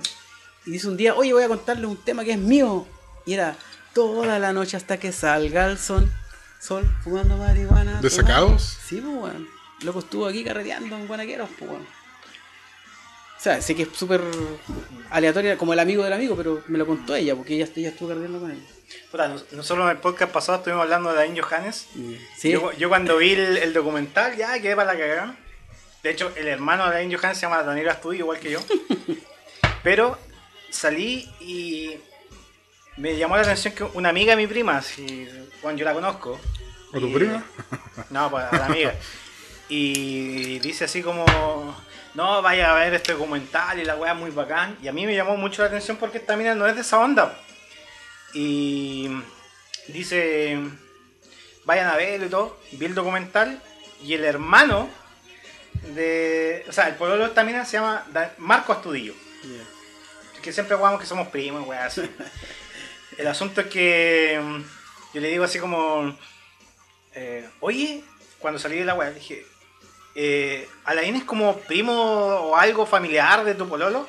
Y dice un día, oye, voy a contarle un tema que es mío. Y era toda la noche hasta que salga el sol. Sol, fumando marihuana. ¿De sacados? Sí, pues, weón. Loco estuvo aquí carreteando en Guanaqueros, pues, weón. O sea, sé que es súper aleatoria, como el amigo del amigo, pero me lo contó ella, porque ella, ella estuvo carreteando con él. Puta, nos- nosotros en el podcast pasado estuvimos hablando de Dain Johannes. Y- Sí, Yo, yo cuando vi el, el documental, ya quedé para la cagada. De hecho, el hermano de Dain Johannes se llama Daniel Astudillo, igual que yo. *laughs* Pero salí y me llamó la atención que una amiga de mi prima, si, bueno, yo la conozco. ¿O tu y- prima? No, pues a la amiga. Y dice así como, no, vaya a ver este documental y la weá es muy bacán. Y a mí me llamó mucho la atención porque esta mina no es de esa onda. Y dice, vayan a verlo y todo. Vi el documental y el hermano de, o sea, el pololo de esta mina se llama Marco Astudillo. Que siempre jugamos que somos primos, weá, así. *laughs* El asunto es que mm, yo le digo así como, eh, oye, cuando salí de la weá, dije, eh, ¿Alain es como primo o algo familiar de tu pololo?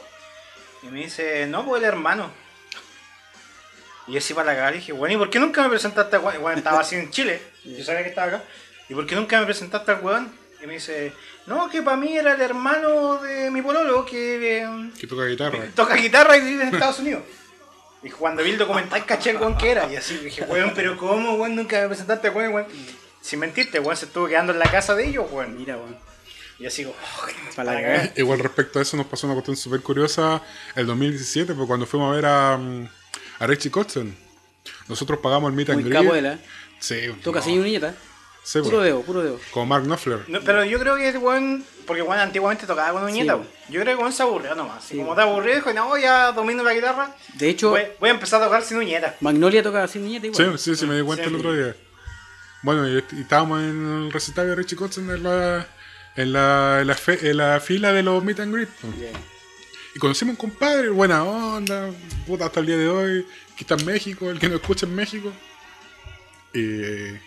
Y me dice, no, pues el hermano. Y yo así para la cagada le dije, bueno, ¿y por qué nunca me presentaste a weón? Bueno, estaba así en Chile, yo sabía que estaba acá. ¿Y por qué nunca me presentaste al weón? Y me dice, no, que para mí era el hermano de mi pololo que eh, Que toca guitarra. *laughs* toca guitarra y vive en Estados Unidos. Y cuando vi el documental caché el weón que era. Y así dije, weón, pero ¿cómo, weón? Nunca me presentaste, weón, weón. Sin mentirte, weón, se estuvo quedando en la casa de ellos, weón. mira, weón. Y así, oh, Para la cagada. Igual respecto a eso nos pasó una cuestión súper curiosa el 2017, pues cuando fuimos a ver a, mm, a Richie Kotzen. Nosotros pagamos el meet and Muy greet. capo él, ¿eh? Sí, Toca no, así niñeta. sí, Puro pues, dedo, puro dedo. Como Mark Knopfler. No, pero yo creo que el weón, porque weón antiguamente tocaba con uñeta, Sí, weón. Yo creo que weón se aburrió nomás. Y Sí, como te aburrió, dijo, no, ya domino la guitarra. De hecho, Voy, voy a empezar a tocar sin uñeta. Magnolia toca así niñeta Sí, igual. sí, sí, me di cuenta Sí. el otro día. Bueno, y, y estábamos en el recital de Richie Kotzen en la, en la, en la, fe- en la fila de los meet and greet. pues. Yeah. Y conocimos a un compadre, buena onda, puta, hasta el día de hoy, que está en México, el que nos escucha en México. Y eh,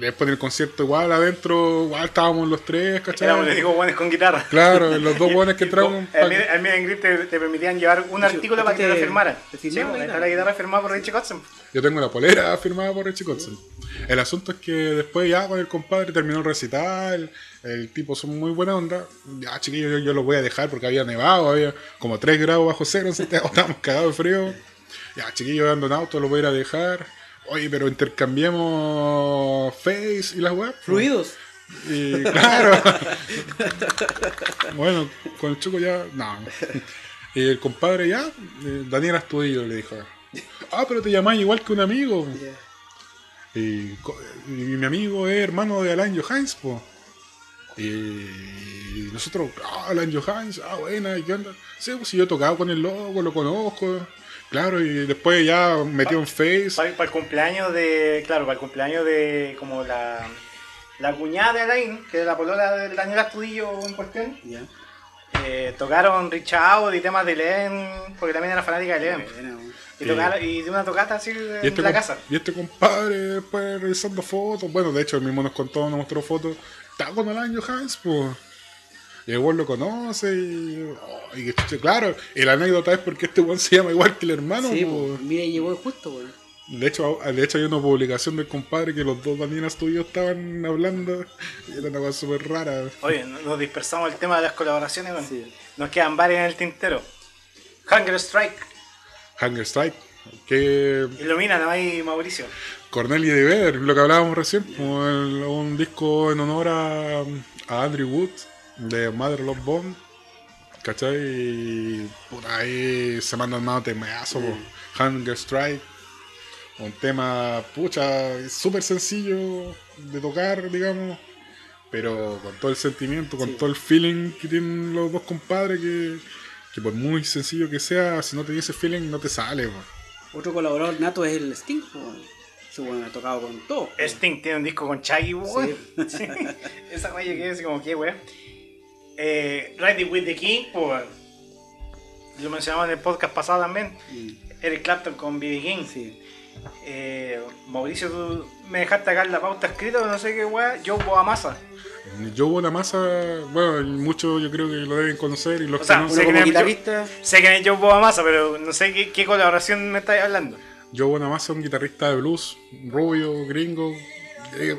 después del concierto, igual adentro, igual estábamos los tres, ¿cachai? Éramos los únicos weones con guitarra. Claro, los dos buenos que entraron. Al meet te, te permitían llevar un artículo ¿a para que te lo firmaran. Sí, guitarra? la guitarra firmada por Richie Kotzen. Yo tengo la polera firmada por Richie Kotzen. El asunto es que después ya con el compadre terminó el recital, el tipo son muy buena onda. Ya chiquillos, yo, yo lo voy a dejar porque había nevado, había como 3 grados bajo cero, Santiago, *laughs* estábamos cagados de frío. Ya chiquillos ando en auto, lo voy a ir a dejar. Oye, pero intercambiemos face y las web. Fluidos. Y claro. *laughs* bueno, con el chico ya. No. Y el compadre ya, eh, Daniel Astudillo le dijo. Ah, pero te llamás igual que un amigo. Y, mi amigo es hermano de Alan Johannes, po. Y nosotros, ah, Alan Johannes, ah, buena, ¿y qué onda? Sí, pues si yo he tocado con el loco, lo conozco. Claro, y después ya metió en Face. Para, para el cumpleaños de. Claro, para el cumpleaños de. Como la. la cuñada de Alain, que es la polola del Daniel Astudillo en cuestión, eh, tocaron Out y temas de Len, porque también era fanática de Len. Y, y de una tocata así en este, la com- casa. y este compadre, después revisando fotos, bueno, de hecho, él mismo nos contó, nos mostró fotos, está con Alan Johans, pues. Y el weón lo conoce y, oh, y claro, y la anécdota es porque este weón se llama igual que el hermano, Sí, po. pues, mira, llegó justo, weón. De hecho, de hecho hay una publicación del compadre que los dos Danielas tuyos estaban hablando y era una cosa súper rara. Oye, nos dispersamos el tema de las colaboraciones, bueno. Sí. nos quedan varias en el tintero. Hunger Strike, Hunger Strike, que iluminan ahí Mauricio. Corneli de Vedder, lo que hablábamos recién, el- un disco en honor a, a Andrew Wood de Mother Love Bone, ¿cachai? Y por ahí se mandan más temazo, po. Hunger Strike, un tema, pucha, súper sencillo de tocar, digamos, pero con todo el sentimiento, con Sí. todo el feeling que tienen los dos compadres, que, que por muy sencillo que sea, si no te ese feeling, no te sale. Otro colaborador nato es el Sting, weón ha tocado con todo. Sting tiene un disco con Chaggy, weón. Sí. *laughs* Esa wea que así como que, weón. Eh, Riding with the King, pues. Lo mencionamos en el podcast pasado también. Mm, Eric Clapton con B.B. King. Sí. Eh, Mauricio, tú me dejaste acá en la pauta escrita, no sé qué weá. Joe Boamasa. Yo hubo una masa, bueno, y muchos yo creo que lo deben conocer y los O sea, que no. Sé es guitarrista, Sé que es Joe Boamasa, pero no sé qué, qué colaboración me estáis hablando. Una masa, un guitarrista de blues, rubio, gringo. eh,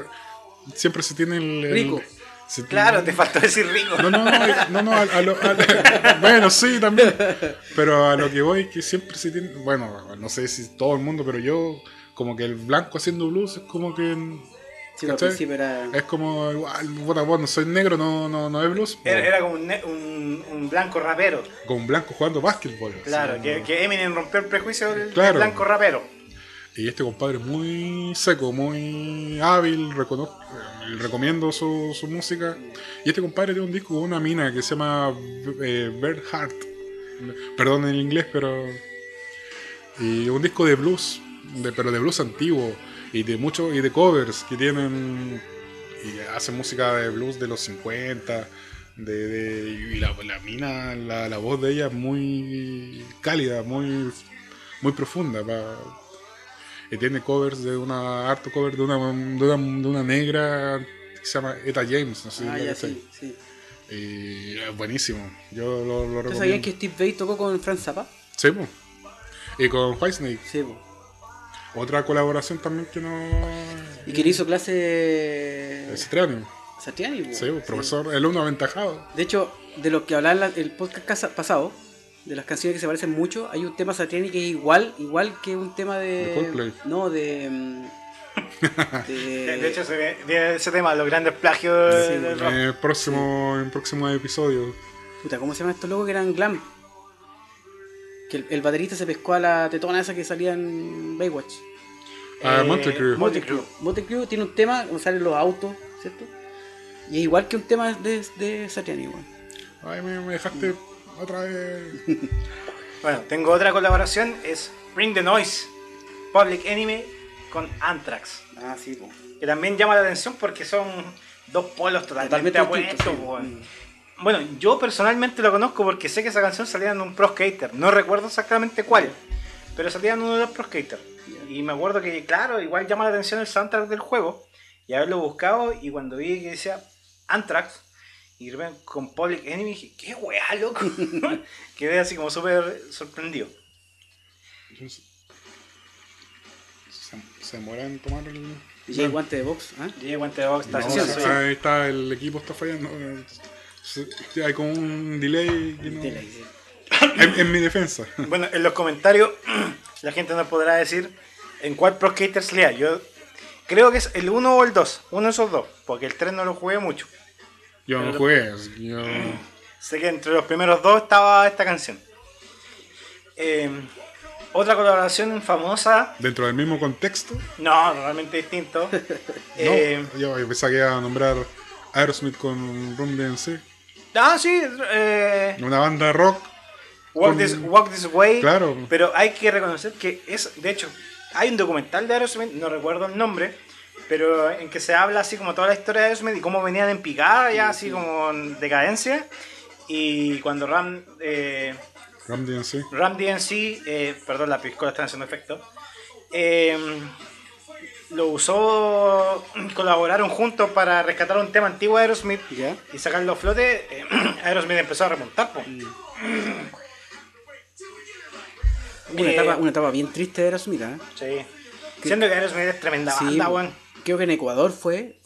siempre se tiene el. el- Rico. se tiene- Claro, te faltó decir rico. No, no, no, no, no, a, a lo- a- bueno, sí, también. Pero a lo que voy que siempre se tiene. Bueno, no sé si todo el mundo, pero yo, como que el blanco haciendo blues es como que. Sí, al ¿cachai? principio era. Es como igual, vos no soy negro, no, no, no es blues. Era, era como un, un, un blanco rapero. Con un blanco jugando básquetbol. Claro, así, que, ¿no? que Eminem rompió el prejuicio del, blanco rapero. Y este compadre es muy seco, muy hábil, reconozco, eh, recomiendo su, su música. Y este compadre tiene un disco con una mina que se llama eh, Bird Heart. Perdón en inglés, pero. Y un disco de blues, de, pero de blues antiguo. Y de mucho, y de covers que tienen. Y hacen música de blues de los 50. De, de- y la, la mina, la, la voz de ella es muy cálida, muy, muy profunda. y tiene covers de una harto cover de una, de una, de una negra que se llama Eta James, no sé Ah, ya, sí, sí. Y es buenísimo. Yo lo, lo ¿Ustedes sabían recomiendo. que Steve Vai tocó con Frank Zappa? Sí, po. Y con Whitesnake. Sí, po. Otra colaboración también que no. Y que le hizo clase. Citriani. Satriani, po. Sí, profesor, el alumno aventajado. De hecho, de lo que hablaba en la- el podcast casa- pasado, de las canciones que se parecen mucho, hay un tema Satriani que es igual, igual que un tema de. De Coldplay. No, de. mm, *laughs* de, De, hecho, se ve, viene ese tema, los grandes plagios Sí, del rock. El próximo, en próximo episodio. Puta, ¿cómo se llaman estos locos que eran glam? Que el, el baterista se pescó a la tetona esa que salía en Baywatch. Ah, Eh, Crue. Motley Crue tiene un tema donde salen los autos, ¿cierto? Y es igual que un tema de, de Satriani, weón. Ay, me, me dejaste otra vez. *laughs* Bueno, tengo otra colaboración, es Bring the Noise, Public Enemy con Anthrax. Ah, sí, po. Que también llama la atención porque son dos polos totalmente, Totalmente opuestos. sí. Bueno, yo personalmente lo conozco porque sé que esa canción salía en un Pro Skater. No recuerdo exactamente cuál, pero salía en uno de los Pro Skater. Y me acuerdo que, claro, igual llama la atención el soundtrack del juego. Y haberlo buscado y cuando vi que decía Anthrax y con Public Enemy dije, qué weá, loco. *laughs* Quedé así como súper sorprendido. Se, se demora en tomar el. DJ Guante de Box. Llegué guante de box, está No, haciendo sí, eso. ahí está, el equipo está fallando. Hay como un delay. no- sí. en, en mi defensa. *laughs* Bueno, en los comentarios *clears throat* la gente nos podrá decir en cuál Pro Skater salía. Yo creo que es el 1 o el 2, uno de esos dos, porque el 3 no lo jugué mucho. Yo no jugué. Yo... *clears throat* Sé que entre los primeros dos estaba esta canción. Eh, otra colaboración famosa, Dentro del mismo contexto. no, totalmente distinto. Eh, *laughs* no, yo pensaba que iba a nombrar Aerosmith con Rum DNC. Ah, sí, eh, Una banda de rock. Walk, Con- this, Walk This Way. Claro. Pero hay que reconocer que es, de hecho, hay un documental de Aerosmith, no recuerdo el nombre, pero en que se habla así como toda la historia de Aerosmith y cómo venían en picada ya así como en decadencia y cuando Ram eh, Ram DNC. Ram DNC, eh, perdón, la piscola está haciendo efecto, eh, lo usó, *clears throat* colaboraron juntos para rescatar un tema antiguo de Aerosmith ¿Ya? y sacarlo a flote, eh, *clears throat* Aerosmith empezó a remontar. po. *clears throat* Una, Eh, etapa, una etapa bien triste de Aerosmith, ¿eh? Sí. Siendo que Aerosmith es tremenda Sí, banda, weón. creo que en Ecuador fue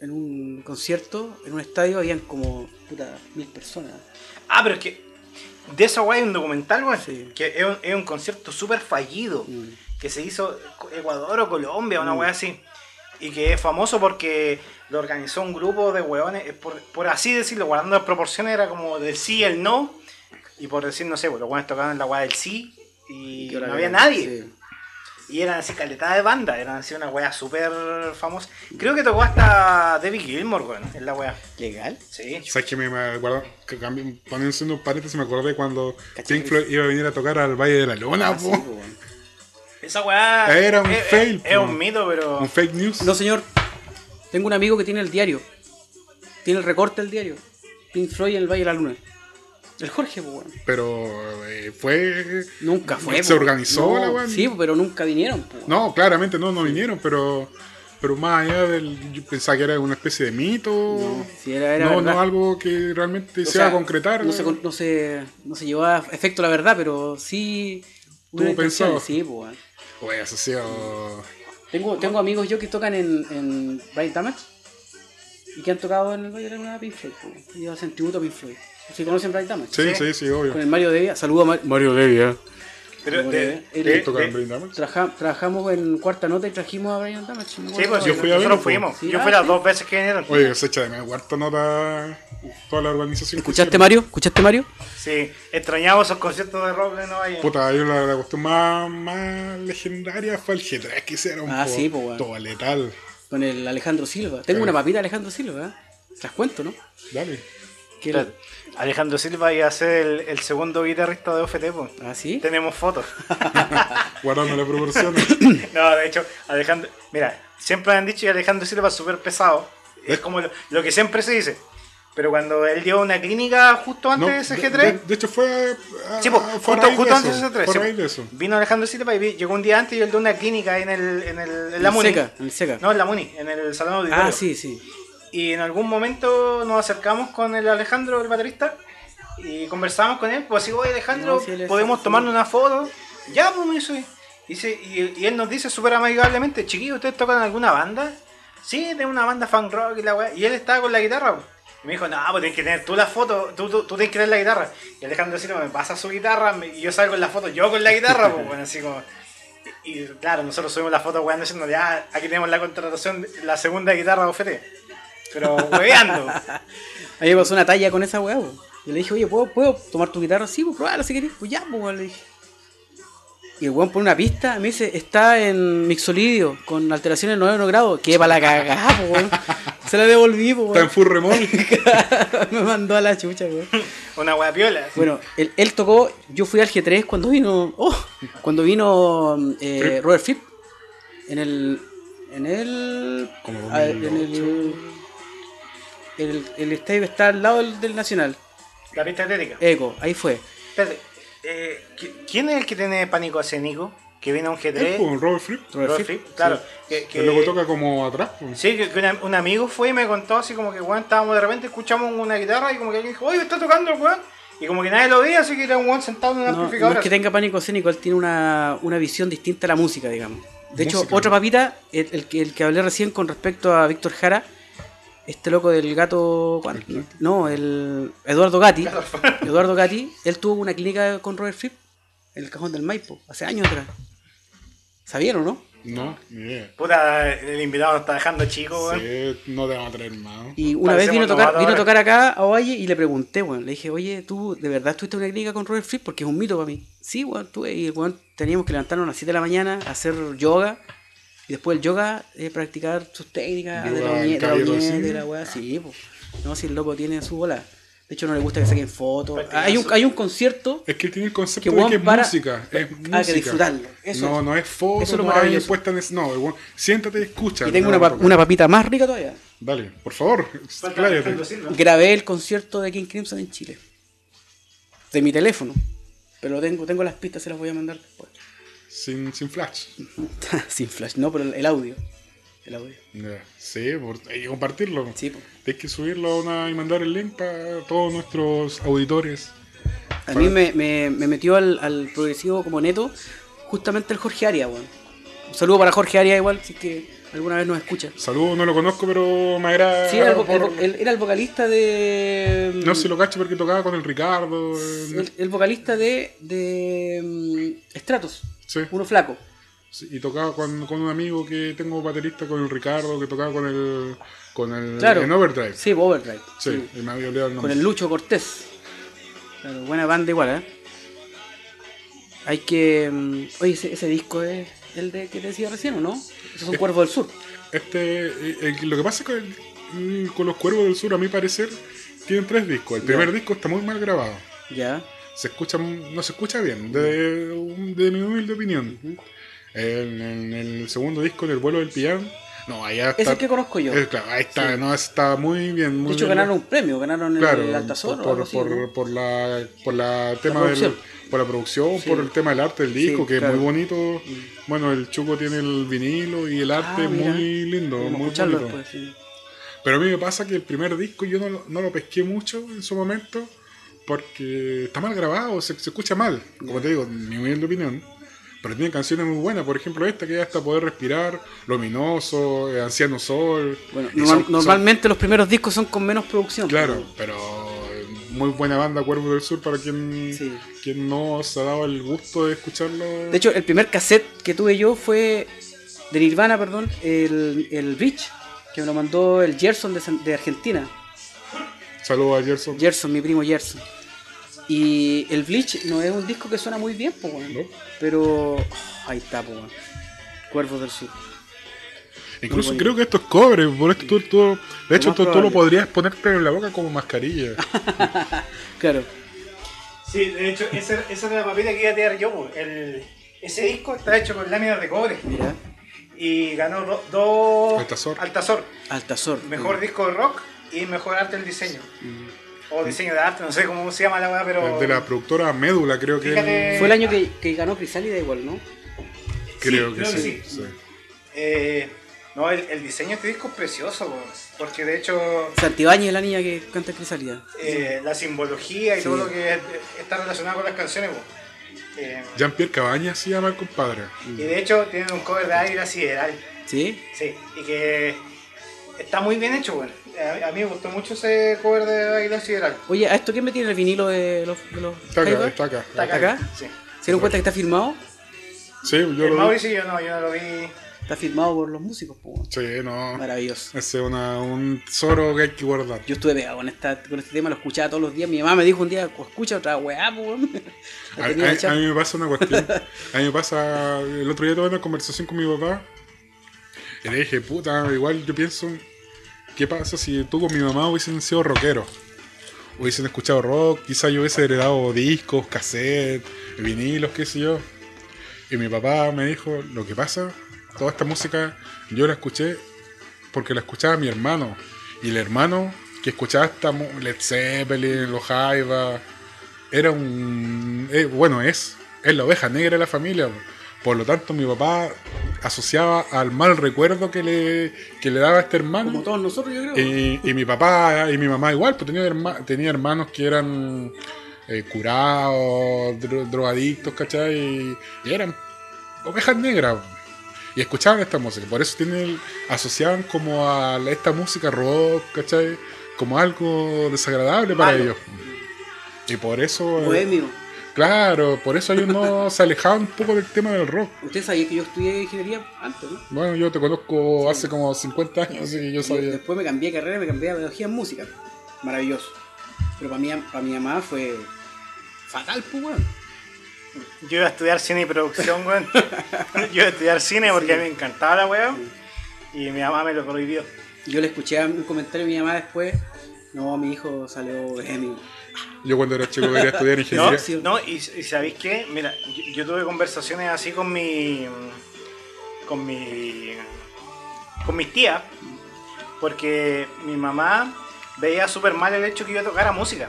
en un concierto, en un estadio, habían como puta, mil personas. Ah, pero es que de esa weá hay un documental, weón. Sí. Que es un, es un concierto súper fallido. Mm. Que se hizo Ecuador o Colombia, una weá así. Y que es famoso porque lo organizó un grupo de weones, por, por así decirlo, guardando las proporciones, era como del sí y el no. Y por decir, no sé, pues, los weones tocaban la weá del sí y no había nadie. sí. Y eran así caletadas de banda, eran así una weá súper famosa. Creo que tocó hasta David Gilmour, weón, en la weá. ¿Legal? Sí. ¿Sabes que me, me acuerdo? Que cambié- poniendo un paréntesis, me acordé cuando Pink Floyd iba a venir a tocar al Valle de la Luna, Ah, sí, po. Esa weá. Era un es- fail, Es, un mito, pero. Un fake news. No, señor. Tengo un amigo que tiene el diario. Tiene el recorte del diario. Pink Floyd en el Valle de la Luna. El Jorge, pues, weón. Pero eh, fue. Nunca fue. ¿Se po. organizó No, la weá? Sí, pero nunca vinieron. No, claramente no, no vinieron, pero. Pero más allá del. Yo pensaba que era una especie de mito. No, sí, era- era no, no algo que realmente O se sea, va a concretar. No se, con- no, se, no se llevó a efecto la verdad, pero sí. Intenciones, pensado. Sí, pues, Oye, eso sí, Tengo, tengo amigos yo que tocan en, en Bright Damage y que han tocado en el Valle de la Pink Floyd. po. Y hacen tributo a Pink Floyd. ¿Sí conocen Bright Damage? Sí, Sí. sí, sí, obvio. Con el Mario Devia. Saludo a Mar- Mario Devia. Pero de- que- de- él ¿Tocan de- Brain Damage? Traja- trabajamos en cuarta nota y trajimos a Brian Damage. Sí, pues Yo fui a nosotros fuimos. Sí, Yo ah, fui las dos veces que vinieron. Oye, se echa de menos cuarto nota toda la organización. que ¿Escuchaste. Mario? ¿Escuchaste, Mario? Sí, extrañamos esos conciertos de rock de Nueva York. Puta, yo la, la cuestión más, más legendaria fue el G3 que hicieron. Ah, sí, po, weón. Todo letal. Con el Alejandro Silva. Tengo Sí. una papita de Alejandro Silva, ¿eh? Las cuento, ¿no? Dale. Que Alejandro Silva iba a ser el, el segundo guitarrista de OFT. po. ¿Ah, sí? Tenemos fotos. *laughs* Guardando las proporciones. no, de hecho, Alejandro. Mira, siempre han dicho que Alejandro Silva es súper pesado. Es como lo, lo que siempre se dice. Pero cuando él dio una clínica justo antes No, de ese de, G3. de- de hecho fue. a- Sí, pues, fue justo, justo antes de ese 3. fue a raíz de eso. Vino Alejandro Silva y vi- llegó un día antes y él dio una clínica en el, en el en la el Muni. Seca, en el Seca. No, en la Muni, en el Salón Auditorio. Ah, sí, sí. Y en algún momento nos acercamos con el Alejandro, el baterista, y conversamos con él. Pues así, oye Alejandro, No, podemos tomarnos una foto. Ya, pues me dice. Y, y él nos dice súper amigablemente, chiquillos, ¿ustedes tocan alguna banda? Sí, de una banda fan rock y la weá. Y él estaba con la guitarra. pues. Y me dijo, no, pues tienes que tener tú la foto, tú, tú, tú tienes que tener la guitarra. Y Alejandro Silva me pasa su guitarra y yo salgo en la foto, yo con la guitarra, pues bueno, así como. Y, y, claro, nosotros subimos la foto weando diciendo, ya, aquí tenemos la contratación, la segunda guitarra de OFT. Pero hueveando. *laughs* A mí me pasó una talla con esa weá. Yo le dije, oye, ¿puedo, ¿puedo tomar tu guitarra? Sí, pues probala si querés. Pues ya, pues weón, le dije. Y el weón pone una pista, me dice, está en mixolidio, con alteraciones 9 grados. Que para la cagada, pues weón. *laughs* Se la devolví, pues Está en weón. full remol. *laughs* me mandó a la chucha, weón. Una wea piola. Bueno, él, él tocó, yo fui al G3 cuando vino, oh, cuando vino eh. Robert Fripp en el, en el, Como a- en el, el, el estadio que está al lado del, del Nacional, La pista atlética. Eco, ahí fue. Espérate, eh, ¿qui- ¿quién es el que tiene pánico escénico? Que viene a un Es G3. po, Robert Fripp. Robert Robert Fripp, Fripp, claro. Que, que- Que luego toca como atrás. po. Sí, que, que una- un amigo fue y me contó así como que, weón, estábamos de repente, escuchamos una guitarra y como que alguien dijo, oye, está tocando el weón. Y como que nadie lo veía, así que era un weón sentado en un No, no amplificador. es que tenga pánico escénico, él tiene una, una visión distinta a la música, digamos. De hecho, otra papita, el, el que, el que hablé recién con respecto a Víctor Jara, este loco del gato. ¿cuál? No, el Eduardo Gatti. *laughs* Eduardo Gatti, él tuvo una clínica con Robert Fripp en el cajón del Maipo, hace años atrás. ¿Sabían o no? No, ni idea. Puta, el invitado nos está dejando chico, weón. Sí, no te van a traer más. Y una vez vino a, tocar, vino a tocar acá a Ovalle y le pregunté, weón. Le dije, oye, ¿tú de verdad estuviste en una clínica con Robert Fripp? Porque es un mito para mí. Sí, weón, tuve. Y weón, teníamos que levantarnos a las 7 de la mañana, hacer yoga. Y después el yoga, eh, practicar sus técnicas de la la uñeta, así. de la weá. Sí, pues. No, si el loco tiene su bola. De hecho, no le gusta que saquen fotos. Hay un, hay un concierto Es que tiene el concepto Que de que es para- música. Es música. Ah, que disfrutarlo. Eso no, es. no es foto, Eso es lo no hay maravilloso. puesta en es- No, weón- siéntate y escucha. y tengo No, una, pa- una papita más rica todavía. Dale, por favor, Silva. Grabé el concierto de King Crimson en Chile. De mi teléfono. Pero tengo, tengo las pistas, se las voy a mandar después. Sin, sin flash. *laughs* Sin flash, no, pero el, audio. El audio. Ya, Sí, por, hay que compartirlo. Sí, po. Tienes que subirlo a una, y mandar el link para todos nuestros auditores. A mí me, me, me metió al, al progresivo como neto justamente el Jorge Aria, weón. Un saludo para Jorge Aria igual, si es que alguna vez nos escucha. Saludos, no lo conozco, pero me agrada. Sí, era el, por- el- era el vocalista de... No sé si lo cacho porque tocaba con el Ricardo. el, el vocalista de, de mm, Stratos, sí, uno flaco. sí, y tocaba con, con un amigo que tengo baterista con el Ricardo, que tocaba con el. con el. Claro. en Overdrive. Sí, Overdrive. Sí, sí. y me había olvidado el Con el Lucho Cortés. Claro, buena banda igual, ¿eh? Hay que... mm, Oye, ese, ese disco es el de que te decía recién, ¿o no? Esos son Cuervos del Sur. Este, eh, eh, lo que pasa con, el- con los Cuervos del Sur, a mi parecer, tienen tres discos. El primer disco está muy mal grabado. Ya. Se escucha, no se escucha bien, de, de mi humilde opinión. En, en el segundo disco, en el vuelo del piano, no, allá está. Es el que conozco yo. eh, claro, ahí está, Sí. no, está muy bien. Muy De hecho, bien. ganaron un premio, ganaron Claro, el Altazor o por, algo así, por, ¿no? por la, por la tema del, producción. por la producción, Sí. por el tema del arte del disco, Sí, que claro. es muy bonito. Bueno, el Chuco tiene el vinilo y el arte Ah, muy lindo, Vamos muy bonito. después. Pero a mí me pasa que el primer disco yo no, lo- no lo pesqué mucho en su momento porque está mal grabado, se, se escucha mal, como te digo, mi humilde opinión. Pero tiene canciones muy buenas, por ejemplo esta que ya hasta poder respirar, Luminoso, eh, Anciano Sol. Bueno, y normal- son- son- normalmente los primeros discos son con menos producción. Claro, pero eh, muy buena banda Cuervo del Sur para quien, Sí. quien no se ha dado el gusto de escucharlo. De hecho, el primer cassette que tuve yo fue de Nirvana, perdón, el, el Bridge, que me lo mandó el Gerson de, de Argentina. Saludos a Gerson. Gerson, mi primo Gerson. Y el Bleach no es un disco que suena muy bien, po, pero oh, ahí está, po, weón. Cuervos del Sur. Incluso creo que esto es cobre, por esto tú, tú- de hecho tú, tú lo podrías ponerte en la boca como mascarilla. *laughs* Claro. Sí, de hecho, esa, esa era la papita que iba a tirar yo. El, ese disco está hecho con láminas de cobre Mira, y ganó do- dos Altazor. Altazor. Altazor. Mejor disco de rock y mejor arte del diseño. O diseño de arte, no sé cómo se llama la weá, pero. de la productora Médula, creo que Fíjate. Fue el año que, que ganó Crisálida igual, ¿no? creo Sí, que creo que sí. sí. sí. Eh, no, el, el diseño de este disco es precioso, porque de hecho Santibáñez es la niña que canta Crisálida. eh, la simbología y Sí. todo lo que está relacionado con las canciones. Eh, Jean-Pierre Cabañas se llama el compadre. y de hecho tienen un cover de Águila Sideral. ¿Sí? Sí, y que está muy bien hecho, weón. A, a mí me gustó mucho ese cover de Águila Sideral. Oye, ¿a esto quién me tiene el vinilo de los, de los Está acá, está acá. Está acá? Sí. ¿Se dieron cuenta que está firmado? Sí, yo el lo vi. Mauricio yo no, yo no lo vi. Está firmado por los músicos, po, weón. Sí, no. Maravilloso. Ese es una, un tesoro que hay que guardar. Yo estuve pegado con, esta, con este tema, lo escuchaba todos los días. Mi mamá me dijo un día, escucha otra weá. La *laughs* A, a mí me pasa una cuestión. *laughs* A mí me pasa. El otro día tuve una conversación con mi papá. Y le dije, puta, igual yo pienso. ¿Qué pasa si tú con mi mamá hubiesen sido rockeros? Hubiesen escuchado rock, quizás yo hubiese heredado discos, cassettes, vinilos, qué sé yo. Y mi papá me dijo, lo que pasa, toda esta música yo la escuché porque la escuchaba mi hermano. Y el hermano que escuchaba esta Led Zeppelin, los Jaivas, era un. eh, bueno, es. Es la oveja negra de la familia. Por lo tanto, mi papá asociaba al mal recuerdo que le, que le daba a este hermano. Como todos nosotros, yo creo. Y, y mi papá y mi mamá igual, pues tenía, herma- tenía hermanos que eran eh, curados, dro- drogadictos, ¿cachai? Y, y eran ovejas negras. Y escuchaban esta música. Por eso tienen, asociaban como a esta música rock, ¿cachai? Como algo desagradable para ellos. Y por eso... eh, Bohemio. Claro, por eso ellos no *laughs* se alejaban un poco del tema del rock. Usted sabía que yo estudié ingeniería antes, ¿no? Bueno, yo te conozco hace como 50 años, así que yo sabía. Después me cambié de carrera, me cambié de pedagogía en música. Maravilloso. Pero para mí, para mi mamá fue fatal, pues, weón. Yo iba a estudiar cine y producción, weón. *laughs* Yo iba a estudiar cine porque a mí me encantaba la weá. Y mi mamá me lo prohibió. Yo le escuché un comentario a mi mamá después No, mi hijo salió genio. Yo cuando era chico quería estudiar No, ingeniería. sí. no y, y ¿sabéis qué? Mira, yo, yo tuve conversaciones así con mi. con mi. con mis tías, porque mi mamá veía súper mal el hecho que yo tocara música.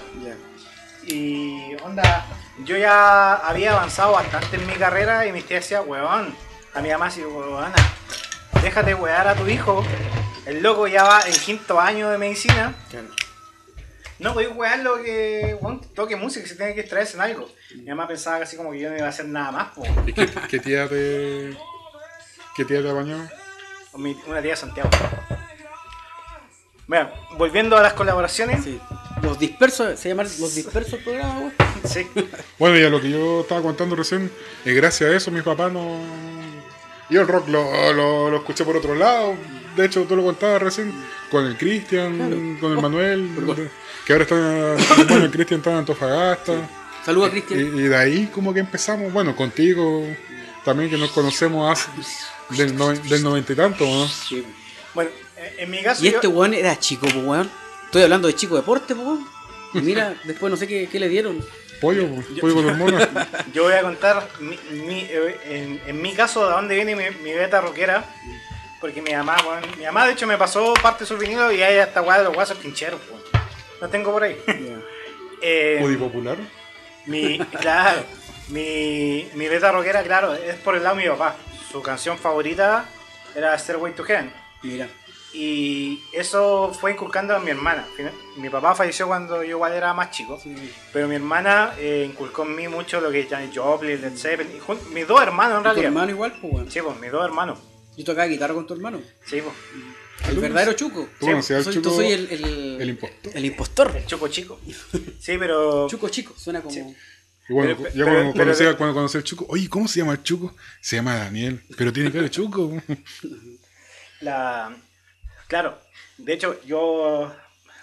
Y onda, yo ya había avanzado bastante en mi carrera y mis tías decían, weón, a mi mamá así, weona, déjate wear a tu hijo. El loco ya va en quinto año de medicina. Claro. No podéis wearlo que weón, toque música, se tiene que extraerse en algo. Mi mamá pensaba así como que yo no iba a hacer nada más, po. ¿Y qué, qué tía te. ¿Qué tía te apañó? Una tía de Santiago. Bueno, volviendo a las colaboraciones. Sí. Los dispersos, se llaman los dispersos programas. Sí. Bueno, y a lo que yo estaba contando recién, eh, gracias a eso mis papás no... Yo el rock lo, lo, lo escuché por otro lado. De hecho, tú lo contabas recién con el Cristian, Claro. con el Manuel, perdón. Que ahora está, *coughs* bueno, el Cristian está en Antofagasta. Saludos Y, Cristian. y de ahí como que empezamos, bueno, contigo también que nos conocemos hace, del, del noventa y tanto, ¿no? Sí. Bueno, eh, en mi caso. Y yo- este weón era chico, pues weón. Estoy hablando de chico deporte, pues mira, *laughs* después no sé qué, qué le dieron. Pollo, pues, pollo con hormonas. *laughs* Yo voy a contar mi, mi- eh, en, en mi caso de dónde viene mi, mi beta rockera. Porque mi mamá, weón, mi mamá de hecho me pasó parte de su vinilo y ahí está weá de los guasos pincheros, weón. Lo tengo por ahí. *laughs* Eh, Pudi popular. mi, claro, mi, mi beta rockera, claro, es por el lado de mi papá. Su canción favorita era Stairway to Heaven. Mira. Y eso fue inculcando a mi hermana. Mi papá falleció cuando yo igual era más chico. Sí. Pero mi hermana eh, inculcó en mí mucho lo que es Janis Joplin, Led Zeppelin. y mis dos hermanos en ¿Y tu realidad. hermano igual, pues. Sí, pues, mis dos hermanos. Yo tocaba guitarra con tu hermano. Sí, pues. El verdadero chuco. Tú conocías Soy, al tú Chuco, soy el, el, el impostor. el impostor. El Choco Chico. *laughs* Sí, pero. Chuco chico, suena como. Sí. Y bueno, Pero- yo pero- cuando, pero- conocía, cuando conocí al Chuco, oye, ¿cómo se llama el Chuco? Se llama Daniel, pero tiene que ver Chuco. *laughs* La... Claro, de hecho, yo.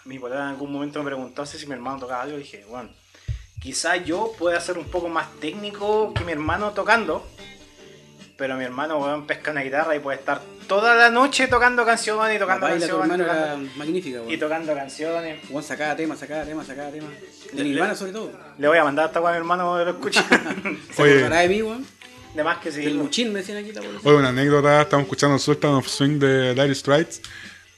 Mi polera en algún momento me preguntó si mi hermano tocaba algo. Y dije, bueno, quizás yo pueda ser un poco más técnico que mi hermano tocando. Pero mi hermano, weón, pesca una guitarra y puede estar toda la noche tocando canciones y La tocando tu canciones. era y tocando canciones. Weón sacaba tema, sacaba tema, sacaba tema. De Nirvana sobre todo. Le voy a mandar esta weá a mi hermano lo escuche. *laughs* Se acordará de mí, weón. de más que sí. Del Luchín me decían aquí la Oye, una anécdota, estamos escuchando Sultan of Swing de Dire Straits.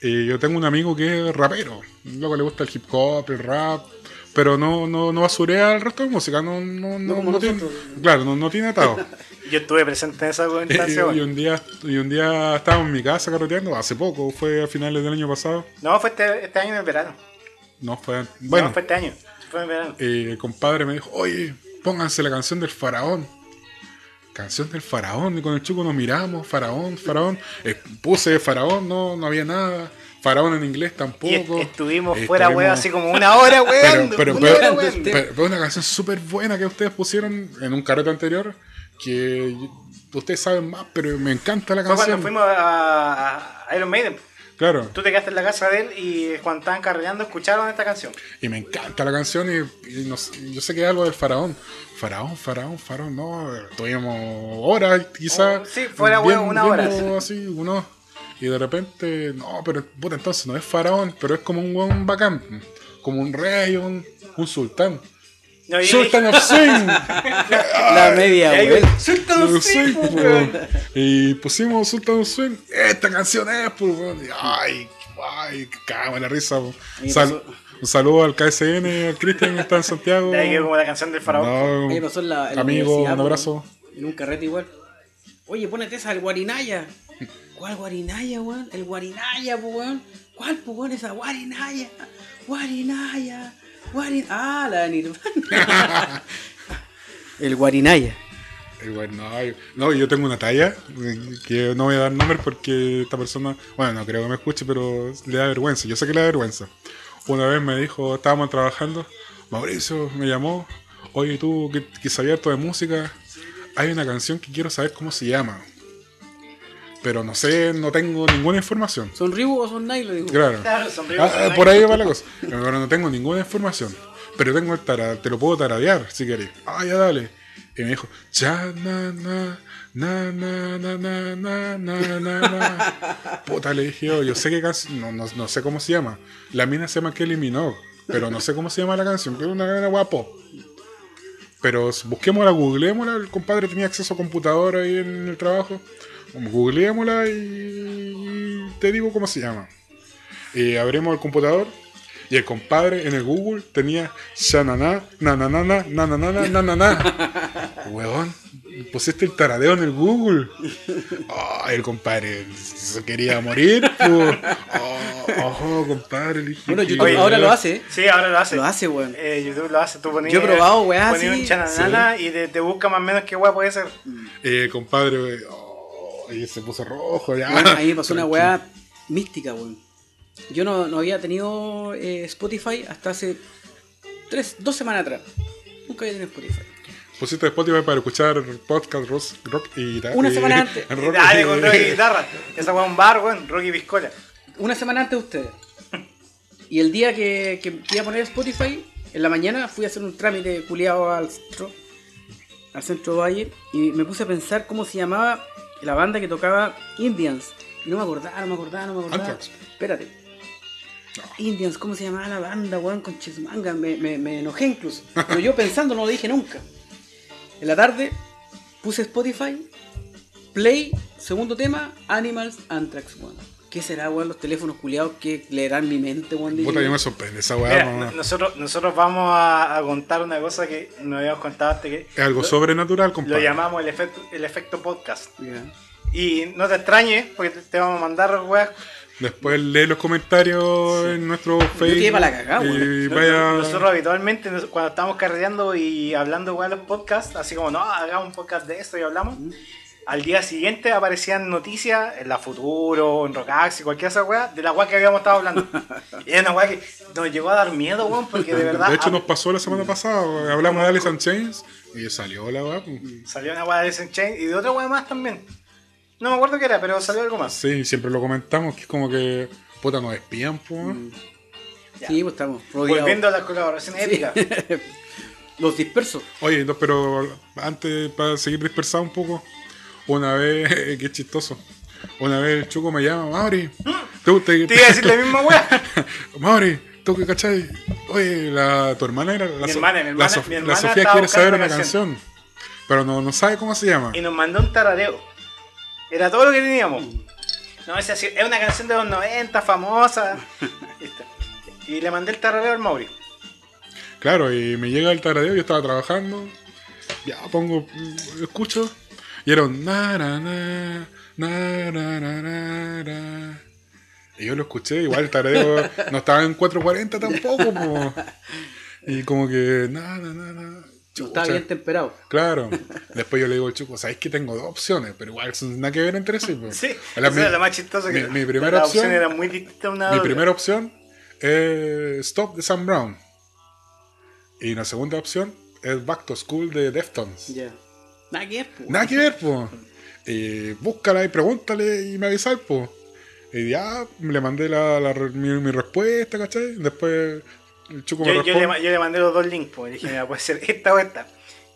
Y yo tengo un amigo que es rapero. Luego le gusta el hip hop, el rap. Pero no, no, no basurea el resto de música. No, no, no, como no tiene, claro, no, no tiene atado. *laughs* Yo estuve presente en esa *laughs* y, instancia, y weón. un día, y un día estábamos en mi casa carreteando, hace poco, fue a finales del año pasado. No, fue este, este año en el verano. No fue. Bueno, No, fue este año. Fue en verano. eh, el compadre me dijo, oye, pónganse la canción del faraón. Canción del faraón, y con el chuco nos miramos, faraón, faraón. Eh, puse faraón, no, no había nada. Faraón en inglés Y tampoco. est- estuvimos Eh, fuera, weón, así como una hora, weón. *laughs* Pero, pero, pero- pero una canción súper buena que ustedes pusieron en un carrete anterior, que ustedes saben más, pero me encanta la Fue cuando canción. fuimos a, a Iron Maiden. Claro, Tú te quedaste en la casa de él y cuando estaban carreando escucharon esta canción. y me encanta la canción y, y yo sé que es algo del faraón. Faraón, faraón, faraón, no, tuvimos horas quizás. Oh, sí, fuera, weón, una hora. Así, uno, y de repente, no, pero puta, entonces no es faraón, pero es como un weón bacán, como un rey, un, un sultán. No, Sultan of Swing. La media, y ahí, weón. Sultan of Swing, pues, weón. Y pusimos Sultan of Swing. Esta canción es, pues, weón. Ay, ay, cago en la risa. Sal- un saludo al KSN, al Cristian que está en Santiago. De ahí quedó como la canción del faraón. No, pasó en la, en amigo, un abrazo. En un carrete igual. Oye, ponete esa, el Guarinaya. ¿Cuál Guarinaya, weón? El Guarinaya, weón. ¿Cuál, weón? Esa Guarinaya. Guarinaya. Guarin... Ah, la de Nirvana. *laughs* el Guarinaya. Y bueno, no, yo- tengo una talla eh, que no voy a dar nombre porque esta persona, bueno, no creo que me escuche, pero le da vergüenza. Yo sé que le da vergüenza. Una vez me dijo, estábamos trabajando, Mauricio me llamó, oye tú que, que sabías harto de música, hay una canción que quiero saber cómo se llama. Pero no sé, no tengo ninguna información. ¿Son Reebok o son Nike? Lo digo. Claro. Ah, por ahí va la cosa. Pero no tengo ninguna información. Pero tengo el tara, te lo puedo taradear si querés. Ah, ya dale. Y me dijo, ya, na, na, na, na, na, na, na, na, na, na. *laughs* Puta, le dije yo, yo sé qué canción, no, no, no sé cómo se llama. La mina se llama Kelly Minogue, pero no sé cómo se llama la canción, que es una, una guapo. Pero busquémosla, googleémosla. El compadre tenía acceso a computadora ahí en el trabajo. Googleémosla y te digo cómo se llama. Y abrimos el computador y el compadre en el Google tenía shanana, nananana, nananana, nanana. Weón, pusiste el taradeo en el Google. Oh, el compadre se quería morir. Oh, ojo, compadre. dije Bueno, YouTube Oye, ahora lo- lo hace. Sí, ahora lo hace. Lo hace, weón. Eh, YouTube lo hace. Tú ponías, Yo he probado, weá, ponías sí. un chananana y te, te busca más o menos qué weá puede ser. Eh, compadre, oh, y se puso rojo ya. Bueno, ahí me pasó una weá mística, weón. Yo no, no había tenido eh, Spotify hasta hace tres, dos semanas atrás. Nunca había tenido Spotify. Pusiste Spotify para escuchar podcast rock, rock y guitarra. Una y- semana *laughs* antes. rock Dale y- con rock y guitarra. Esa weá un bar, weón. Rocky Piscola. Una semana antes de ustedes. Y el día que, que iba a poner Spotify, en la mañana fui a hacer un trámite culiado al centro, al centro Valle, y me puse a pensar cómo se llamaba la banda que tocaba Indians. Y no me acordaba, no me acordaba, no me acordaba. Anthrax. Espérate. Indians, ¿cómo se llamaba la banda, weón? Con Chismanga, me, me, me enojé incluso. Pero yo pensando no lo dije nunca. En la tarde puse Spotify, Play, segundo tema, Animals, Anthrax, weón. ¿Qué será, weón, los teléfonos culiados que leerán mi mente, weón? Puta, yo. me sorprende esa weá. No- no- nosotros, nosotros vamos a, a contar una cosa que nos habíamos contado antes que Es algo sobrenatural, lo compadre. llamamos el efecto, el efecto podcast. Y no te extrañes, porque te, te vamos a mandar weas. Después lee los comentarios en nuestro Facebook. quedé pa' la cagá, y weón. vaya. Nosotros habitualmente, cuando estamos carreteando y hablando weas en los podcasts, así como, no, hagamos un podcast de esto y hablamos. Al día siguiente aparecían noticias en la Futuro, en Rocax y cualquier otra wea de la wea que habíamos estado hablando. *laughs* y era una wea que nos llegó a dar miedo, weón, porque de verdad De hecho, nos pasó la semana pasada. Hablamos de Alice in Chains y salió la weá. pues. salió una wea de Alice in Chains y de otra wea más también. No me acuerdo qué era, pero salió algo más. Sí, siempre lo comentamos, que es como que. Puta, nos espían, pues. Ya. Sí, pues estamos rodeados. Volviendo a las colaboraciones Sí. épicas. *laughs* Los dispersos. Oye, no, pero antes, para seguir dispersado un poco, una vez, *laughs* qué chistoso. Una vez el Chuco me llama, Mauri. ¿tú te, Te iba a decir la misma wea. *laughs* Mauri, ¿tú qué cachai? Oye, la, tu hermana era la, Mi hermana, mi la, hermana- Sof- mi la hermana Sofía estaba quiere saber una canción, pero no, no sabe cómo se llama. Y nos mandó un tarareo. Era todo lo que teníamos. No, es así, es una canción de los 90, famosa. *laughs* Y le mandé el tarareo al Mauri. Claro, y me llega el taradeo, yo estaba trabajando, ya pongo, escucho, y era na, na, na, na, na, na, Y yo lo escuché, igual tareo, no estaba en 440 tampoco, po. Y como que, na, na, na, na. Chucha. Está bien temperado. Claro. Después yo le digo al chuco, sabéis que tengo dos opciones, pero igual son nada que ver entre sí. Pues. Sí, la, más chistosa que mi, mi primera la opción, era muy distinta a una Mi primera opción es Stop de Sam Brown. Y la segunda opción es Back to School de Deftones. Ya. Nada que ver, pues. Nada que ver, po. Y búscala y pregúntale y me avisar, po. Y ya le mandé la, la re- mi, mi respuesta, ¿cachai? Después el chuco me Yo, yo responde. le, ma- yo le mandé los dos links, pues. Le dije, mira, puede ser esta o esta.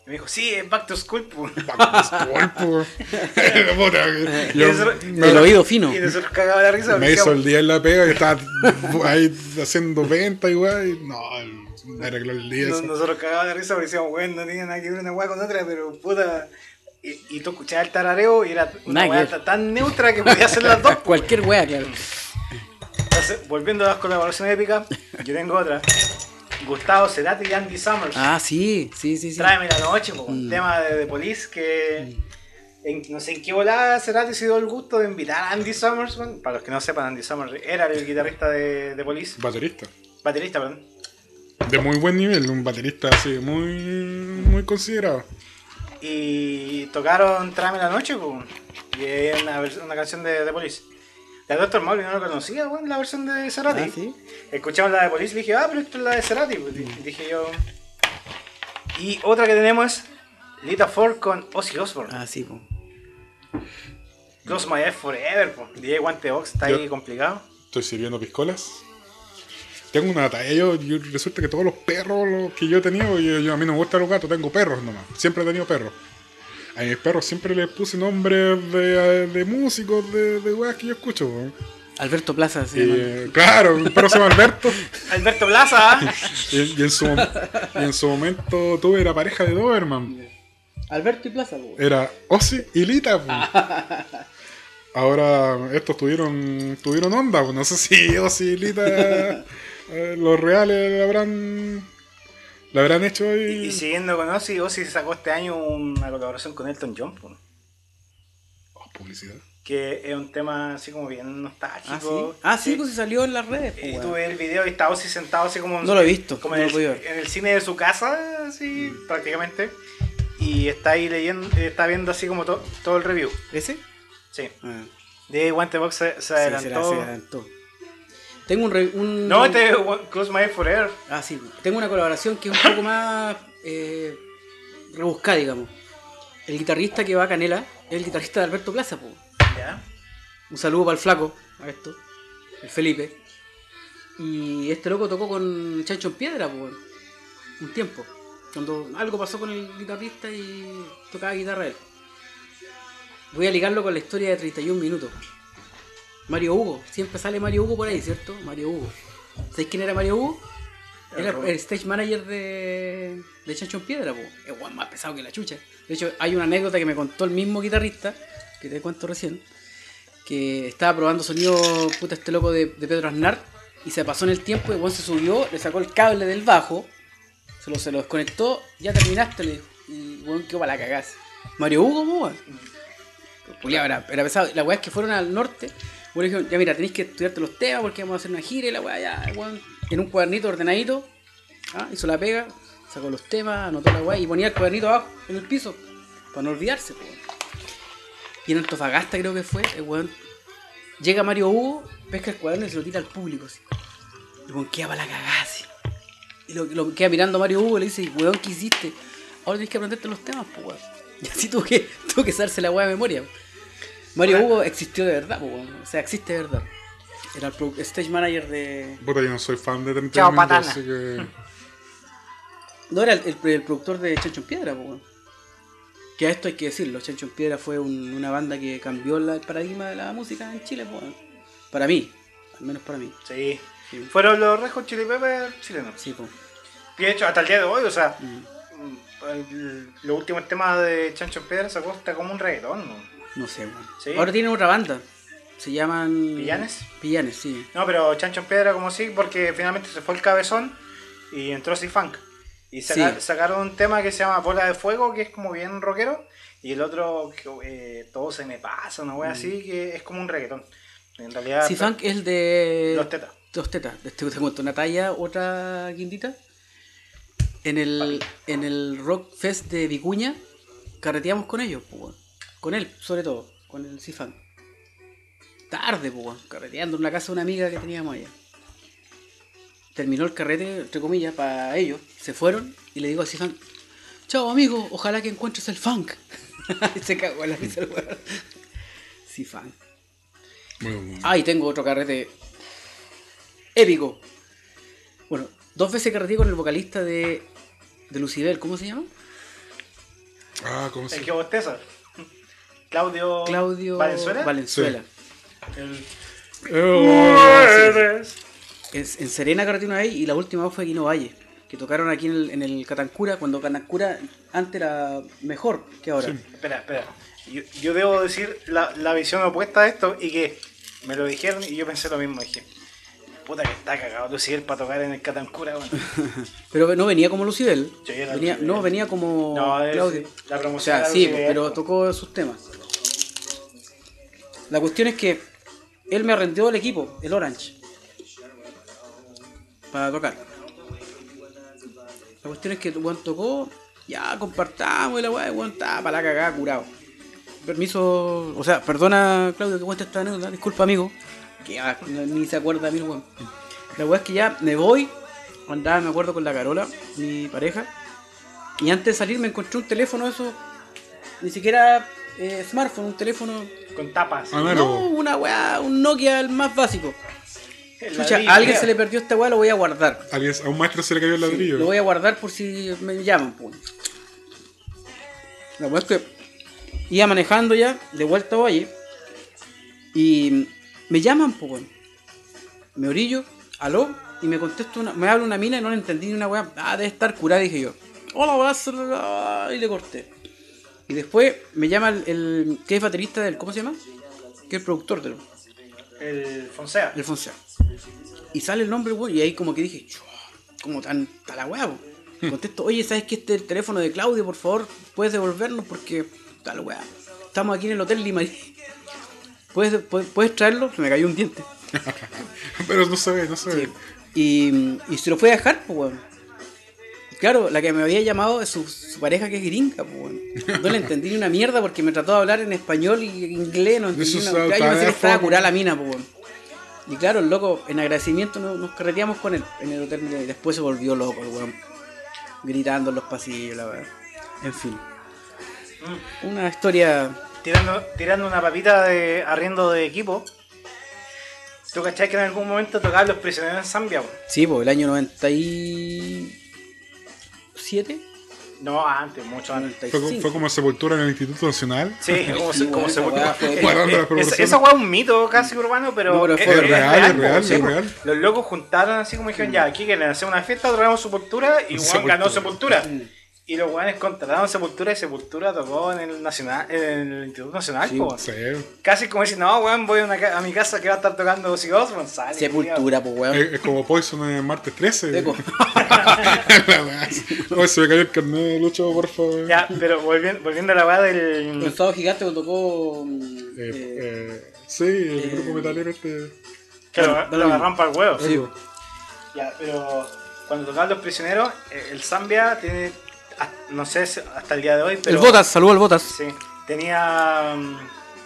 Y me dijo, sí, es Back to School, pues. Back to School, po. *laughs* *laughs* Y yo- eso- me- El oído fino. Y nosotros cagaba la risa. Me hizo el día en la pega y estaba *laughs* ahí haciendo venta y weá, y no, me arregló el día. No- eso. nosotros cagaba de risa porque decíamos, bueno, no tenía nada que ver una weá con otra, pero puta. Y, y tú escuchabas el tarareo y era una ta- tan neutra que podía hacer las dos. *laughs* Cualquier wea, claro. Entonces, volviendo a las colaboraciones épicas, yo tengo otra. Gustavo Cerati y Andy Summers. Ah, sí, sí, sí, sí. Tráeme la noche, po, un Mm. tema de, de Police que. en- no sé en qué volada Cerati se dio el gusto de invitar a Andy Summers. Para los que no sepan, Andy Summers era el guitarrista de, de Police. Baterista. Baterista, perdón. De muy buen nivel, un baterista así, muy, muy considerado. Y tocaron Tráeme la noche, y es una, una canción de, de Police. La Doctor Mauli no lo conocía, weón, la versión de Cerati. Ah, sí. Escuchamos la de Police y dije, ah, pero esto es la de Cerati. pues, di- dije yo. Y otra que tenemos es Lita Ford con Ozzy Osbourne. Ah, sí, pues. Close My Eyes Forever, po. DJ Guante Box está ahí Yo- complicado. Estoy sirviendo piscolas. Tengo una talla. Yo, yo- resulta que todos los perros los que yo he tenido, yo, yo- a mí no me gustan los gatos, tengo perros nomás. Siempre he tenido perros. A mis perros siempre les puse nombres de, de músicos, de, de weas que yo escucho. Alberto Plaza llama. eh, claro, mi perro se llama Alberto. *laughs* Alberto Plaza. Y, y en su, y en su momento tuve la pareja de Doberman. Alberto y Plaza, po. Era Ozzy y Lita. *laughs* Ahora estos tuvieron tuvieron onda. No sé si Ozzy y Lita *laughs* eh, los reales la habrán la habrán hecho Y, hoy. y siguiendo con Ozzy, Ozzy sacó este año una colaboración con Elton John, Oh, publicidad. que es un tema así como bien Ah, sí. nostálgico. Ah, sí, pues se salió en las redes. Y weón. tuve el video y está Ozzy sentado así como... No lo he visto, Como no en, lo el, en cine de su casa, así prácticamente. Y está ahí leyendo, está viendo así como to- todo el review. ¿Ese? Sí. Ah, De Guantebox se, se sí, adelantó. será, se adelantó. Tengo un, re- un- No, este es Close My Forever. Ah, sí. Tengo una colaboración que es un poco más eh, rebuscada, digamos. El guitarrista que va a Canela es el guitarrista de Alberto Plaza, po. Ya. Un saludo para el flaco, a esto, el Felipe. Y este loco tocó con Chancho en Piedra, po, un tiempo. Cuando algo pasó con el guitarrista y tocaba guitarra él. Voy a ligarlo con la historia de 31 minutos. Mario Hugo, siempre sale Mario Hugo por ahí, ¿cierto? Mario Hugo. ¿Sabéis quién era Mario Hugo? Era el stage manager de, de Chancho en Piedra, po. Es más pesado que la chucha. De hecho, hay una anécdota que me contó el mismo guitarrista, que te cuento recién, que estaba probando sonido, puta, este loco de, de Pedro Aznar, y se pasó en el tiempo, y weón se subió, le sacó el cable del bajo, se lo, se lo desconectó, ya terminaste, le dijo, y weón quedó para la cagás. Mario Hugo, po. Julián, era, era pesado. La weá es que fueron al norte, weón, le dijeron, ya mira, tenéis que estudiarte los temas porque vamos a hacer una gira y la weá, ya, weón, en un cuadernito ordenadito, ah, hizo la pega, sacó los temas, anotó la weá y ponía el cuadernito abajo, en el piso, para no olvidarse, weón. Y en Antofagasta creo que fue, el weón. Llega Mario Hugo, pesca el cuaderno y se lo tira al público así. Y weón queda para la cagada así. Y lo, queda mirando a Mario Hugo y le dice, weón, ¿qué hiciste? Ahora tienes que aprenderte los temas, pues weón. *laughs* Y así tuvo que, tuvo que saberse la weá de memoria. Mario Ahora- Hugo existió de verdad, pues weón. O sea, existe de verdad. Era el pro- stage manager de. Puta, yo no soy fan de 30 Chao, minutos, patana. así que. *laughs* No era el, el- el productor de Chancho en Piedra, pues weón. Que a esto hay que decirlo, Chancho en Piedra fue un- una banda que cambió la- el paradigma de la música en Chile, pues weón. Para mí, al menos para mí. Sí. Sí. Fueron los Red Hot Chili Peppers chilenos. Sí, pues. Y de hecho, hasta el día de hoy, o sea, Mm. el- los últimos temas de Chancho en Piedra sacó hasta como un reggaetón, ¿no? No sé, weón. Sí. Ahora tienen otra banda. Se llaman. ¿Pillanes? Pillanes, sí. No, pero Chancho en Piedra como sí, porque finalmente se fue el cabezón y entró C-Funk. Y saca- Sí. sacaron un tema que se llama Bola de Fuego, que es como bien rockero, y el otro, que, eh, Todo se me pasa, una Mm. wea así, que es como un reggaetón. En realidad, Si Funk es el de. Los tetas. Dos tetas. Este te cuento una talla, otra guindita. En el, en el Rock Fest de Vicuña, carreteamos con ellos, pues. Con él, sobre todo, con el Cifan. Tarde, pues, carreteando en la casa de una amiga que teníamos allá. Terminó el carrete, entre comillas, para ellos. Se fueron y le digo a Cifan, chao amigo, ojalá que encuentres el funk. *laughs* y se cagó en la risa el weón. Cifan. Bueno, Ah, y tengo otro carrete épico. Bueno, dos veces carreteé con el vocalista de, de Lucibel, ¿cómo se llama? ah, ¿cómo El se que bosteza. Claudio, Claudio Valenzuela. Valenzuela. El- En, en Serena carreteé una vez y la última vez fue Quino Valle, que tocaron aquí en el, en el Catancura, cuando Catancura antes era mejor que ahora. Sí. Espera, espera. Yo, yo debo decir la, la visión opuesta a esto y que me lo dijeron y yo pensé lo mismo. Dije, puta que está cagado Lucifer para tocar en el Catancura. *laughs* Pero no venía como Lucibel. Sí, era venía, Lucibel. no, venía como No, es- Claudio. la O promoción sea, era sí, Lucibel, pero tocó sus temas. La cuestión es que él me arrendió el equipo, el Orange, para tocar. La cuestión es que weón tocó, ya compartamos y la weá, weón estaba para la cagada curado. Permiso, o sea, perdona Claudio que cuente esta anécdota, disculpa amigo, que ni se acuerda a mí weón. La weá es que ya me voy, andaba, me acuerdo con la Carola, mi pareja, y antes de salir me encontré un teléfono eso, ni siquiera eh, smartphone, un teléfono Con tapas. Análogo. no, una weá, un Nokia el más básico. El Chucha, ladrillo, a alguien se le perdió esta weá, lo voy a guardar. Alguien- a un maestro se le cayó el ladrillo. Lo voy a guardar por si me llaman, pues. La weá es que iba manejando ya, de vuelta a Valle, y me llaman, pues, weón. Me orillo, aló, y me contesta una, me habla una mina y no le entendí ni una weá. Ah, debe estar curada, dije yo. Hola, weá, salala", y le corté. Y después me llama el, el que es baterista del, ¿cómo se llama? Que es el productor del, El Fonsea. el Fonseca. Y sale el nombre, weón, y ahí como que dije, "Chua, como tan está la weá, po?". Contesto, oye, ¿sabes que este es el teléfono de Claudio? Por favor, puedes devolvernos porque la weá. Estamos aquí en el Hotel Lima. *laughs* ¿Puedes, puedes, puedes traerlo? Se me cayó un diente. *laughs* Pero no se ve, no se ve. Sí. Y, y se lo fue a dejar, pues, weón. Claro, la que me había llamado es su, su pareja que es gringa, pues, weón. No le entendí ni una mierda porque me trató de hablar en español y inglés, no entendí una Yo pensé que estaba curada la mina, pues, weón. Y claro, el loco, en agradecimiento nos, nos carreteamos con él en el hotel y después se volvió loco, el weón. Gritando en los pasillos, la verdad. En fin. Una historia. Tirando, tirando una papita de arriendo de equipo. ¿Tú cachai que en algún momento tocaban los prisioneros en Zambia? po? Sí, pues el año 97. No, antes, mucho antes. Fue, co- 95. fue como sepultura en el Instituto Nacional. Sí, *laughs* como Sí, se, como bueno, se esa weá fue- Guardando las Esa, weá es un mito casi urbano, pero, No, pero es, fue es real, real, es po, real, sí, es po. real. Los locos juntaron así como dijeron, ya, aquí quieren hacer una fiesta, tocamos Sepultura y *laughs* Juan Sepultura. ganó Sepultura. Y los weones contrataron Sepultura y Sepultura tocó en el Nacional, en el Instituto Nacional, Sí. Sí. Casi como decir, no, weón, voy a, una ca- a mi casa que va a estar tocando Ozzy Osbourne, sale. Sepultura, pues, weón. Es, es como Poison en martes 13. Eco. *laughs* La weá. Oye, se me cayó el carnet de Lucho, por favor. Ya, pero volviendo, volviendo a la weá El del. sábado gigante lo tocó. mm, Eh, eh, eh, sí, el grupo metalero este. Que lo, Bueno, lo agarran para el huevo. sí, Ya, pero cuando tocaban los prisioneros, eh, el Zambia tiene. No sé hasta el día de hoy, pero. el Botas, saludo al Botas. Sí, tenía mm,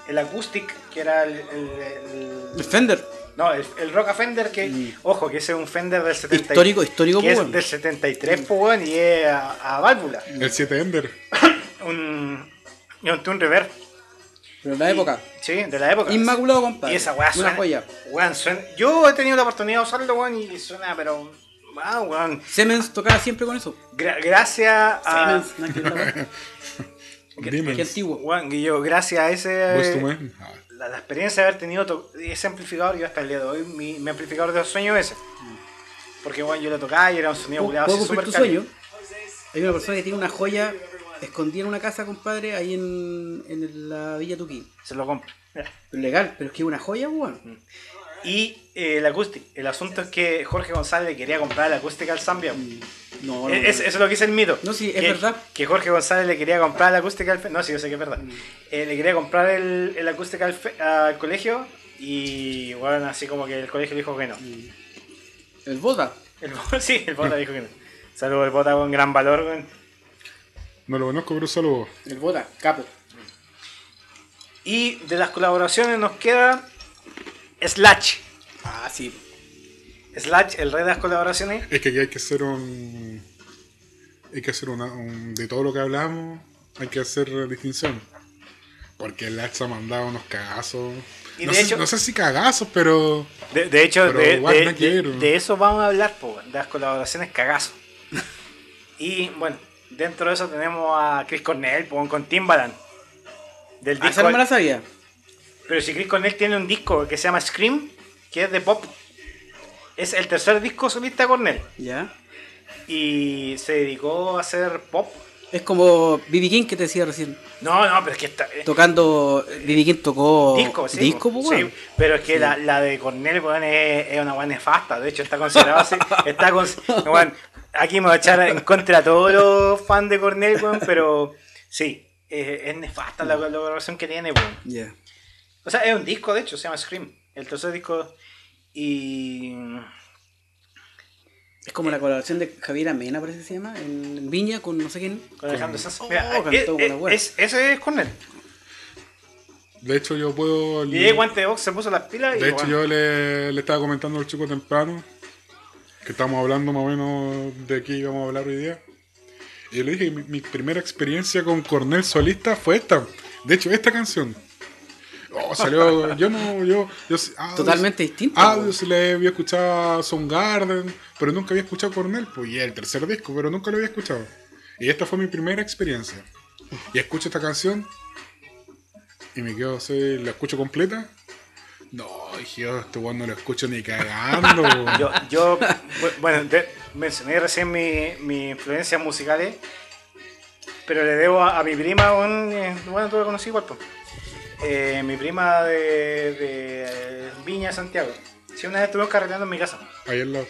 el Acoustic, que era el. el- el- El Fender. no, el, el Roca Fender, que. Mm. Ojo, que ese es un Fender del 73. Histórico, histórico, Que pues, es weón. del 73, pues, weón, y es a, a válvula. El 7 Ender. *coughs* Un. y Un, un reverb. Pero en la época. Sí, de la época. Inmaculado, compadre. Y esa weá Una suena. joya. Weón, suena- Yo he tenido la oportunidad de usarlo, weón, y suena, pero. Ah, weón. Siemens tocaba siempre con eso. Gra- gracias a. Siemens. Demons. *laughs* Qué antiguo. Que yo, gracias a ese. La, la experiencia de haber tenido ese amplificador, yo hasta el día de hoy, mi, mi amplificador de los sueños es ese. Porque, weón, yo lo tocaba y era un sonido ¿Puedo culiado puedo así cumplir súper sueño? Hay una persona que tiene una joya escondida en una casa, compadre, ahí en, en la Villa Tuquí. Se lo compro. Pero legal, pero es que es una joya, weón. Y eh, el acústico. El asunto es que Jorge González le quería comprar el acústica al Zambia. No, no, Eh, es- eso es lo que dice el mito. No, sí, es que, verdad. Que Jorge González le quería comprar la acústica al No, sí, yo sé que es verdad. Eh, le quería comprar el, el acústica al, fe- al colegio y, bueno, así como que el colegio dijo que no. El Botas. El, *laughs* sí, el Bota dijo que no. Saludos, el Bota con gran valor, weón. No lo conozco, pero saludo. El Botas, capo. Y de las colaboraciones nos queda Slash. Ah, sí. Slash, el rey de las colaboraciones. Es que aquí hay que hacer un. Hay que hacer una. un- de todo lo que hablamos, hay que hacer distinción. Porque Lax ha mandado unos cagazos. Y no, de sé, hecho- no sé si cagazos, pero. De, de hecho, Pero de, igual de- eso vamos a hablar, po, de las colaboraciones cagazo. *laughs* y bueno, dentro de eso tenemos a Chris Cornell po, con Timbaland. Del Ah, disco, esa no me la sabía. Pero si Chris Cornell tiene un disco que se llama Scream, que es de pop. Es el tercer disco solista de Cornell. Ya. Y se dedicó a hacer pop. Es como B.B. King que te decía recién. No, no, pero es que está. eh, Tocando. B.B. King tocó. disco, sí. Disco, pues, weón. sí, pero es que la, la de Cornell, weón, es, es una buena nefasta. De hecho, está considerado así. Está con, weón, aquí me voy a echar en contra a todos los fans de Cornell, weón, pero sí, es, es nefasta la colaboración que tiene, weón. Ya. O sea, es un disco, de hecho, se llama Scream. El tercer disco. Y. Es como la colaboración de Javier Amena, parece que se llama, en Viña con no sé quién. Con Alejandro Sanz. Oh, cantó es- buena es- ese es Cornell. De hecho, yo puedo. Y ahí Guante de Box se puso las pilas y. De hecho, bueno, yo le, le estaba comentando al chico temprano que estamos hablando más o menos de qué íbamos a hablar hoy día. Y yo le dije que mi, mi primera experiencia con Cornel solista fue esta. De hecho, esta canción. Oh, salió. Yo no. Yo, yo, ah, Totalmente distinto. Ah, yo sí le había escuchado a Soundgarden, pero nunca había escuchado Cornell, pues, y el tercer disco, pero nunca lo había escuchado. Y esta fue mi primera experiencia. Y escucho esta canción y me quedo así, la escucho completa. No, yo este weón no lo escucho ni cagando. *laughs* Yo, yo bu- bueno, de- mencioné recién mi, mi influencias musicales, pero le debo a, a mi prima un. eh, Bueno, tú la conocí igual, pues. Eh, mi prima de, de Viña, Santiago. Sí, una vez estuvimos carreteando en mi casa. Ahí al lado.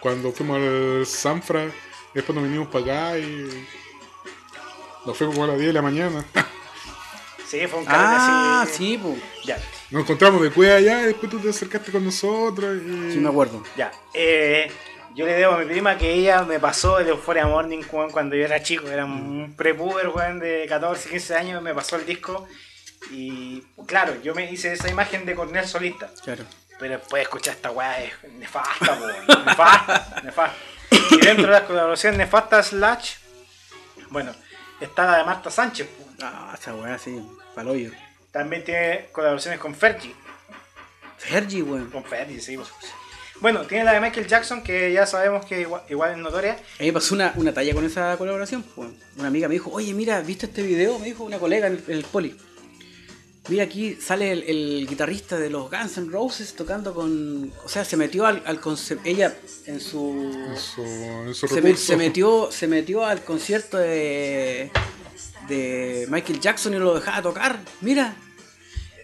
Cuando fuimos al Sanfra, después nos vinimos para acá y. Nos fuimos como a las 10 de la mañana. *laughs* Sí, fue un carrete Ah, así. sí, po. Ya, Nos encontramos de cueva allá y después tú te acercaste con nosotros y. Sí, me acuerdo. ya. Eh, yo le debo a mi prima que ella me pasó el Euphoria Morning weón, cuando yo era chico. Era un prepuber, weón, de 14, 15 años. Me pasó el disco. Y claro, yo me hice esa imagen de Cornel solista. Claro. Pero después escuchar esta weá es nefasta, weón. nefasta, *laughs* nefasta. Y dentro de las colaboraciones nefastas Slash, bueno, está la de Marta Sánchez. Ah, esa weá, sí. Paloyo. También tiene colaboraciones con Fergie. Fergie, weón. Con Fergie, sí. po. Bueno, tiene la de Michael Jackson, que ya sabemos que igual, igual es notoria. A mí me pasó una, una talla con esa colaboración. Una amiga me dijo, oye, mira, ¿viste este video? Me dijo una colega en el, en el poli. Mira, aquí sale el, el guitarrista de los Guns N' Roses tocando con... O sea, se metió al, al concepto... Ella en En su... su, en su Se, me- se metió, se metió al concierto de, de Michael Jackson y lo dejaba tocar. Mira.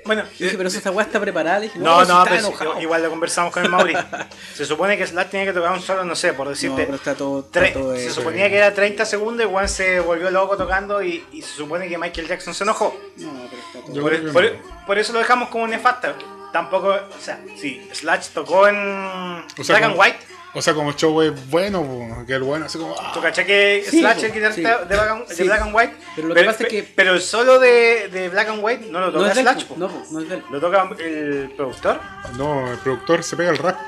Bueno, Y dije, pero esa weá está preparada. Dije, no, si no, pero enojado. igual lo conversamos con el Mauri. *laughs* Se supone que Slash tiene que tocar un solo, no sé, por No, decirte. pero está todo... está Tre- todo, se suponía que era 30 segundos y Juan se volvió loco tocando y, y se supone que Michael Jackson se enojó. No, pero está todo... Por, no. eso lo dejamos como nefasta. Tampoco, o sea, sí, Slash tocó en O sea, Black and White. O sea, como el show es bueno, que el bueno así como. ah, ¿Tú que Sí, Slash el guitarrista sí. de, Black and, de Sí. Black and White? Pero lo que pasa es que- Pero el solo de, de Black and White no lo toca Slash, po. no, no es del. Lo toca el productor. No, el productor se pega el rap.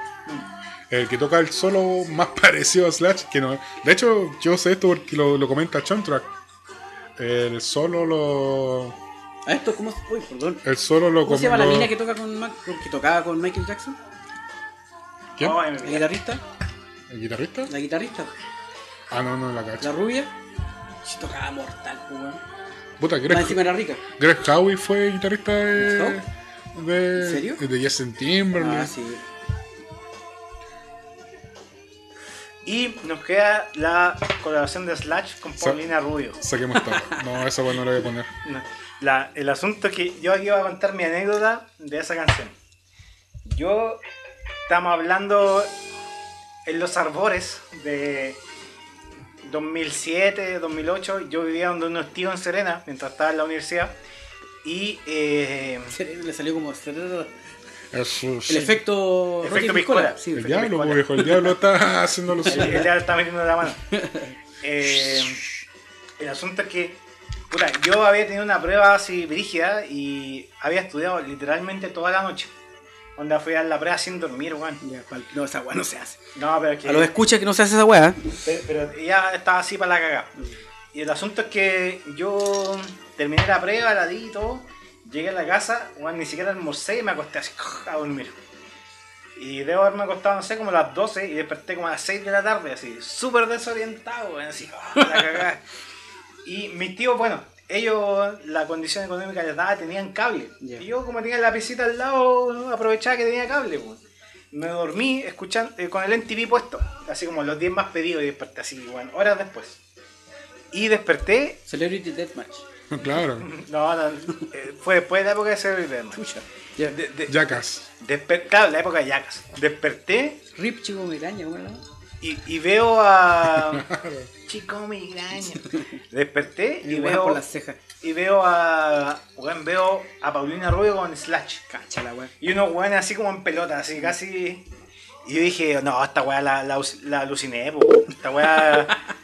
El que toca el solo más *laughs* parecido a Slash, que no. De hecho, yo sé esto porque lo, lo comenta Chontrack. El solo lo. ¿A esto cómo se.? Uy, perdón. El solo lo ¿Cómo se llama la mina que toca con, que tocaba con Michael Jackson? ¿Quién? Ay, ¿La guitarrista? ¿El guitarrista? ¿La guitarrista? Ah, no, no, la ¿La cacho. rubia? Sí, tocaba mortal, pues, weón. Puta, Más Greg, encima era rica. Greg Howe fue guitarrista de. de ¿En serio? De Justin Timberlake. Ah, sí. Y nos queda la colaboración de Slash con Sa- Paulina Rubio. Saquemos todo. *laughs* No, esa bueno no lo voy a poner. No, la- el asunto es que yo aquí voy a contar mi anécdota de esa canción. Yo estamos hablando en los arbores de 2007, 2008. Yo vivía donde unos tíos en Serena mientras estaba en la universidad. Y eh, le salió como Eso, el sí. efecto Efecto Piscola. Sí, El diablo, viejo, el diablo está *laughs* haciendo lo el, suyo. el diablo está metiendo la mano. *laughs* Eh, el asunto es que, puta, yo había tenido una prueba así brígida y había estudiado literalmente toda la noche. Onda fui a la prueba sin dormir, weón. Ya, pal- no, esa weá no se hace. No, pero es que. A los escucha que no se hace esa weá. Pero, pero ella estaba así para la cagada. Y el asunto es que yo terminé la prueba, la di y todo. Llegué a la casa, weón, ni siquiera almorcé y me acosté así *laughs* a dormir. Y debo haberme acostado, no sé, como a las 12 y desperté como a las 6 de la tarde, así, súper desorientado, weón, así, *laughs* la cagada. Y mis tíos, bueno, ellos la condición económica les daba, tenían cable. Y yo, como tenía la piscita al lado, aprovechaba que tenía cable, weón. Me dormí escuchando, eh, con el MTV puesto, así como los 10 más pedidos y desperté así, bueno, horas después. Y desperté, Celebrity Deathmatch. *laughs* Claro. *laughs* no, no, eh, fue después de la época de Celebrity Deathmatch. Ya. De- de- Jackass. desper- claro, la época de Yacas. Desperté Rip Chico Migraña, ¿cómo era? Y, y veo a. *laughs* Chico migraña. Desperté y Y veo. por las cejas. Y veo a. weón, veo a Paulina Rubio con Slash. Cacha la weá. Y unos weones así como en pelota, así casi. Y yo dije, no, esta weá la, la, la aluciné, po. Esta weá. *laughs*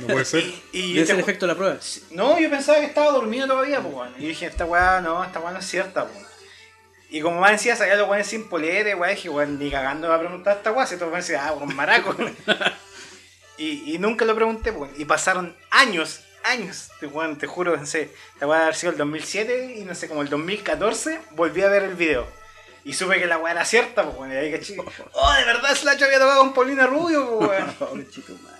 No puede ser. y, y es el efecto de la prueba. No, yo pensaba que estaba dormido todavía, pues, weón. Y dije, esta weá no, esta weá no es cierta, pues. Y como más decía, salía los weones sin polere, weón, dije, weón, ni cagando me va a preguntar esta weá, si estos weones ah, weón, maraco. *laughs* y, y nunca lo pregunté, pues. Y pasaron años años, weón, te juro, no sé, la weá haber sido el 2007 y no sé, como el 2014, volví a ver el video. Y supe que la weá era cierta, pues, weón, y ahí caché, *laughs* oh, de verdad Slash había tocado con Paulina Rubio, pues, weón. *laughs*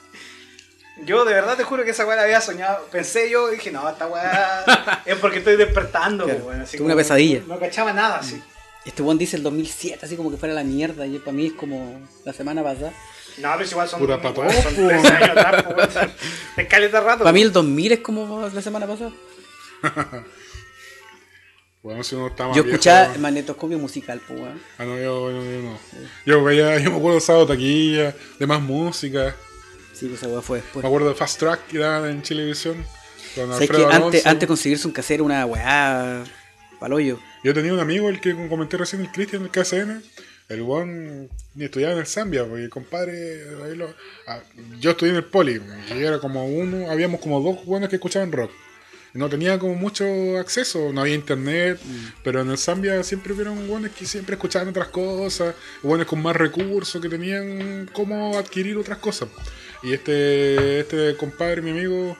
Yo de verdad te juro que esa weá la había soñado. Pensé yo y dije, no, esta weá *laughs* es porque estoy despertando, Claro, weón. Así tuve una pesadilla. No cachaba nada, así. Este one dice el 2007, así como que fuera la mierda. Y para mí es como la semana pasada. No, pero igual son, pato, weón, son. 13 años atrás, pues, *laughs* caleta rato. Para mí el 2000 es como la semana pasada. *laughs* Bueno, si uno está más Yo viejo- escuchaba magnetoscopio musical, pues, weón. Ah, no, yo, yo, yo no. Yo veía, yo me acuerdo de Sábado Taquilla, de más música. Sí, esa weá fue después. Me acuerdo de Fast Track que daban en Chilevisión. Con ¿Sabes que Alfredo antes, antes de conseguirse un casero una weá paloyo? Yo tenía un amigo, el que comenté recién, el Cristian, el KCN. El buen estudiaba en el Zambia, porque el compadre. ahí lo- ah, yo estudié en el Poli, y era como uno, habíamos como dos buenos que escuchaban rock. No tenía como mucho acceso, no había internet, pero en el Zambia siempre hubieron buenos que siempre escuchaban otras cosas, buenos con más recursos, que tenían cómo adquirir otras cosas. Y este, este compadre, mi amigo,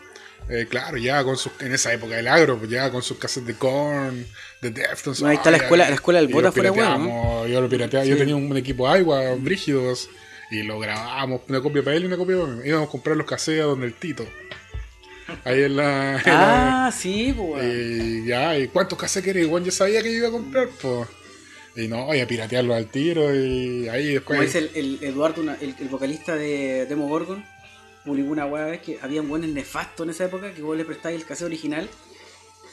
eh, claro, ya con sus, en esa época del agro, pues ya con sus cassettes de Korn, de Deftones. Bueno, ahí está la escuela- la escuela del Bota fuera pirateamos, Yo lo pirateaba, yo tenía un equipo agua, brígidos, y lo grabábamos, una copia para él y una copia para mí. Íbamos a comprar los cassettes a donde el Tito. Ahí en la. en la- Ah, sí, pues, y ya, ¿y cuántos cassettes querés? Igual yo sabía que yo iba a comprar, pues. Y no, y a piratearlo al tiro, y ahí después. Como dice el, el Eduardo, una- el, el vocalista de Demo Gorgon, publicó una weá vez que habían buenos nefastos en esa época que vos le prestáis el cassette original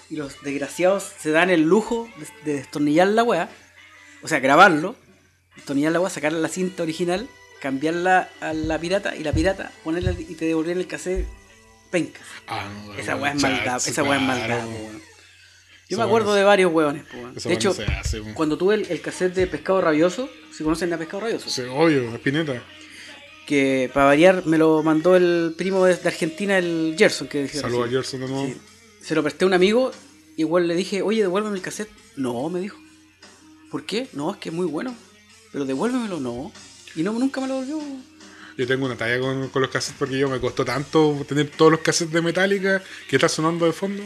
y los desgraciados se dan el lujo de, de destornillar la weá, o sea, grabarlo, destornillar la weá, sacarle la cinta original, cambiarla a la pirata y la pirata ponerla y te devolvían el cassette penca. Ah, no, Esa weá es maldad, chats, esa weá es maldad, weón. Yo me acuerdo de varios weón. Esa De hecho, se hace, cuando tuve el, el cassette de Pescado Rabioso, si conocen a Pescado Rabioso, Sí, obvio, Espineta. que para variar me lo mandó el primo de, de Argentina, el Gerson, que Saludos a. Gerson de nuevo. Sí. Se lo presté a un amigo, igual le dije, oye, devuélveme el cassette. No, me dijo. ¿Por qué? No, es que es muy bueno. Pero devuélvemelo, no. Y no, nunca me lo devolvió. Yo tengo una talla con, con los cassettes porque yo me costó tanto tener todos los cassettes de Metallica que está sonando de fondo.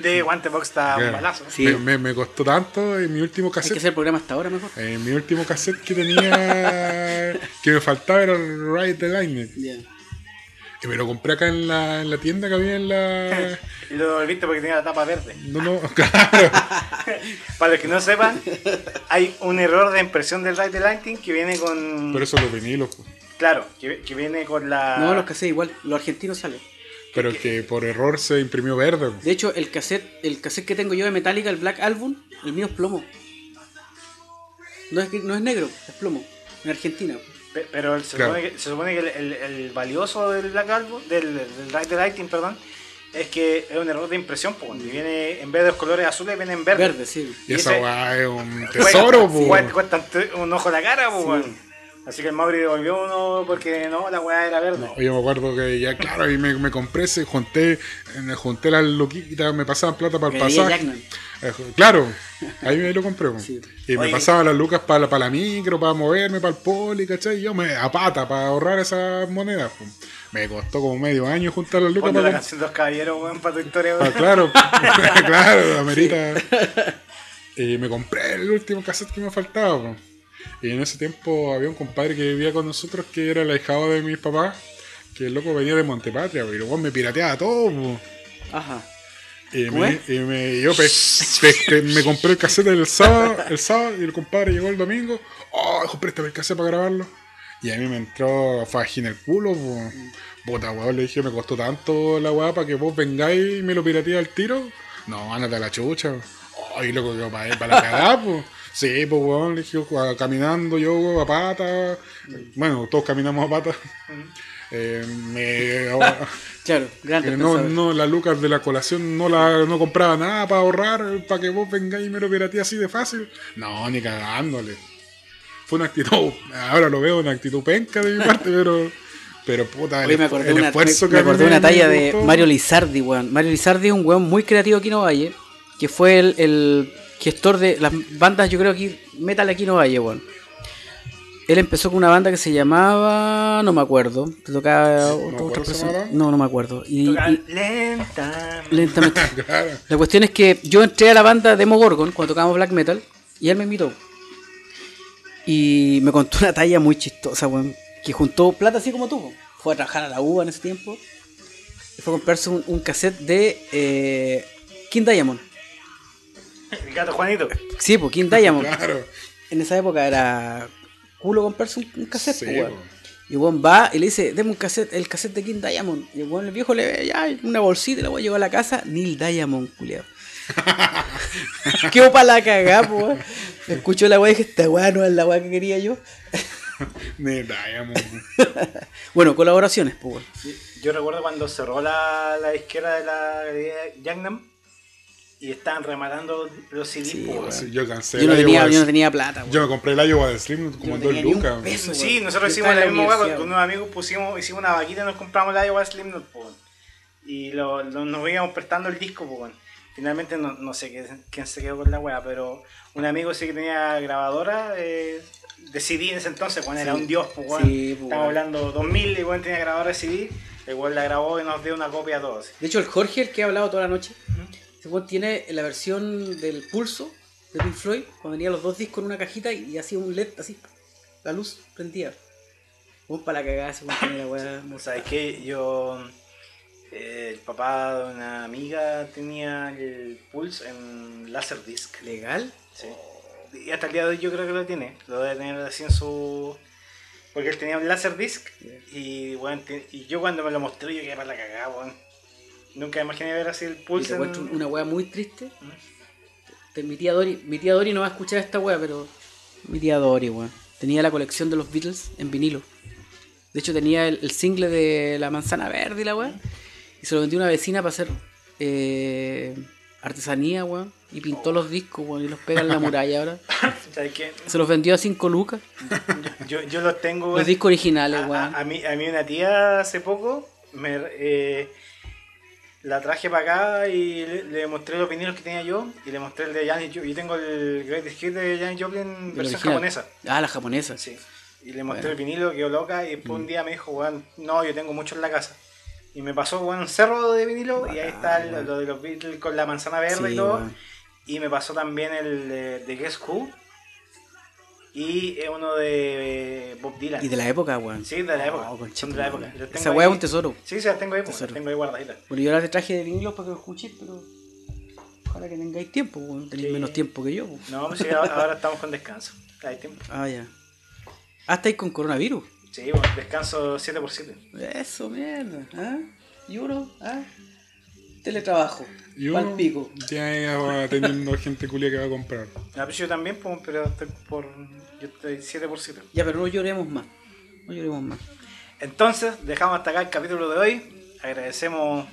De Guantebox está un Claro. balazo. Sí. Me, me- me costó tanto en mi último Hay que cassette. hacer el programa hasta ahora mejor. En mi último cassette que tenía *laughs* que me faltaba era el Ride the Lightning. Ya. Y me lo compré acá en la, en la tienda que había en la. *laughs* Y lo devolviste porque tenía la tapa verde. No, no, *laughs* claro. Para los que no sepan, hay un error de impresión del Ride the Lightning que viene con. Pero eso los vinilos. pues. Claro, que, que viene con la. No, los cassettes igual, los argentinos salen. Pero que por error se imprimió verde. De hecho, el cassette, el cassette que tengo yo de Metallica, el Black Album, el mío es plomo. No es, no es negro, es plomo. En Argentina. Pe- Pero se, Claro. supone que, se supone que el, el- el valioso del Black Album, del, del Ride the Lightning, perdón, es que es un error de impresión, pues, y viene en vez de los colores azules, viene en verde. Verde, sí. Y Y esa es un tesoro, pues. cuesta- Cuesta un ojo la cara, pues, weón. Así que el Mauri devolvió uno porque no, la weá era verde. Yo me acuerdo que ya, claro, ahí me, me compré ese, junté, me junté las loquitas, me pasaban plata para el pasaje. Eh, Claro, ahí me lo compré. Sí. Y me pasaban las lucas para la, para la micro, para moverme, para el poli, ¿cachai? Y yo me a pata para ahorrar esas monedas. Me costó como medio año juntar las lucas Ponte la para canción de los caballeros, weón, para tu historia, Ah, claro, *laughs* *laughs* claro, amerita. Y me compré el último cassette que me faltaba. po. Y en ese tiempo había un compadre que vivía con nosotros que era el ahijado de mis papás, que el loco venía de Montepatria, po, y luego me pirateaba todo. po. Ajá. Y, ¿Cómo me, y me- yo pe- me compré el cassette el sábado, el sábado y el compadre llegó el domingo. Oh, hijo, préstame el cassette para grabarlo. Y a mí me entró fajín el culo. po. Puta weón, le dije, me costó tanto la weá para que vos vengáis y me lo pirateé al tiro. No, ándate a la chucha. Ay, loco, que para, para la cagada, pues. Sí, pues weón, le dije, "cua- caminando yo a pata. Bueno, todos caminamos a pata. Eh, me, *laughs* Claro, grande. que no, no, las lucas de la colación no la no compraba nada para ahorrar, para que vos vengáis y me lo pirateé así de fácil. No, ni cagándole. Fue una actitud, ahora lo veo una actitud penca de mi parte, pero, pero puta, el, Oye, me acordé, el una, esfuerzo me, que me acordé una talla de. Mario Lizardi, weón. Mario Lizardi es un weón muy creativo aquí en Ovalle, que fue el, el gestor de las bandas, yo creo aquí, metal aquí en Ovalle, weón. Él empezó con una banda que se llamaba. No me acuerdo. Te tocaba ¿No otro- otra persona. No, no me acuerdo. Y, y- lenta. lentamente. *laughs* Claro. La cuestión es que yo entré a la banda Demo Gorgon cuando tocábamos black metal y él me invitó. Y me contó una talla muy chistosa, weón. Que juntó plata así como tú. Fue a trabajar a la UBA en ese tiempo. Y fue a comprarse un, un cassette de eh, King Diamond. El gato Juanito. Sí, pues King Diamond. Claro. En esa época era culo comprarse un, un cassette, Sí, po. Y weón va y le dice, deme un cassette, el cassette de King Diamond. Y el weón, el viejo le ve ya una bolsita y la voy a llevar a la casa. Neil Diamond, culiao. *laughs* Quedó para la cagá, weón. Escucho la weá y dije, esta weá no es la weá que quería yo. *laughs* Ni Diamond. *laughs* Bueno, colaboraciones, pues, weón. Yo recuerdo cuando cerró la, la izquierda de la de Gangnam y estaban rematando los CDs. Sí, yo cansé. Yo no, el tenía, yo no de- tenía plata. Yo me compré el Iowa de Slim como en no dos tenía ni un lucas. peso. Sí, nosotros Yo hicimos la misma weá con, unos amigos, pusimos, hicimos una vaquita y nos compramos la Iowa po, weón. Y lo, lo- nos íbamos prestando el disco, po, weón. Finalmente no, no sé qué- quién se quedó con la weá, pero un amigo sí que tenía grabadora eh, de CD en ese entonces, cuando era un dios. Sí, po, Estamos hablando 2000 y weón tenía grabadora de CD, el la grabó y nos dio una copia a todos. De hecho, el Jorge, el que ha hablado toda la noche, ese weón tiene la versión del pulso de Pink Floyd, cuando venía los dos discos en una cajita y, y hacía un LED así, la luz prendía. Weón para la cagada, tenía la weá. *laughs* ¿Sabes qué? Yo, eh, el papá de una amiga tenía el Pulse en Laserdisc. ¿Legal? Sí. Y hasta el día de hoy yo creo que lo tiene. Lo debe tener así en su... Porque él tenía un Laserdisc y, bueno, y yo cuando me lo mostré yo quedé para la cagada, weón. Nunca imaginé ver así el Y Pulse te en... cuento una weá muy triste. Te- mi tía Dori, mi tía Dori no va a escuchar esta weá, pero mi tía Dori, weón. Tenía la colección de los Beatles en vinilo. De hecho tenía el, el single de la manzana verde y la weá. Y se lo vendió una vecina para hacer eh, artesanía, weón. Y pintó los discos, weón, y los pega en la muralla ahora. *laughs* Se los vendió a 5 lucas. Yo, yo los tengo... Los discos originales, A, weón. a- a mí, a mí una tía hace poco me, eh, la traje para acá y le, le mostré los vinilos que tenía yo y le mostré el de Janis Joplin. Yo tengo el Greatest Hit de Janis Joplin versión japonesa. Ah, la japonesa. Sí. Y le mostré Bueno. Mm. el vinilo, quedó loca y después un día me dijo, weón, no, yo tengo mucho en la casa. Y me pasó, weón, un cerro de vinilo y ahí está el- lo de los Beatles con la manzana verde Sí, y todo. Y me pasó también el de, de Guess Who y eh, uno de eh, Bob Dylan. Y de la época, weón. Sí, de la época. Oh, Son de la época. Esa weá es ahí. un tesoro. Sí, sí, las tengo ahí, pues, las tengo ahí guardaditas. Bueno, yo ahora te traje de vinilos para que lo escuches, pero ojalá que tengáis tiempo, weón. Tenéis Sí. menos tiempo que yo. weón. No, pues sí, ahora, estamos con descanso. Hay tiempo. Ah, ya. Ah, estáis con coronavirus. Sí, bueno, descanso 7 por 7 Eso, mierda. ¿Ah? ¿Y uno? ¿Ah? Teletrabajo. Y uno pico. ya va teniendo gente culia que va a comprar. Ah, pues yo también, pues, pero estoy por. Yo estoy 7 por 7 Ya, pero no lloremos más. No lloremos más. Entonces, dejamos hasta acá el capítulo de hoy. Agradecemos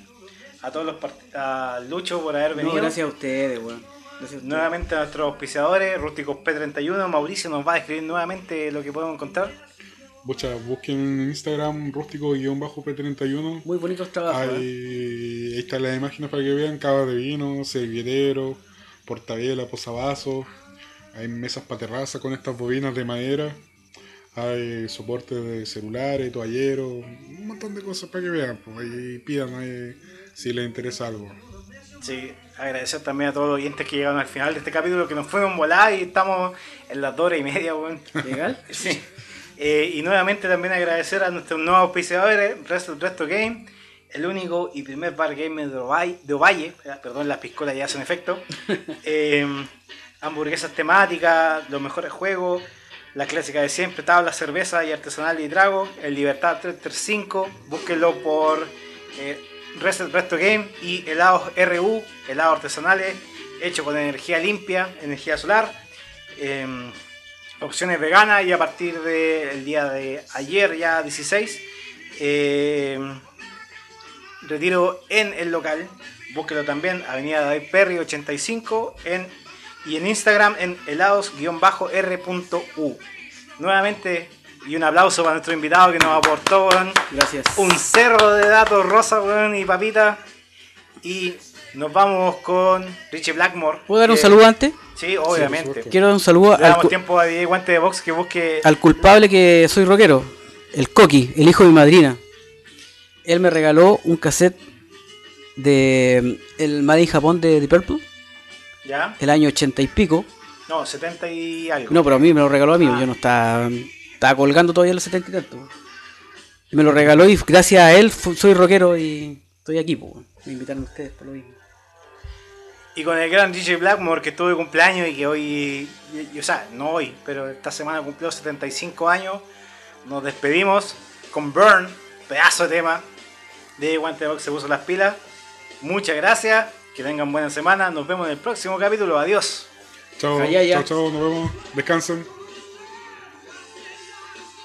a todos los part- a Lucho por haber No, venido. gracias a ustedes, weón. Gracias a ustedes. Nuevamente a nuestros auspiciadores, Rústicos P31. Mauricio nos va a describir nuevamente lo que podemos encontrar. Mucha, busquen en Instagram rústico-p31. Muy bonitos trabajos. ¿eh? Ahí, ahí están las imágenes para que vean cavas de vino, servilleteros, portabela, posavasos. Hay mesas para terraza con estas bobinas de madera. Hay soportes de celulares, toalleros, un montón de cosas para que vean. Pues ahí pidan ahí si les interesa algo. Sí, agradecer también a todos los oyentes que llegaron al final de este capítulo, que nos fueron volar y estamos en las dos horas y media, weón. ¿Legal? Sí. Eh, y nuevamente también agradecer a nuestros nuevos auspiciadores, Resto, Resto Game, el único y primer bar gamer de Ovalle, de Ovalle, eh, perdón, las piscolas ya hacen efecto, *laughs* Eh, hamburguesas temáticas, los mejores juegos, la clásica de siempre, tablas, cerveza y artesanal y trago, el Libertad 335, búsquenlo por eh, Resto, Resto Game y helados RU, helados artesanales, hechos con energía limpia, energía solar. Em, opciones veganas y a partir del día de ayer, ya 16, eh, retiro en el local. Búsquelo también, Avenida David Perry 85 en, y en Instagram en helados-r.u. Nuevamente, y un aplauso para nuestro invitado que nos aportó weón, Gracias. un cerro de datos rosa weón, y papita. Y Nos vamos con Richie Blackmore. ¿Puedo dar un saludo antes? Sí, obviamente. supuesto. Quiero dar un saludo Le al, damos tiempo a DJ Guante de Box que busque. al culpable que soy rockero, el Coqui, el hijo de mi madrina. Él me regaló un cassette de el Made in Japón de The Purple, ¿Ya? el año 80 y pico. No, 70 y algo. No, pero a mí me lo regaló a mí, Ah. yo no estaba, estaba colgando todavía los 70 y tanto. Me lo regaló y gracias a él soy rockero y estoy aquí, pues. Me invitaron ustedes por lo mismo. Y con el gran DJ Blackmore que estuvo de cumpleaños y que hoy, y- y- o sea, no hoy, pero esta semana cumplió 75 años. Nos despedimos con Burn, pedazo de tema. De Guante de Box se puso las pilas. Muchas gracias, que tengan buena semana. Nos vemos en el próximo capítulo. Adiós. Chao, chao, chao, nos vemos. Descansen.